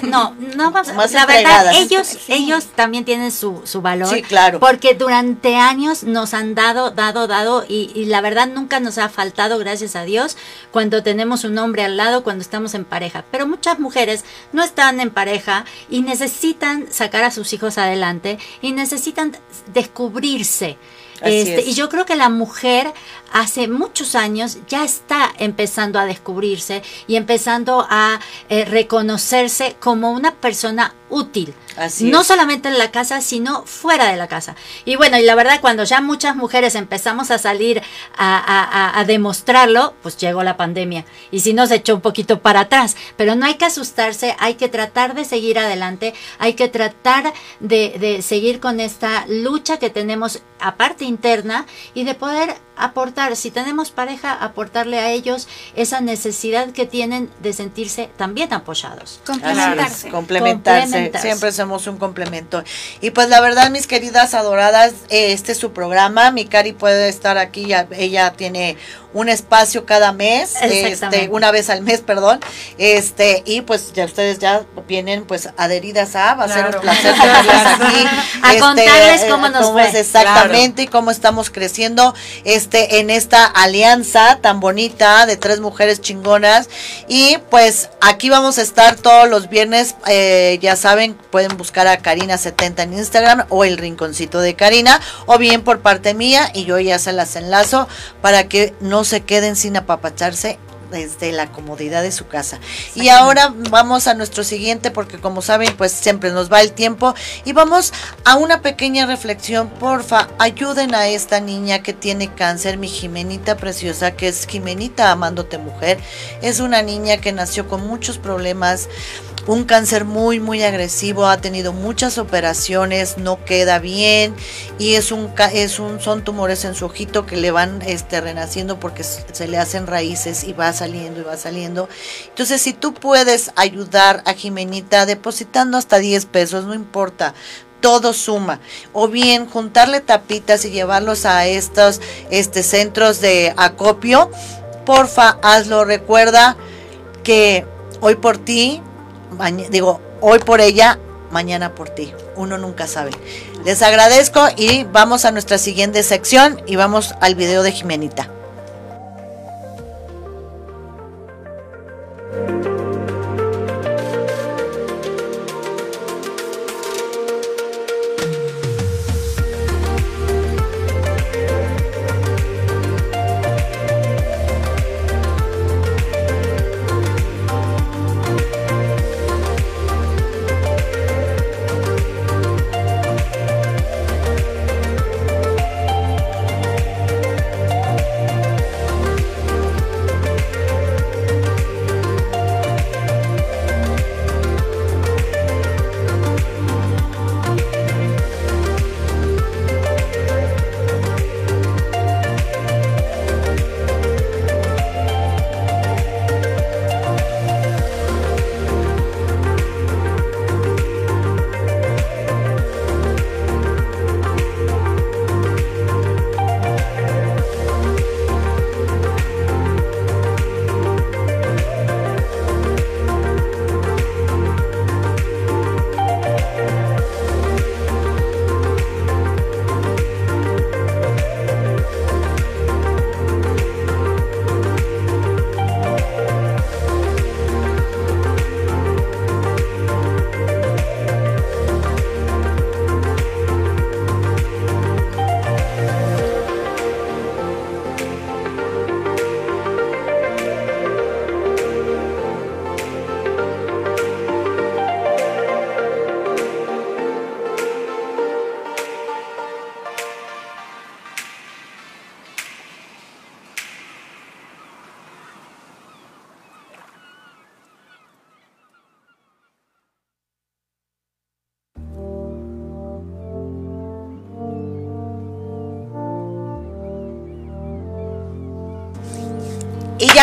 no, no vamos, la verdad, ellos, ellos también tienen su, su valor. Sí, claro. Porque durante años nos han dado, dado, dado, y, y, la verdad nunca nos ha faltado, gracias a Dios, cuando tenemos un hombre al lado, cuando estamos en pareja. Pero muchas mujeres no están en pareja y necesitan sacar a sus hijos adelante y necesitan descubrirse. Este, y yo creo que la mujer hace muchos años ya está empezando a descubrirse y empezando a eh, reconocerse como una persona útil. no solamente en la casa, sino fuera de la casa. Y bueno, y la verdad, cuando ya muchas mujeres empezamos a salir a, demostrarlo, pues llegó la pandemia. Y si nos echó un poquito para atrás. Pero no hay que asustarse, hay que tratar de seguir adelante, hay que tratar de, de seguir con esta lucha que tenemos aparte interna y de poder aportar, si tenemos pareja, aportarle a ellos esa necesidad que tienen de sentirse también apoyados. Complementarse. complementarse. Siempre somos un complemento. Y pues la verdad, mis queridas adoradas, este es su programa. Mi Cari puede estar aquí, ella tiene un espacio cada mes, este, una vez al mes, perdón, este, y pues ya ustedes ya vienen pues adheridas a, va a ser un placer tenerlas aquí. a este, contarles cómo nos cómo fue. exactamente y cómo estamos creciendo este en esta alianza tan bonita de tres mujeres chingonas y pues aquí vamos a estar todos los viernes, eh, ya saben, pueden buscar a Karina70 en Instagram o el rinconcito de Karina o bien por parte mía y yo ya se las enlazo para que no se queden sin apapacharse desde la comodidad de su casa. Y ahora vamos a nuestro siguiente porque como saben pues siempre nos va el tiempo y vamos a una pequeña reflexión. Porfa, ayuden a esta niña que tiene cáncer, mi Jimenita preciosa, que es Jimenita Amándote Mujer. Es una niña que nació con muchos problemas un cáncer muy muy agresivo, ha tenido muchas operaciones, no queda bien y es un es un son tumores en su ojito que le van este renaciendo porque se le hacen raíces y va saliendo y va saliendo. Entonces, si tú puedes ayudar a Jimenita depositando hasta 10 pesos, no importa, todo suma. O bien juntarle tapitas y llevarlos a estos este, centros de acopio. Porfa, hazlo. Recuerda que hoy por ti, digo, hoy por ella, mañana por ti. Uno nunca sabe. Les agradezco y vamos a nuestra siguiente sección y vamos al video de Jimenita. Y ya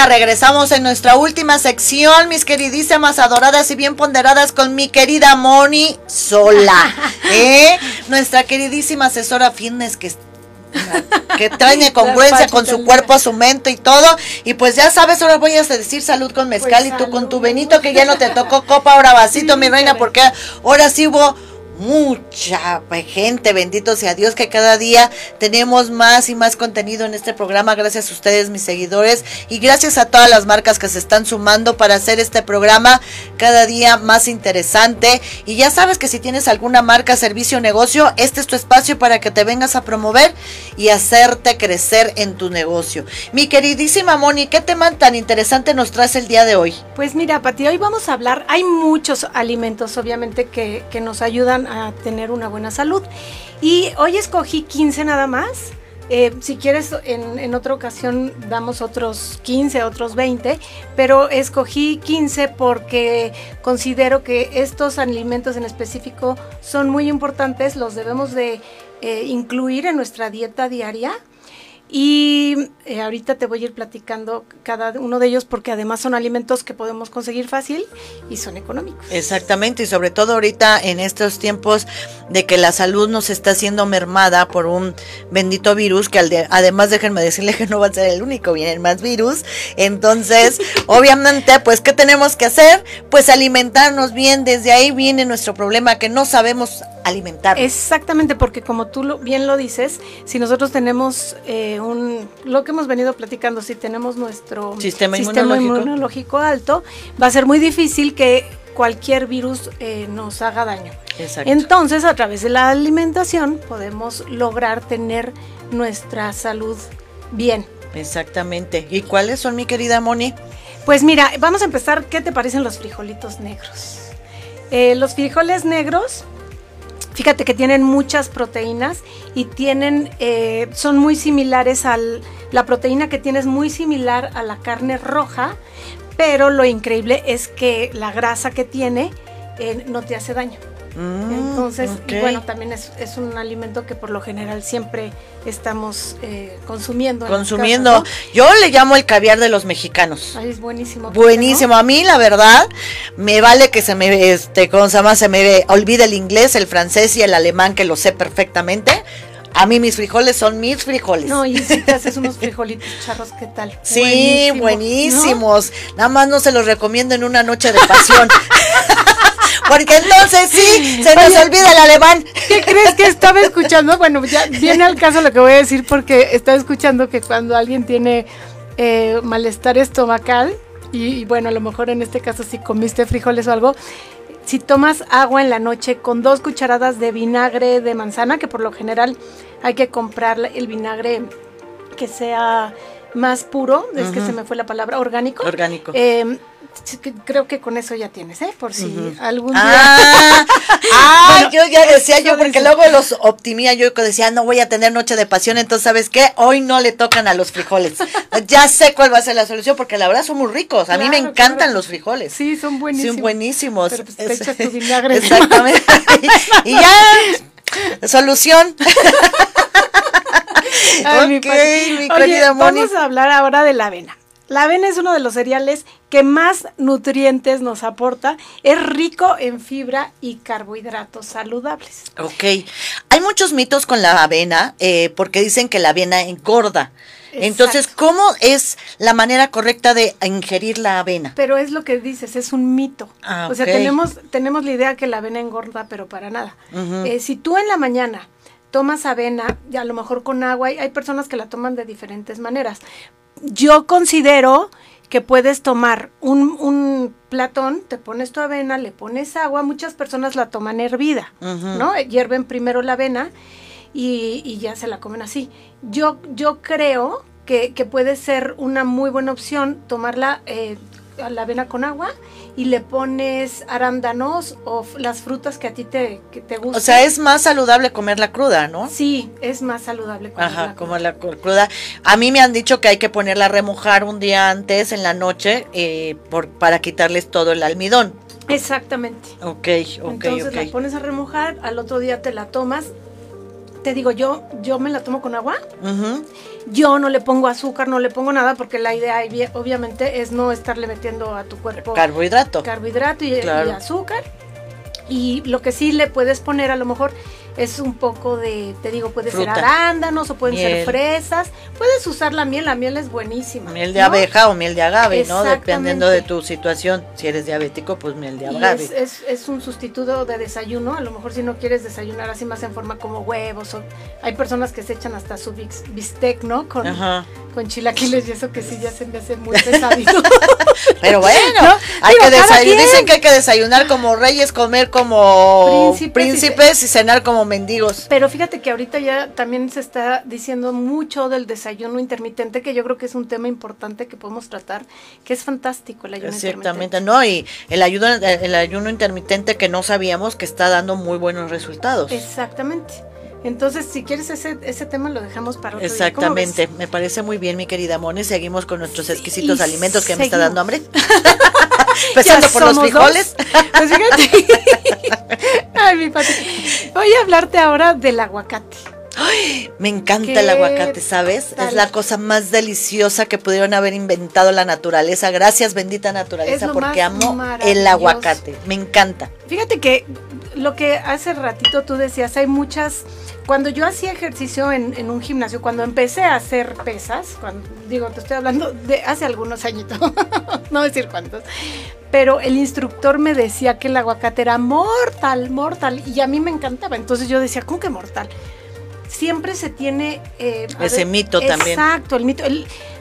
regresamos en nuestra última sección, mis queridísimas adoradas y bien ponderadas con mi querida Moni Sola, ¿eh? nuestra queridísima asesora fitness que que trae congruencia con su cuerpo, su mente y todo. Y pues ya sabes, ahora voy a decir salud con mezcal y tú con tu Benito, que ya no te tocó copa, ahora vasito, mi reina, porque ahora sí hubo mucha gente, bendito sea Dios, que cada día tenemos más y más contenido en este programa, gracias a ustedes, mis seguidores, y gracias a todas las marcas que se están sumando para hacer este programa cada día más interesante. Y ya sabes que si tienes alguna marca, servicio o negocio, este es tu espacio para que te vengas a promover y hacerte crecer en tu negocio. Mi queridísima Moni, ¿qué tema tan interesante nos traes el día de hoy? Pues mira, Pati, hoy vamos a hablar, hay muchos alimentos obviamente que, que nos ayudan a tener una buena salud. Y hoy escogí 15 nada más. Eh, si quieres, en, en, otra ocasión damos otros 15, otros 20, pero escogí 15 porque considero que estos alimentos en específico son muy importantes, los debemos de eh, incluir en nuestra dieta diaria Y eh, ahorita te voy a ir platicando cada uno de ellos porque además son alimentos que podemos conseguir fácil y son económicos. Exactamente, y sobre todo ahorita en estos tiempos de que la salud nos está siendo mermada por un bendito virus, que además déjenme decirle que no va a ser el único, vienen más virus. Entonces, obviamente, pues, ¿qué tenemos que hacer? Pues alimentarnos bien, desde ahí viene nuestro problema, que no sabemos alimentar. Exactamente, porque como tú bien lo dices, si nosotros tenemos... Eh, un, lo que hemos venido platicando, si tenemos nuestro sistema, inmunológico. alto, va a ser muy difícil que cualquier virus eh, nos haga daño. Entonces, a través de la alimentación podemos lograr tener nuestra salud bien. Exactamente. ¿Y cuáles son, mi querida Moni? Pues mira, vamos a empezar. ¿Qué te parecen los frijolitos negros? Eh, los frijoles negros Fíjate que tienen muchas proteínas y tienen, eh, son muy similares al, la proteína que tienes muy similar a la carne roja, pero lo increíble es que la grasa que tiene eh, no te hace daño. Mm, Entonces, bueno, también es, un alimento que por lo general siempre estamos eh, consumiendo. Consumiendo. Yo le llamo el caviar de los mexicanos. Ay, es buenísimo. Buenísimo. A mí, la verdad, me vale que se me, este, ¿cómo se llama? Se me olvide el inglés, el francés y el alemán, que lo sé perfectamente. A mí mis frijoles son mis frijoles. No, y si te haces unos frijolitos charros, ¿qué tal? Sí, buenísimos. Nada más no se los recomiendo en una noche de pasión. Porque entonces sí, se nos olvida el alemán. ¿Qué crees que estaba escuchando? Bueno, ya viene al caso lo que voy a decir porque estaba escuchando que cuando alguien tiene eh, malestar estomacal, y, bueno, a lo mejor en este caso si comiste frijoles o algo, si tomas agua en la noche con dos cucharadas de vinagre de manzana, que por lo general hay que comprar el vinagre que sea más puro, es que se me fue la palabra, orgánico. Orgánico. Eh, creo que con eso ya tienes, ¿eh? Por si algún día. Ah, ah yo ya decía yo, porque luego los optimía, yo decía, no voy a tener noche de pasión, entonces, ¿sabes qué? Hoy no le tocan a los frijoles. ya sé cuál va a ser la solución, porque la verdad son muy ricos. A mí me encantan los frijoles. Sí, son buenísimos. Son buenísimos. Pero pues, echas tu vinagre. Exactamente. y ya, solución. mi, querida Vamos a hablar ahora de la avena. La avena es uno de los cereales que más nutrientes nos aporta. Es rico en fibra y carbohidratos saludables. Ok. Hay muchos mitos con la avena eh, porque dicen que la avena engorda. Entonces, ¿cómo es la manera correcta de ingerir la avena? Pero es lo que dices, es un mito. Ah, o sea, tenemos, tenemos la idea que la avena engorda, pero para nada. Eh, si tú en la mañana tomas avena, y a lo mejor con agua, hay personas que la toman de diferentes maneras, yo considero que puedes tomar un, un, platón, te pones tu avena, le pones agua, muchas personas la toman hervida, ¿no? Hierven primero la avena y, y, ya se la comen así. Yo, yo creo que, que puede ser una muy buena opción tomarla eh, la avena con agua y le pones arándanos o las frutas que a ti te, que te gustan. O sea, es más saludable comerla cruda, ¿no? Sí, es más saludable comerla Ajá, comerla cruda. A mí me han dicho que hay que ponerla a remojar un día antes en la noche eh, por, para quitarles todo el almidón. Exactamente. Ok, ok, Entonces la pones a remojar, al otro día te la tomas te digo, yo, yo me la tomo con agua. Yo no le pongo azúcar, no le pongo nada, porque la idea obviamente es no estarle metiendo a tu cuerpo carbohidrato. Carbohidrato y, y azúcar. Y lo que sí le puedes poner a lo mejor es un poco de, te digo, puede ser arándanos o pueden ser fresas. Puedes usar la miel, la miel es buenísima. Miel de abeja o miel de agave, ¿no? Dependiendo de tu situación. Si eres diabético, pues miel de agave. Es, es, un sustituto de desayuno. A lo mejor si no quieres desayunar así más en forma como huevos. O, hay personas que se echan hasta su bistec, ¿no? Con, con chilaquiles y eso que sí ya se me hace muy pesadito. Pero bueno, hay que desayunar. Dicen que hay que desayunar como reyes, comer como príncipes y cenar como mendigos. Pero fíjate que ahorita ya también se está diciendo mucho del desayuno intermitente, que yo creo que es un tema importante que podemos tratar, que es fantástico el ayuno Exactamente, no, y el ayuno, el ayuno intermitente que no sabíamos que está dando muy buenos resultados. Exactamente. Entonces, si quieres ese, ese tema lo dejamos para otro Exactamente, me parece muy bien, mi querida Moni. Seguimos con nuestros exquisitos alimentos que me está dando hambre. Empezando por los frijoles. Pues fíjate. Ay, mi Voy a hablarte ahora del aguacate. me encanta el aguacate, ¿sabes? Es la cosa más deliciosa que pudieron haber inventado la naturaleza. Gracias, bendita naturaleza, porque amo el aguacate. Me encanta. Fíjate que lo que hace ratito tú decías, hay muchas cuando yo hacía ejercicio en, un gimnasio, cuando empecé a hacer pesas, cuando, digo, te estoy hablando de hace algunos añitos, no decir cuántos, pero el instructor me decía que el aguacate era mortal, mortal, y a mí me encantaba. Entonces yo decía, ¿cómo que mortal? Siempre se tiene... Eh, Ese mito también. Exacto, el mito.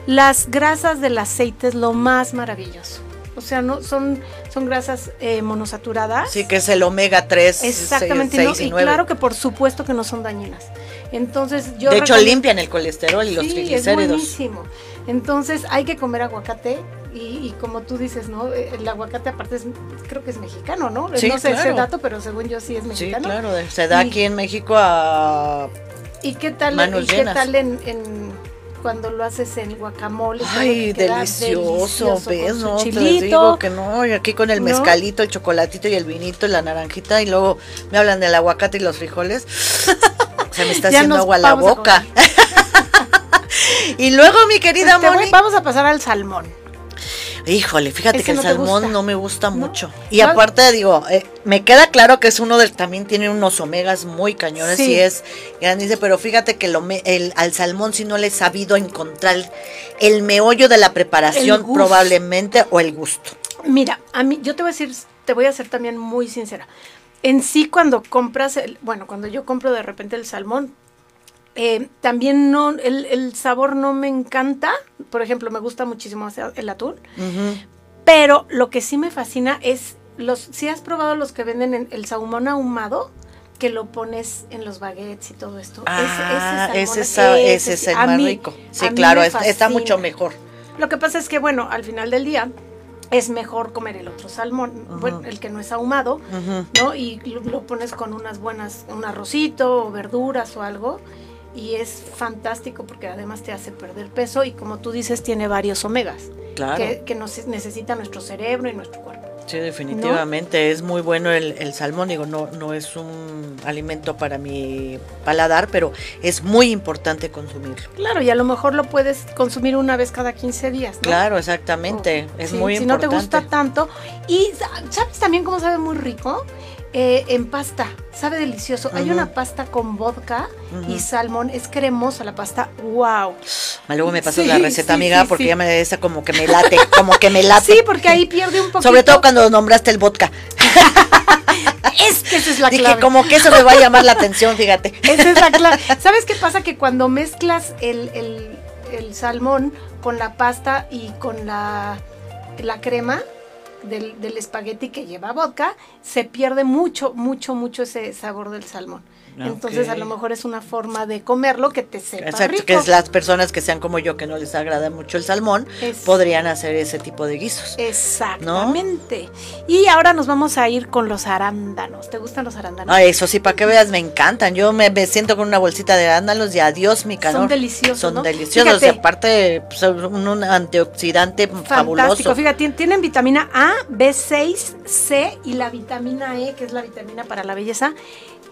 las grasas del aceite es lo más maravilloso. O sea, no son, son grasas eh, monosaturadas. Sí, que es el omega 3. Exactamente, y, claro que por supuesto que no son dañinas. Entonces, yo De hecho, limpian el colesterol y los triglicéridos. Es buenísimo. Entonces, hay que comer aguacate. Y, como tú dices, ¿no? Eh, el aguacate aparte es, creo que es mexicano, ¿no? Sí, no sé ese dato, pero según yo sí es mexicano. Sí, claro, se da aquí en México a ¿Y qué tal, ¿y qué tal en cuando lo haces en guacamole. Ay, delicioso, ¿ves? No, te digo que no, y aquí con el mezcalito, el chocolatito y el vinito y la naranjita y luego me hablan del aguacate y los frijoles. Se me está haciendo agua la boca. y luego, mi querida pues vamos a pasar al salmón. Híjole, fíjate que el salmón no me gusta mucho. Y aparte, digo, eh, me queda claro que es uno del, también tiene unos omegas muy cañones y es grande, pero fíjate que el, al salmón si no le he sabido encontrar el meollo de la preparación probablemente o el gusto. Mira, a mí, yo te voy a decir, te voy a ser también muy sincera. En sí, cuando compras, el, bueno, cuando yo compro de repente el salmón, eh, también no, el, sabor no me encanta. Por ejemplo, me gusta muchísimo el atún. Pero lo que sí me fascina es los. Si has probado los que venden en el salmón ahumado, que lo pones en los baguettes y todo esto. Ah, ese, ese, es el más rico. Sí, claro, está mucho mejor. Lo que pasa es que, bueno, al final del día, es mejor comer el otro salmón, el que no es ahumado, ¿no? Y lo, lo, pones con unas buenas, un arrocito o verduras o algo y es fantástico porque además te hace perder peso y como tú dices tiene varios omegas que, que nos necesita nuestro cerebro y nuestro cuerpo. Sí, definitivamente es muy bueno el, el, salmón, digo, no, no es un alimento para mi paladar, pero es muy importante consumirlo. Claro, y a lo mejor lo puedes consumir una vez cada 15 días. Claro, exactamente, es muy importante. Si no te gusta tanto, y ¿sabes también cómo sabe muy rico? Eh, en pasta, sabe delicioso. Hay una pasta con vodka y salmón, es cremosa la pasta, wow. Luego me pasó la receta, amiga, porque ya me esa como que me late, como que me late. Sí, porque ahí pierde un poquito. Sobre todo cuando nombraste el vodka. es que esa es la Dije, como que eso me va a llamar la atención, fíjate. Esa es la clave. ¿Sabes qué pasa? Que cuando mezclas el, el, el salmón con la pasta y con la, la crema, del, del espagueti que lleva vodka, se pierde mucho, mucho, mucho ese sabor del salmón. Entonces a lo mejor es una forma de comerlo que te sepa Exacto, que es las personas que sean como yo que no les agrada mucho el salmón, podrían hacer ese tipo de guisos. Exactamente. Y ahora nos vamos a ir con los arándanos. ¿Te gustan los arándanos? Ah, eso sí, para que veas, me encantan. Yo me, siento con una bolsita de arándanos y adiós mi calor. Son deliciosos, Son deliciosos. aparte, son pues, un, antioxidante Fantástico. fabuloso. Fíjate, tienen vitamina A, B6, C y la vitamina E, que es la vitamina para la belleza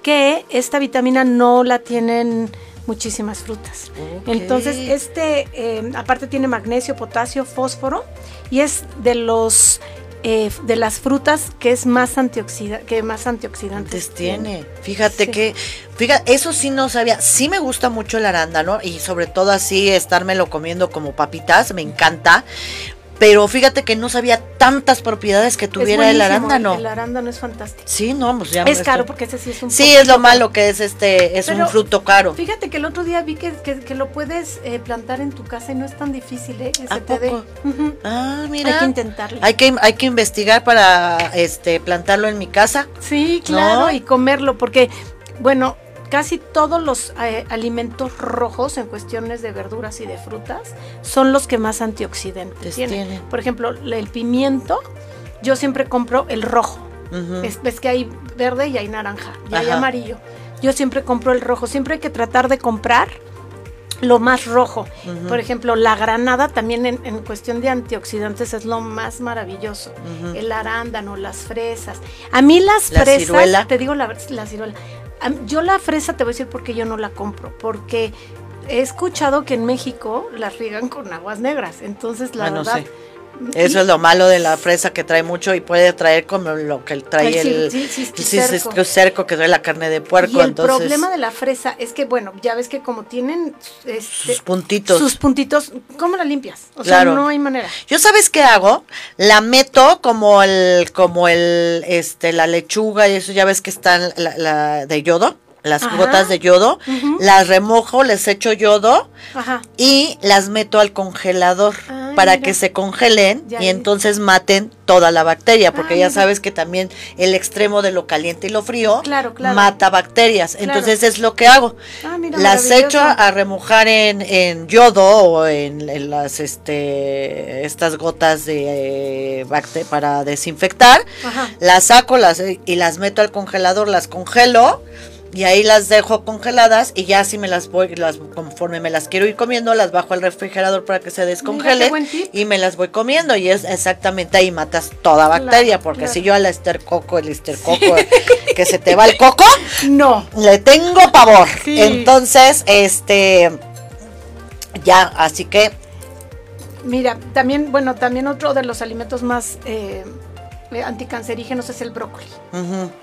que esta vitamina no la tienen muchísimas frutas. Entonces, este, eh, aparte tiene magnesio, potasio, fósforo, y es de los eh, de las frutas que es más antioxida que más antioxidantes tiene. Fíjate que, fíjate, eso sí no sabía. Sí me gusta mucho el arándano y sobre todo así estármelo comiendo como papitas, me encanta. Pero fíjate que no sabía tantas propiedades que tuviera el arándano. El arándano es fantástico. Sí, no, pues ya Es caro porque ese sí es un Sí, es lo malo que es este, es un fruto caro. Fíjate que el otro día vi que, que, lo puedes eh, plantar en tu casa y no es tan difícil, ¿eh? ¿A poco? Ah, mira. Hay que intentarlo. Hay que, hay que investigar para este plantarlo en mi casa. Sí, claro, y comerlo, porque, bueno, casi todos los eh, alimentos rojos en cuestiones de verduras y de frutas son los que más antioxidantes tienen. Por ejemplo, el pimiento, yo siempre compro el rojo. ves que hay verde y hay naranja y hay amarillo. Yo siempre compro el rojo. Siempre hay que tratar de comprar lo más rojo. Por ejemplo, la granada también en, cuestión de antioxidantes es lo más maravilloso. El arándano, las fresas. A mí las fresas, te digo la, la ciruela, Yo la fresa te voy a decir porque yo no la compro, porque he escuchado que en México las riegan con aguas negras, entonces la verdad... Eso es lo malo de la fresa que trae mucho y puede traer como lo que trae el, cerco. que trae la carne de puerco. Y el problema de la fresa es que, bueno, ya ves que como tienen este, sus puntitos. Sus puntitos, ¿cómo la limpias? O sea, no hay manera. Yo sabes qué hago? La meto como el, como el, este, la lechuga y eso, ya ves que están la de yodo las gotas de yodo, las remojo, les echo yodo y las meto al congelador para que se congelen y entonces maten toda la bacteria, porque ah, ya sabes que también el extremo de lo caliente y lo frío mata bacterias. Entonces es lo que hago. Ah, las echo a remojar en, yodo o en, las este estas gotas de eh, para desinfectar. Las saco las y las meto al congelador, las congelo y ahí las dejo congeladas y ya si me las voy, las, conforme me las quiero ir comiendo, las bajo al refrigerador para que se descongelen y me las voy comiendo y es exactamente ahí matas toda bacteria, porque si yo al estercoco, el estercoco, que se te va el coco, no, le tengo pavor. Entonces, este, ya, así que... Mira, también, bueno, también otro de los alimentos más... Eh, anticancerígenos es el brócoli.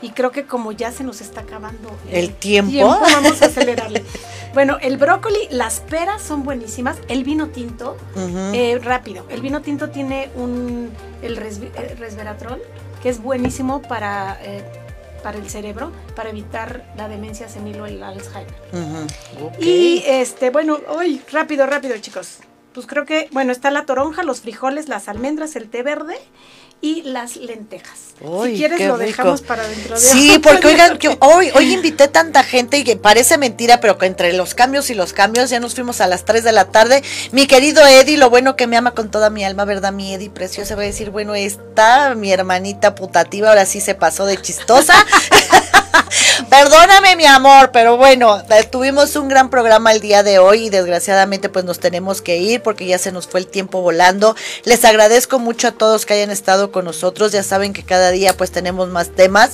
Y creo que como ya se nos está acabando el, tiempo? vamos a acelerarle. bueno, el brócoli, las peras son buenísimas. El vino tinto, eh, rápido. El vino tinto tiene un el, resveratrol, que es buenísimo para eh, para el cerebro, para evitar la demencia senil o el Alzheimer. Y este, bueno, hoy rápido, rápido, chicos. Pues creo que, bueno, está la toronja, los frijoles, las almendras, el té verde y las lentejas. si quieres lo dejamos para dentro de Sí, porque oigan, yo hoy, hoy invité tanta gente y que parece mentira, pero que entre los cambios y los cambios ya nos fuimos a las 3 de la tarde. Mi querido Eddie, lo bueno que me ama con toda mi alma, ¿verdad? Mi Eddie preciosa, va a decir, bueno, está mi hermanita putativa, ahora sí se pasó de chistosa. Perdóname mi amor, pero bueno, eh, tuvimos un gran programa el día de hoy y desgraciadamente pues nos tenemos que ir porque ya se nos fue el tiempo volando. Les agradezco mucho a todos que hayan estado con nosotros, ya saben que cada día pues tenemos más temas.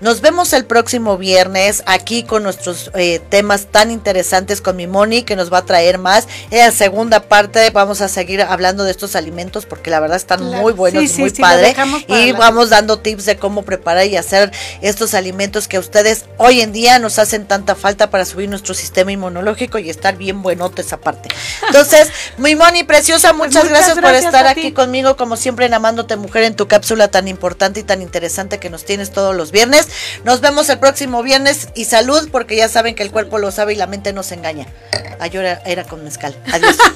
Nos vemos el próximo viernes aquí con nuestros eh, temas tan interesantes con mi Moni que nos va a traer más. En la segunda parte vamos a seguir hablando de estos alimentos porque la verdad están muy buenos, muy padres. Y vamos dando tips de cómo preparar y hacer estos alimentos que ustedes hoy en día nos hacen tanta falta para subir nuestro sistema inmunológico y estar bien buenote esa parte. Entonces, mi Moni preciosa, pues muchas, gracias, por estar aquí conmigo, como siempre, en Amándote Mujer en tu cápsula tan importante y tan interesante que nos tienes todos los viernes. Nos vemos el próximo viernes y salud, porque ya saben que el cuerpo lo sabe y la mente nos engaña. Ayer era, era con mezcal. Adiós.